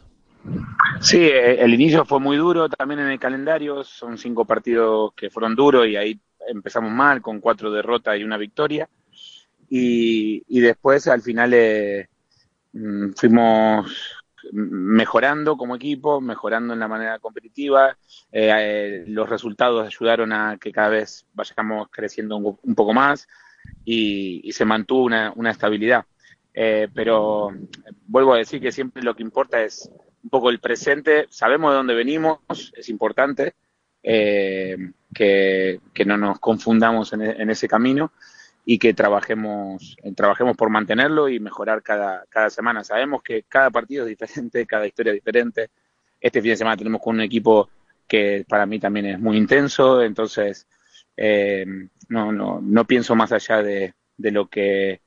Sí, eh, el inicio fue muy duro también en el calendario, son cinco partidos que fueron duros y ahí empezamos mal con cuatro derrotas y una victoria. Y, y después al final eh, mm, fuimos mejorando como equipo, mejorando en la manera competitiva. Eh, eh, los resultados ayudaron a que cada vez vayamos creciendo un, un poco más y, y, se mantuvo una, una estabilidad. Pero vuelvo a decir que siempre lo que importa es un poco el presente. Sabemos de dónde venimos, es importante eh, que, que, no nos confundamos en, ese camino y que trabajemos, trabajemos por mantenerlo y mejorar cada, cada semana. Sabemos que cada partido es diferente, [laughs] cada historia es diferente. Este fin de semana tenemos con un equipo que para mí también es muy intenso, entonces eh, no, no, no pienso más allá de, de, lo que,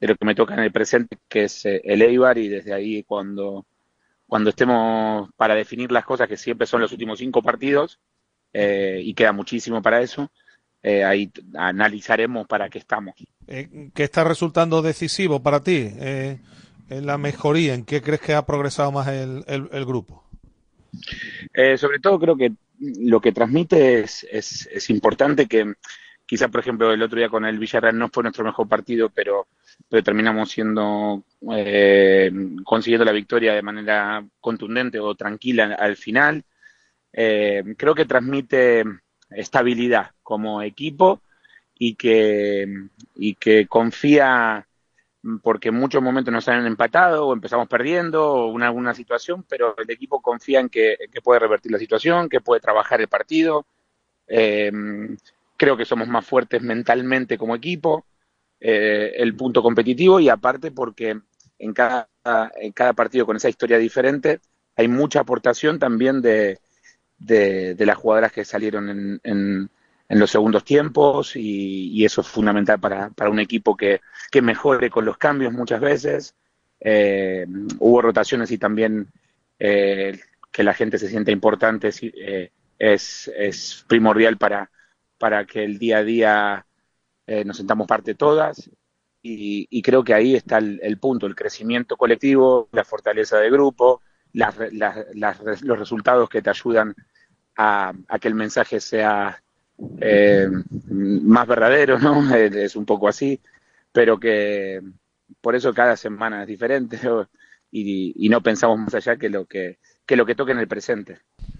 de lo que me toca en el presente, que es eh, el Eibar, y desde ahí cuando, cuando estemos para definir las cosas, que siempre son los últimos cinco partidos, eh, y queda muchísimo para eso, eh, ahí analizaremos para qué estamos. Eh, ¿Qué está resultando decisivo para ti eh, en la mejoría? ¿En qué crees que ha progresado más el, el, el grupo? Eh, sobre todo creo que lo que transmite es, es, es importante que quizá por ejemplo el otro día con el Villarreal no fue nuestro mejor partido, pero, pero terminamos siendo eh, consiguiendo la victoria de manera contundente o tranquila al final. Eh, creo que transmite estabilidad como equipo y que, y que confía porque en muchos momentos nos han empatado o empezamos perdiendo o una, alguna situación, pero el equipo confía en que, que, puede revertir la situación, que puede trabajar el partido. Eh, creo que somos más fuertes mentalmente como equipo, eh, el punto competitivo y aparte porque en cada, en cada partido con esa historia diferente hay mucha aportación también de, de, las jugadoras que salieron en, en, en los segundos tiempos y, eso es fundamental para, para un equipo que, que, mejore con los cambios muchas veces. Eh, hubo rotaciones y también eh, que la gente se sienta importante es, es primordial para, para que el día a día eh, nos sentamos parte todas y, y creo que ahí está el, punto, el crecimiento colectivo, la fortaleza del grupo, las, las, las, los resultados que te ayudan a, a que el mensaje sea eh, más verdadero, ¿no? [laughs] Es un poco así, pero que por eso cada semana es diferente [laughs] y, y no pensamos más allá que lo que, que lo que toque en el presente.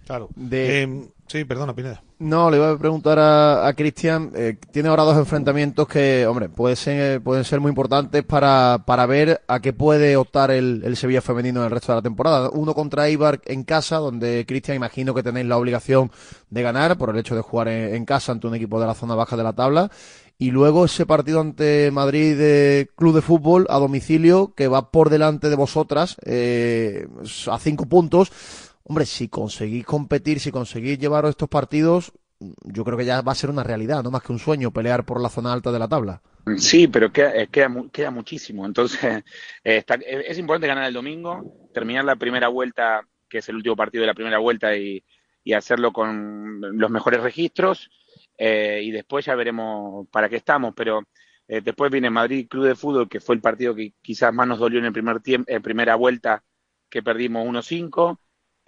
Claro. De... Eh, sí, perdona, Pineda. No, le iba a preguntar a, a Cristian. Eh, tiene ahora dos enfrentamientos que, hombre, puede ser, pueden ser muy importantes para, para ver a qué puede optar el, el Sevilla femenino en el resto de la temporada. Uno contra Ibar en casa, donde Cristian, imagino que tenéis la obligación de ganar por el hecho de jugar en, en casa ante un equipo de la zona baja de la tabla. Y luego ese partido ante Madrid de Club de Fútbol a domicilio que va por delante de vosotras eh, a cinco puntos hombre, si conseguís competir, si conseguís llevaros estos partidos, yo creo que ya va a ser una realidad, no más que un sueño pelear por la zona alta de la tabla. Sí, pero queda, queda, queda muchísimo. Entonces, [laughs] eh, está, es importante ganar el domingo, terminar la primera vuelta, que es el último partido de la primera vuelta, y, hacerlo con los mejores registros. Eh, y después ya veremos para qué estamos. Pero eh, después viene Madrid Club de Fútbol, que fue el partido que quizás más nos dolió en el primer en primera vuelta, que perdimos 1-5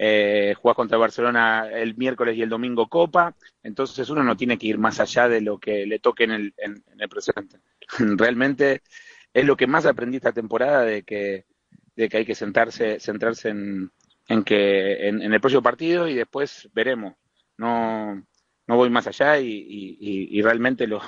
eh, jugás contra Barcelona el miércoles y el domingo Copa, entonces uno no tiene que ir más allá de lo que le toque en el, en, en el presente. [laughs] Realmente es lo que más aprendí esta temporada de que, hay que sentarse, centrarse en, el próximo partido y después veremos. No, no voy más allá y, realmente lo,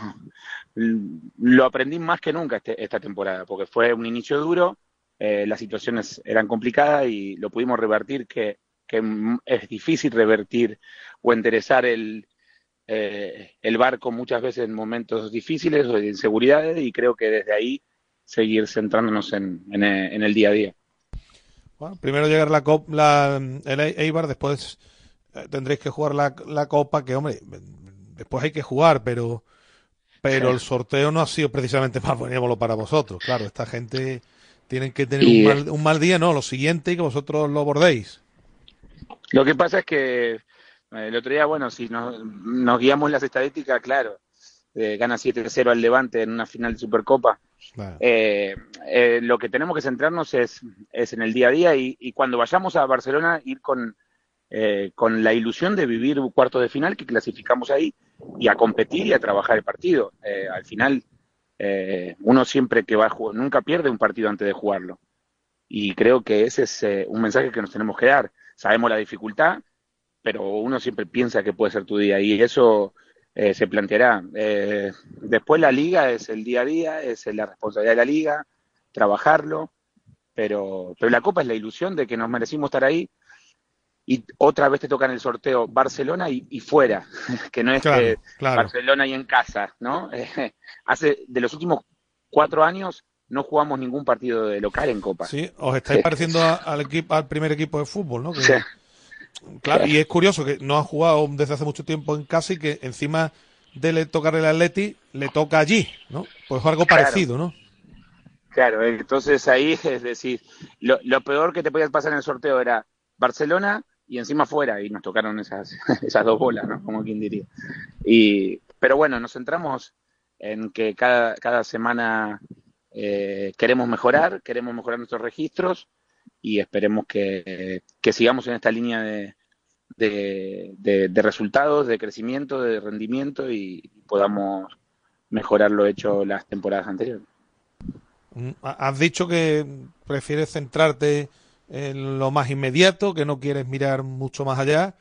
[laughs] lo aprendí más que nunca este, esta temporada, porque fue un inicio duro, eh, las situaciones eran complicadas y lo pudimos revertir que que es difícil revertir o enderezar el, eh, el barco muchas veces en momentos difíciles o de inseguridades y creo que desde ahí seguir centrándonos en, en, eh, en el día a día. Bueno, primero llegar la, cop, la el Eibar, después eh, tendréis que jugar la, la Copa, que hombre, después hay que jugar, pero pero el sorteo no ha sido precisamente más benévolo para vosotros. Claro, esta gente tienen que tener un, mal, un mal día, no, lo siguiente y que vosotros lo bordéis. Lo que pasa es que el otro día, bueno, si nos, nos guiamos las estadísticas, claro, eh, gana 7-0 al Levante en una final de Supercopa. Eh, eh, lo que tenemos que centrarnos es, es en el día a día y, y cuando vayamos a Barcelona ir con, eh, con la ilusión de vivir un cuarto de final que clasificamos ahí y a competir y a trabajar el partido. Eh, al final, eh, uno siempre que va a jugar, nunca pierde un partido antes de jugarlo. Y creo que ese es eh, un mensaje que nos tenemos que dar. Sabemos la dificultad, pero uno siempre piensa que puede ser tu día y eso eh, se planteará. Eh, después la liga es el día a día, es la responsabilidad de la liga, trabajarlo, pero, pero la Copa es la ilusión de que nos merecimos estar ahí y otra vez te toca en el sorteo Barcelona y, y fuera, [laughs] que no es Claro, que claro. Barcelona y en casa, ¿no? [laughs] Eh, hace de los últimos cuatro años no jugamos ningún partido de local en Copa. Sí, os estáis pareciendo a- al equipo, al primer equipo de fútbol, ¿no? Que- Sí. Claro, y es curioso que no han jugado desde hace mucho tiempo en casa y que encima de le tocar el Atleti, le toca allí, ¿no? Pues es algo Claro. parecido, ¿no? Claro, entonces ahí [laughs] es decir, lo, lo peor que te podía pasar en el sorteo era Barcelona y encima fuera, y nos tocaron esas, [laughs] esas dos bolas, ¿no? Como quien diría. Y, pero bueno, nos centramos en que cada, cada semana eh, queremos mejorar, queremos mejorar nuestros registros y esperemos que, que sigamos en esta línea de, de, resultados, de crecimiento, de rendimiento y podamos mejorar lo hecho las temporadas anteriores. Mm, ha- Has dicho que prefieres centrarte en lo más inmediato, que no quieres mirar mucho más allá,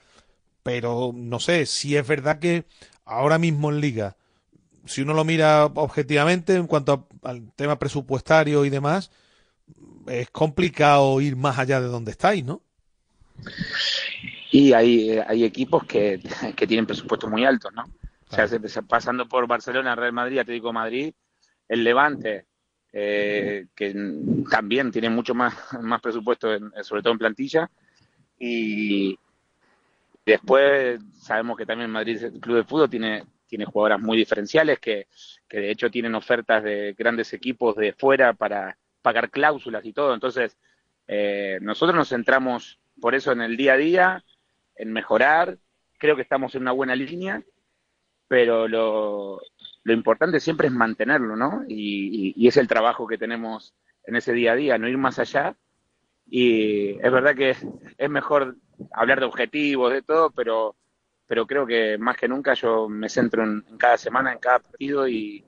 pero no sé, si es verdad que ahora mismo en Liga, si uno lo mira objetivamente en cuanto a- al tema presupuestario y demás, es complicado ir más allá de donde estáis, ¿no? Y hay, eh, hay equipos que, [laughs] que tienen presupuestos muy altos, ¿no? O sea, se- se- pasando por Barcelona, Real Madrid, Atlético Madrid, el Levante, eh, que también tiene mucho más, [laughs] más presupuesto, en- sobre todo en plantilla. Y después sabemos que también Madrid, el Club de Fútbol, tiene, tiene jugadoras muy diferenciales que, que de hecho tienen ofertas de grandes equipos de fuera para pagar cláusulas y todo. Entonces, eh, nosotros nos centramos por eso en el día a día, en mejorar. Creo que estamos en una buena línea, pero lo, lo importante siempre es mantenerlo, ¿no? Y, y- y es el trabajo que tenemos en ese día a día, no ir más allá. Y es verdad que es mejor hablar de objetivos, de todo, pero, pero creo que más que nunca yo me centro en, en cada semana, en cada partido y,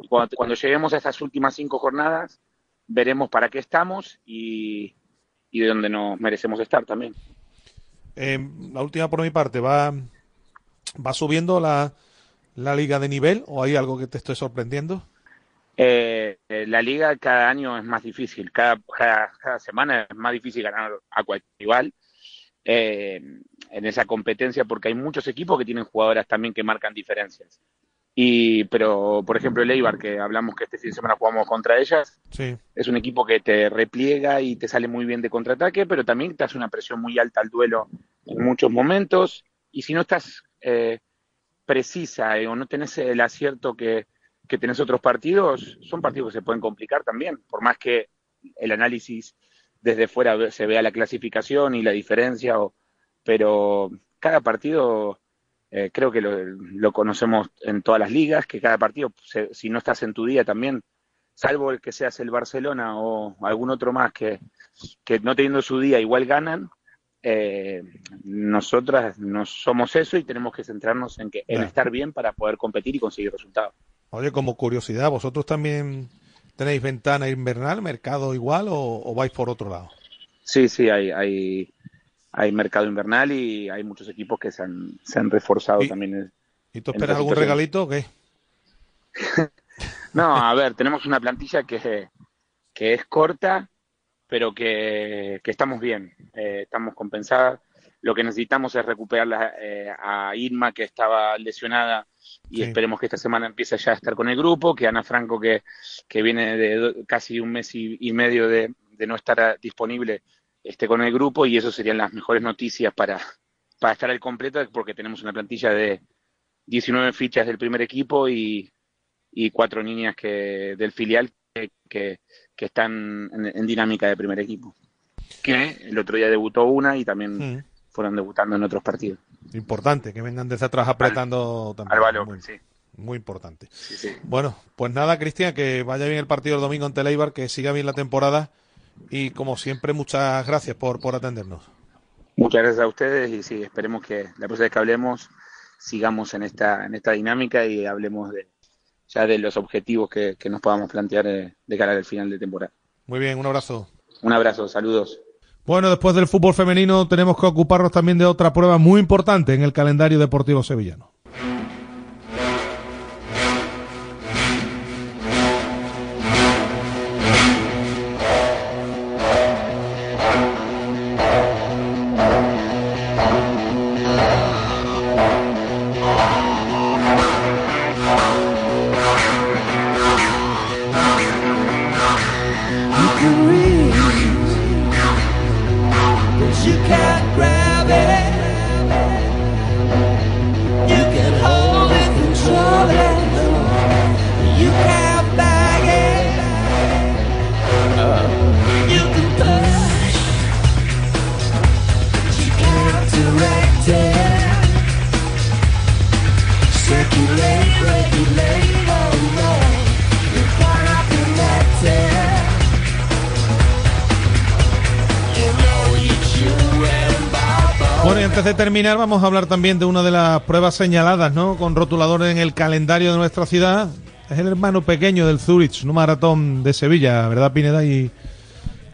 y cuando, cuando lleguemos a estas últimas cinco jornadas, veremos para qué estamos y, y de dónde nos merecemos estar también. Eh, la última por mi parte, ¿va, va subiendo la, la liga de nivel o hay algo que te esté sorprendiendo? Eh, eh, la liga cada año es más difícil, cada, cada, cada semana es más difícil ganar a cualquier rival eh, en esa competencia porque hay muchos equipos que tienen jugadoras también que marcan diferencias. Y, pero, por ejemplo, el Eibar, que hablamos que este fin de semana jugamos contra ellas, Sí. es un equipo que te repliega y te sale muy bien de contraataque, pero también te hace una presión muy alta al duelo en muchos momentos. Y si no estás eh, precisa eh, o no tenés el acierto que, que tenés otros partidos, son partidos que se pueden complicar también, por más que el análisis desde fuera se vea la clasificación y la diferencia, o, pero cada partido eh, creo que lo, lo conocemos en todas las ligas, que cada partido, se- si no estás en tu día también, salvo el que seas el Barcelona o algún otro más que, que no teniendo su día igual ganan, eh, nosotras no somos eso y tenemos que centrarnos en que en estar bien para poder competir y conseguir resultados. Oye, como curiosidad, ¿vosotros también tenéis ventana invernal, mercado igual o, o vais por otro lado? Sí, sí, hay, hay, hay mercado invernal y hay muchos equipos que se han, se han reforzado también. en- ¿Y tú esperas algún regalito o qué? [laughs] No, a ver, tenemos una plantilla que, que es corta, pero que, que estamos bien, eh, estamos compensadas. lo que necesitamos es recuperar eh, a Irma, que estaba lesionada, y Sí. esperemos que esta semana empiece ya a estar con el grupo, que Ana Franco, que, que viene de do- casi un mes y, y medio de, de no estar disponible, esté con el grupo, y eso serían las mejores noticias para, para estar al completo, porque tenemos una plantilla de 19 fichas del primer equipo y, y cuatro niñas que del filial que, que, que están en, en dinámica de primer equipo. Que el otro día debutó una y también Mm. fueron debutando en otros partidos. Importante, que vengan desde atrás apretando también. al balón, muy, sí. muy importante. Sí, sí. Bueno, pues nada, Cristian, que vaya bien el partido el domingo ante Leibar, que siga bien la temporada y como siempre, muchas gracias por, por atendernos. Muchas gracias a ustedes y sí, esperemos que la próxima vez que hablemos sigamos en esta, en esta dinámica y hablemos de, ya de los objetivos que, que nos podamos plantear eh, de cara al final de temporada. Muy bien, un abrazo. Un abrazo, saludos. Bueno, después del fútbol femenino tenemos que ocuparnos también de otra prueba muy importante en el calendario deportivo sevillano. Terminar, vamos a hablar también de una de las pruebas señaladas, ¿no? Con rotuladores en el calendario de nuestra ciudad. Es el hermano pequeño del Zurich, un maratón de Sevilla, ¿verdad, Pineda?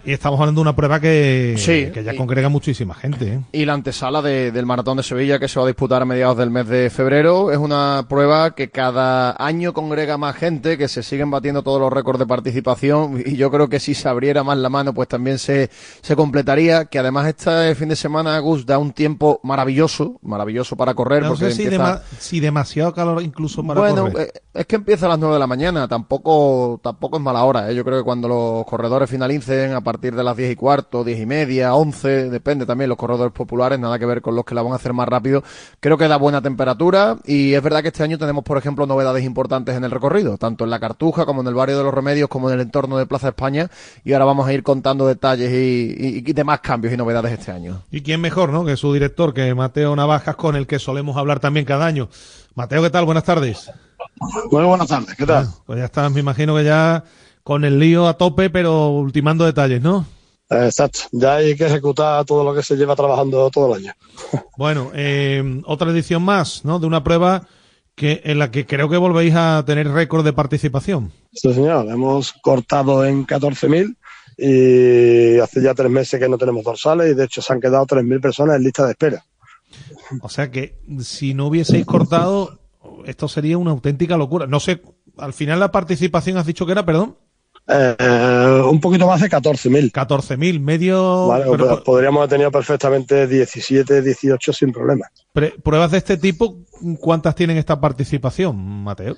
Y estamos hablando de una prueba que, Sí, que ya y- congrega muchísima gente, ¿eh? Y la antesala de- del Maratón de Sevilla que se va a disputar a mediados del mes de febrero es una prueba que cada año congrega más gente, que se siguen batiendo todos los récords de participación y yo creo que si se abriera más la mano pues también se, se completaría, que además este fin de semana Gus da un tiempo maravilloso, maravilloso para correr No porque sé si, empieza... dema- si demasiado calor incluso para bueno, correr. eh, es que empieza a las 9 de la mañana, tampoco tampoco es mala hora. ¿eh? Yo creo que cuando los corredores finalicen a partir de las 10 y cuarto, 10 y media, 11, depende también los corredores populares, nada que ver con los que la van a hacer más rápido, creo que da buena temperatura y es verdad que este año tenemos, por ejemplo, novedades importantes en el recorrido, tanto en la Cartuja como en el barrio de los Remedios, como en el entorno de Plaza España y ahora vamos a ir contando detalles y, y- y demás cambios y novedades este año. Y quién mejor, ¿no? Que su director, que Mateo Navajas, con el que solemos hablar también cada año. Mateo, ¿qué tal? Buenas tardes. Muy buenas tardes, ¿qué tal? Pues ya estás, me imagino que ya con el lío a tope, pero ultimando detalles, ¿no? Exacto, ya hay que ejecutar todo lo que se lleva trabajando todo el año. [laughs] Bueno, eh, otra edición más, ¿no? De una prueba que en la que creo que volvéis a tener récord de participación. Sí, señor, hemos cortado en 14.000 y hace ya tres meses que no tenemos dorsales y de hecho se han quedado 3.000 personas en lista de espera. O sea que si no hubieseis cortado, esto sería una auténtica locura. No sé, al final la participación has dicho que era, perdón. Eh, un poquito más de 14.000. 14.000, medio... Vale, pero- pues podríamos haber tenido perfectamente 17, 18 sin problema. pre- pruebas de este tipo, ¿cuántas tienen esta participación, Mateo?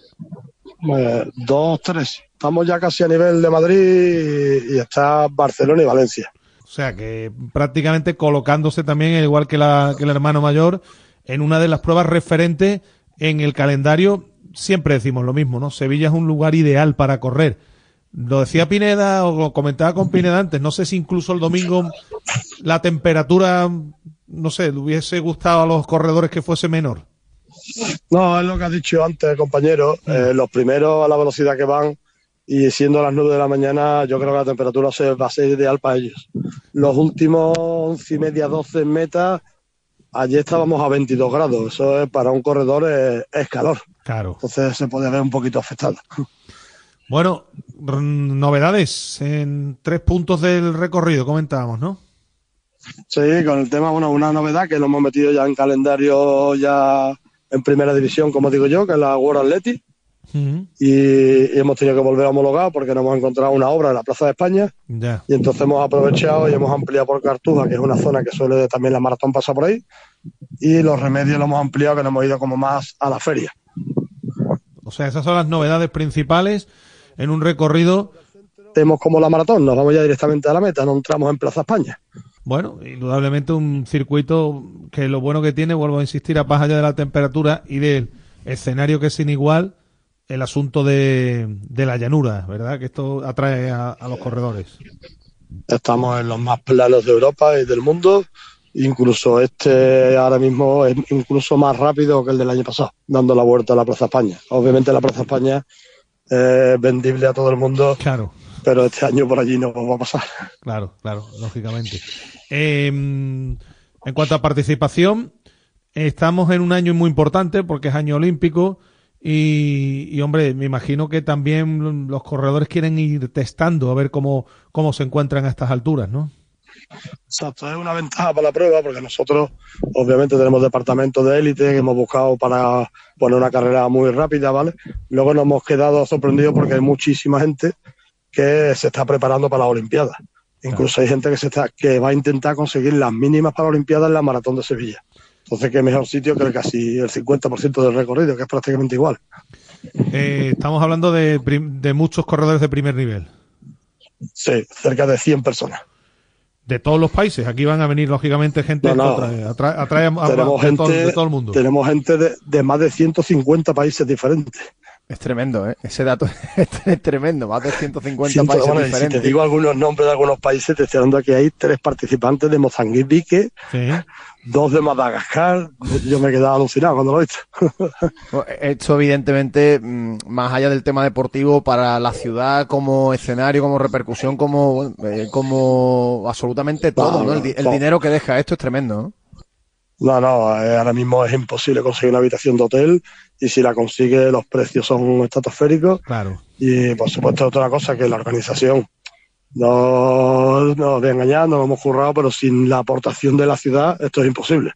Eh, dos, tres. Estamos ya casi a nivel de Madrid y está Barcelona y Valencia. O sea que prácticamente colocándose también, igual que, la, que el hermano mayor, en una de las pruebas referentes en el calendario. Siempre decimos lo mismo, ¿no? Sevilla es un lugar ideal para correr. Lo decía Pineda o lo comentaba con Pineda antes. No sé si incluso el domingo la temperatura, no sé, le hubiese gustado a los corredores que fuese menor. No, es lo que has dicho antes, compañero. Eh, los primeros a la velocidad que van y siendo las 9 de la mañana, yo creo que la temperatura se, va a ser ideal para ellos. Los últimos 11 y media, 12 en meta, ayer estábamos a 22 grados. Eso es, para un corredor es, es calor. Claro. Entonces se puede ver un poquito afectado. Bueno, r- novedades en tres puntos del recorrido, comentábamos, ¿no? Sí, con el tema, bueno, una novedad que lo hemos metido ya en calendario ya en primera división, como digo yo, que es la World Athletic. Y, y hemos tenido que volver a homologar porque no hemos encontrado una obra en la Plaza de España Ya. y entonces hemos aprovechado y hemos ampliado por Cartuja, que es una zona que suele también la maratón pasa por ahí, y los remedios lo hemos ampliado, que nos hemos ido como más a la feria. O sea, esas son las novedades principales en un recorrido. Tenemos como la maratón, nos vamos ya directamente a la meta, no entramos en Plaza España. Bueno, indudablemente un circuito que lo bueno que tiene, vuelvo a insistir, a más allá de la temperatura y del escenario que es sin igual, el asunto de, de la llanura, ¿verdad? Que esto atrae a, a los corredores. Estamos en los más planos de Europa y del mundo. Incluso este ahora mismo es incluso más rápido que el del año pasado, dando la vuelta a la Plaza España. Obviamente la Plaza España es vendible a todo el mundo, Claro. pero este año por allí no va a pasar. Claro, claro, lógicamente. Eh, en cuanto a participación, estamos en un año muy importante porque es año olímpico y, y, hombre, me imagino que también los corredores quieren ir testando a ver cómo, cómo se encuentran a estas alturas, ¿no? Exacto, es una ventaja para la prueba porque nosotros obviamente tenemos departamentos de élite que hemos buscado para poner una carrera muy rápida, ¿vale? Luego nos hemos quedado sorprendidos porque hay muchísima gente que se está preparando para las Olimpiadas. Incluso hay gente que se está que va a intentar conseguir las mínimas para las Olimpiadas en la maratón de Sevilla. Entonces, qué mejor sitio que el casi el 50% del recorrido, que es prácticamente igual. Eh, estamos hablando de, de muchos corredores de primer nivel. Sí, cerca de 100 personas. De todos los países. Aquí van a venir, lógicamente, gente No, no. que atrae, atrae- a- a- de, gente, todo, de todo el mundo. Tenemos gente de, de más de 150 países diferentes. Es tremendo, ¿eh? Ese dato [laughs] es tremendo. Más de 150 Ciento- países bueno, y si diferentes. te digo algunos nombres de algunos países, te estoy hablando que hay tres participantes de Mozambique, dos de Madagascar. Yo me he quedado alucinado cuando lo he visto. [laughs] Esto, evidentemente, mm, más allá del tema deportivo, para la ciudad como escenario, como repercusión, como, eh, como absolutamente todo, ¿no? El, el dinero que deja esto es tremendo, ¿no? No, no, eh, ahora mismo es imposible conseguir una habitación de hotel y si la consigue los precios son estratosféricos. Claro. Y por supuesto otra cosa que la organización no nos voy a engañar, no lo hemos currado, pero sin la aportación de la ciudad esto es imposible.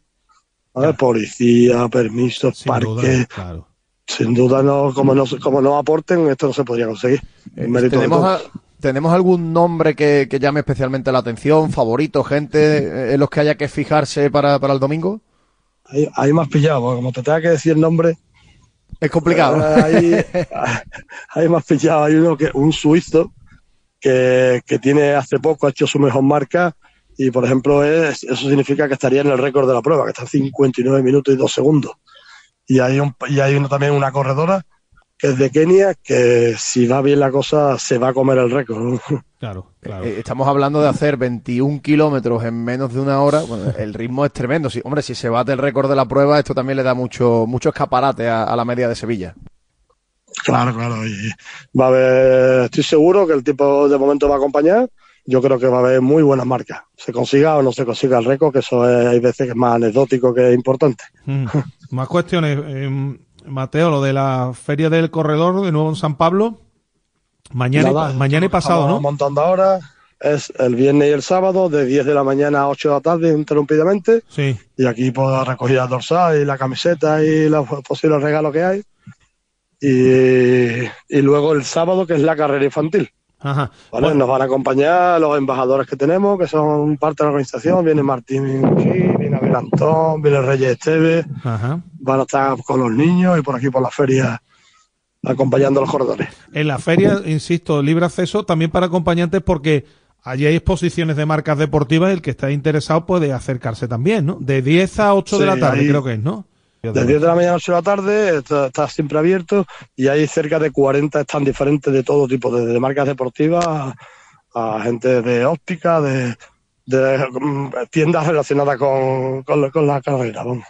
¿Vale? Policía, permisos, parques. claro. Sin duda no, como no como no aporten, esto no se podría conseguir. De ¿Tenemos, a- ¿Tenemos algún nombre que, que llame especialmente la atención, favorito, gente eh, en los que haya que fijarse para, para el domingo? Ahí, ahí has pillado, porque como te tenga que decir el nombre. Es complicado. ahí, [laughs] ahí me has pillado. Hay uno que, un suizo que, que tiene hace poco, ha hecho su mejor marca. Y por ejemplo, es, eso significa que estaría en el récord de la prueba, que está en 59 minutos y 2 segundos. Y hay, un, y hay uno, también una corredora que es de Kenia, que si va bien la cosa, se va a comer el récord. Claro, claro. Eh, Estamos hablando de hacer 21 kilómetros en menos de una hora. Bueno, el ritmo es tremendo. Si, hombre, si se bate el récord de la prueba, esto también le da mucho, mucho escaparate a, a la media de Sevilla. Claro, claro. Y va a haber, estoy seguro que el tipo de momento va a acompañar. Yo creo que va a haber muy buenas marcas. Se consiga o no se consiga el récord, que eso es- hay veces que es más anecdótico que importante. Mm. [laughs] Más cuestiones. Eh, Mateo, lo de la Feria del Corredor, de nuevo en San Pablo. Mañana, Nada, mañana y pasado, ¿no? montando ahora. Es el viernes y el sábado, de 10 de la mañana a 8 de la tarde, interrumpidamente. Sí. Y aquí pues recogida dorsal y la camiseta y los posibles regalos que hay. Y, y luego el sábado, que es la carrera infantil. Ajá. ¿vale? Nos van a acompañar los embajadores que tenemos, que son parte de la organización. Viene Martín aquí, viene Abel Antón, viene Reyes Esteve. Ajá. Van a estar con los niños y por aquí por la feria acompañando a los corredores. En la feria, insisto, libre acceso también para acompañantes porque allí hay exposiciones de marcas deportivas y el que está interesado puede acercarse también, ¿no? De 10 a 8 de la tarde, ahí- creo que es, ¿no? De 10 de la mañana a 8 de la tarde está, está siempre abierto y hay cerca de 40 stands diferentes de todo tipo, desde de marcas deportivas a, a gente de óptica, de, de, mm, tiendas relacionadas con, con, la- con la carrera. Vamos.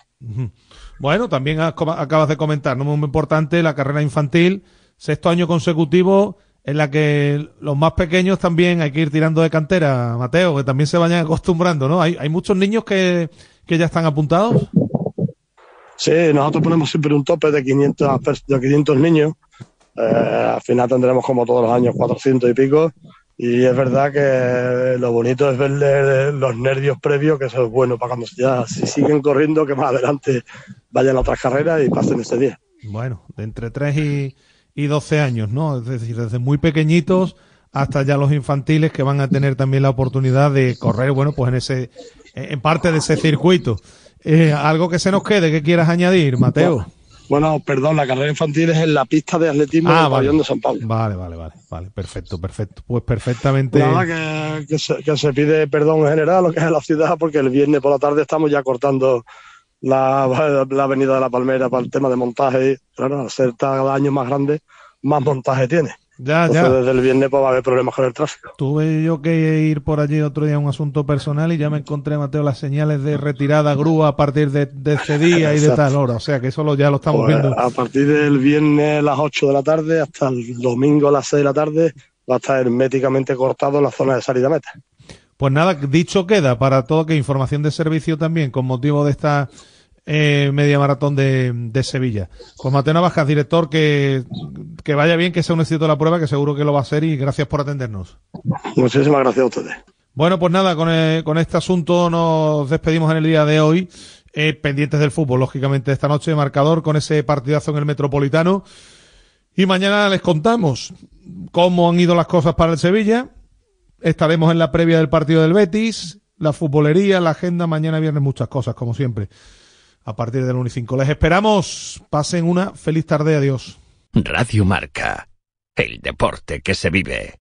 Bueno, también has acabas de comentar, ¿no? Muy importante, la carrera infantil, sexto año consecutivo en la que los más pequeños también hay que ir tirando de cantera, Mateo, que también se vayan acostumbrando, ¿no? Hay, hay muchos niños que, que ya están apuntados. Sí, nosotros ponemos siempre un tope de 500, pers- de 500 niños. Eh, al final tendremos como todos los años 400 y pico. Y es verdad que lo bonito es verle los nervios previos, que eso es bueno para cuando ya si siguen corriendo, que más adelante vayan a otras carreras y pasen ese día. Bueno, de entre 3 y, y 12 años, ¿no? Es decir, desde muy pequeñitos hasta ya los infantiles que van a tener también la oportunidad de correr, bueno, pues en ese, en parte de ese circuito. Eh, algo que se nos quede que quieras añadir, Mateo. Bueno, perdón, la carrera infantil es en la pista de atletismo Ah, del vale. de San Pablo. Vale, vale, vale, vale, perfecto, perfecto. Pues perfectamente. Nada, que, que se, que se pide perdón en general, lo que es la ciudad, porque el viernes por la tarde estamos ya cortando la, [laughs] la avenida de la Palmera para el tema de montaje. Claro, al ser cada año más grande, más montaje tiene. Ya, Entonces, ya. desde el viernes pues, va a haber problemas con el tráfico. Tuve yo que ir por allí otro día a un asunto personal y ya me encontré, Mateo, las señales de retirada grúa a partir de, de ese día y de tal hora. O sea que eso lo, ya lo estamos Pues, viendo. a partir del viernes a las 8 de la tarde hasta el domingo a las 6 de la tarde va a estar herméticamente cortado en la zona de salida meta. Pues nada, dicho queda para todo que información de servicio también con motivo de esta eh, media maratón de, de Sevilla. Pues Mateo Navajas, director, que, que vaya bien, que sea un éxito la prueba, que seguro que lo va a ser y gracias por atendernos. Muchísimas gracias a ustedes. Bueno, pues nada, con, eh, con este asunto nos despedimos en el día de hoy, eh, pendientes del fútbol, lógicamente, esta noche, marcador con ese partidazo en el Metropolitano. Y mañana les contamos cómo han ido las cosas para el Sevilla. Estaremos en la previa del partido del Betis, la futbolería, la agenda, mañana viernes muchas cosas, como siempre, a partir del 1 y 5. Les esperamos, pasen una feliz tarde, adiós. Radio Marca. El deporte que se vive.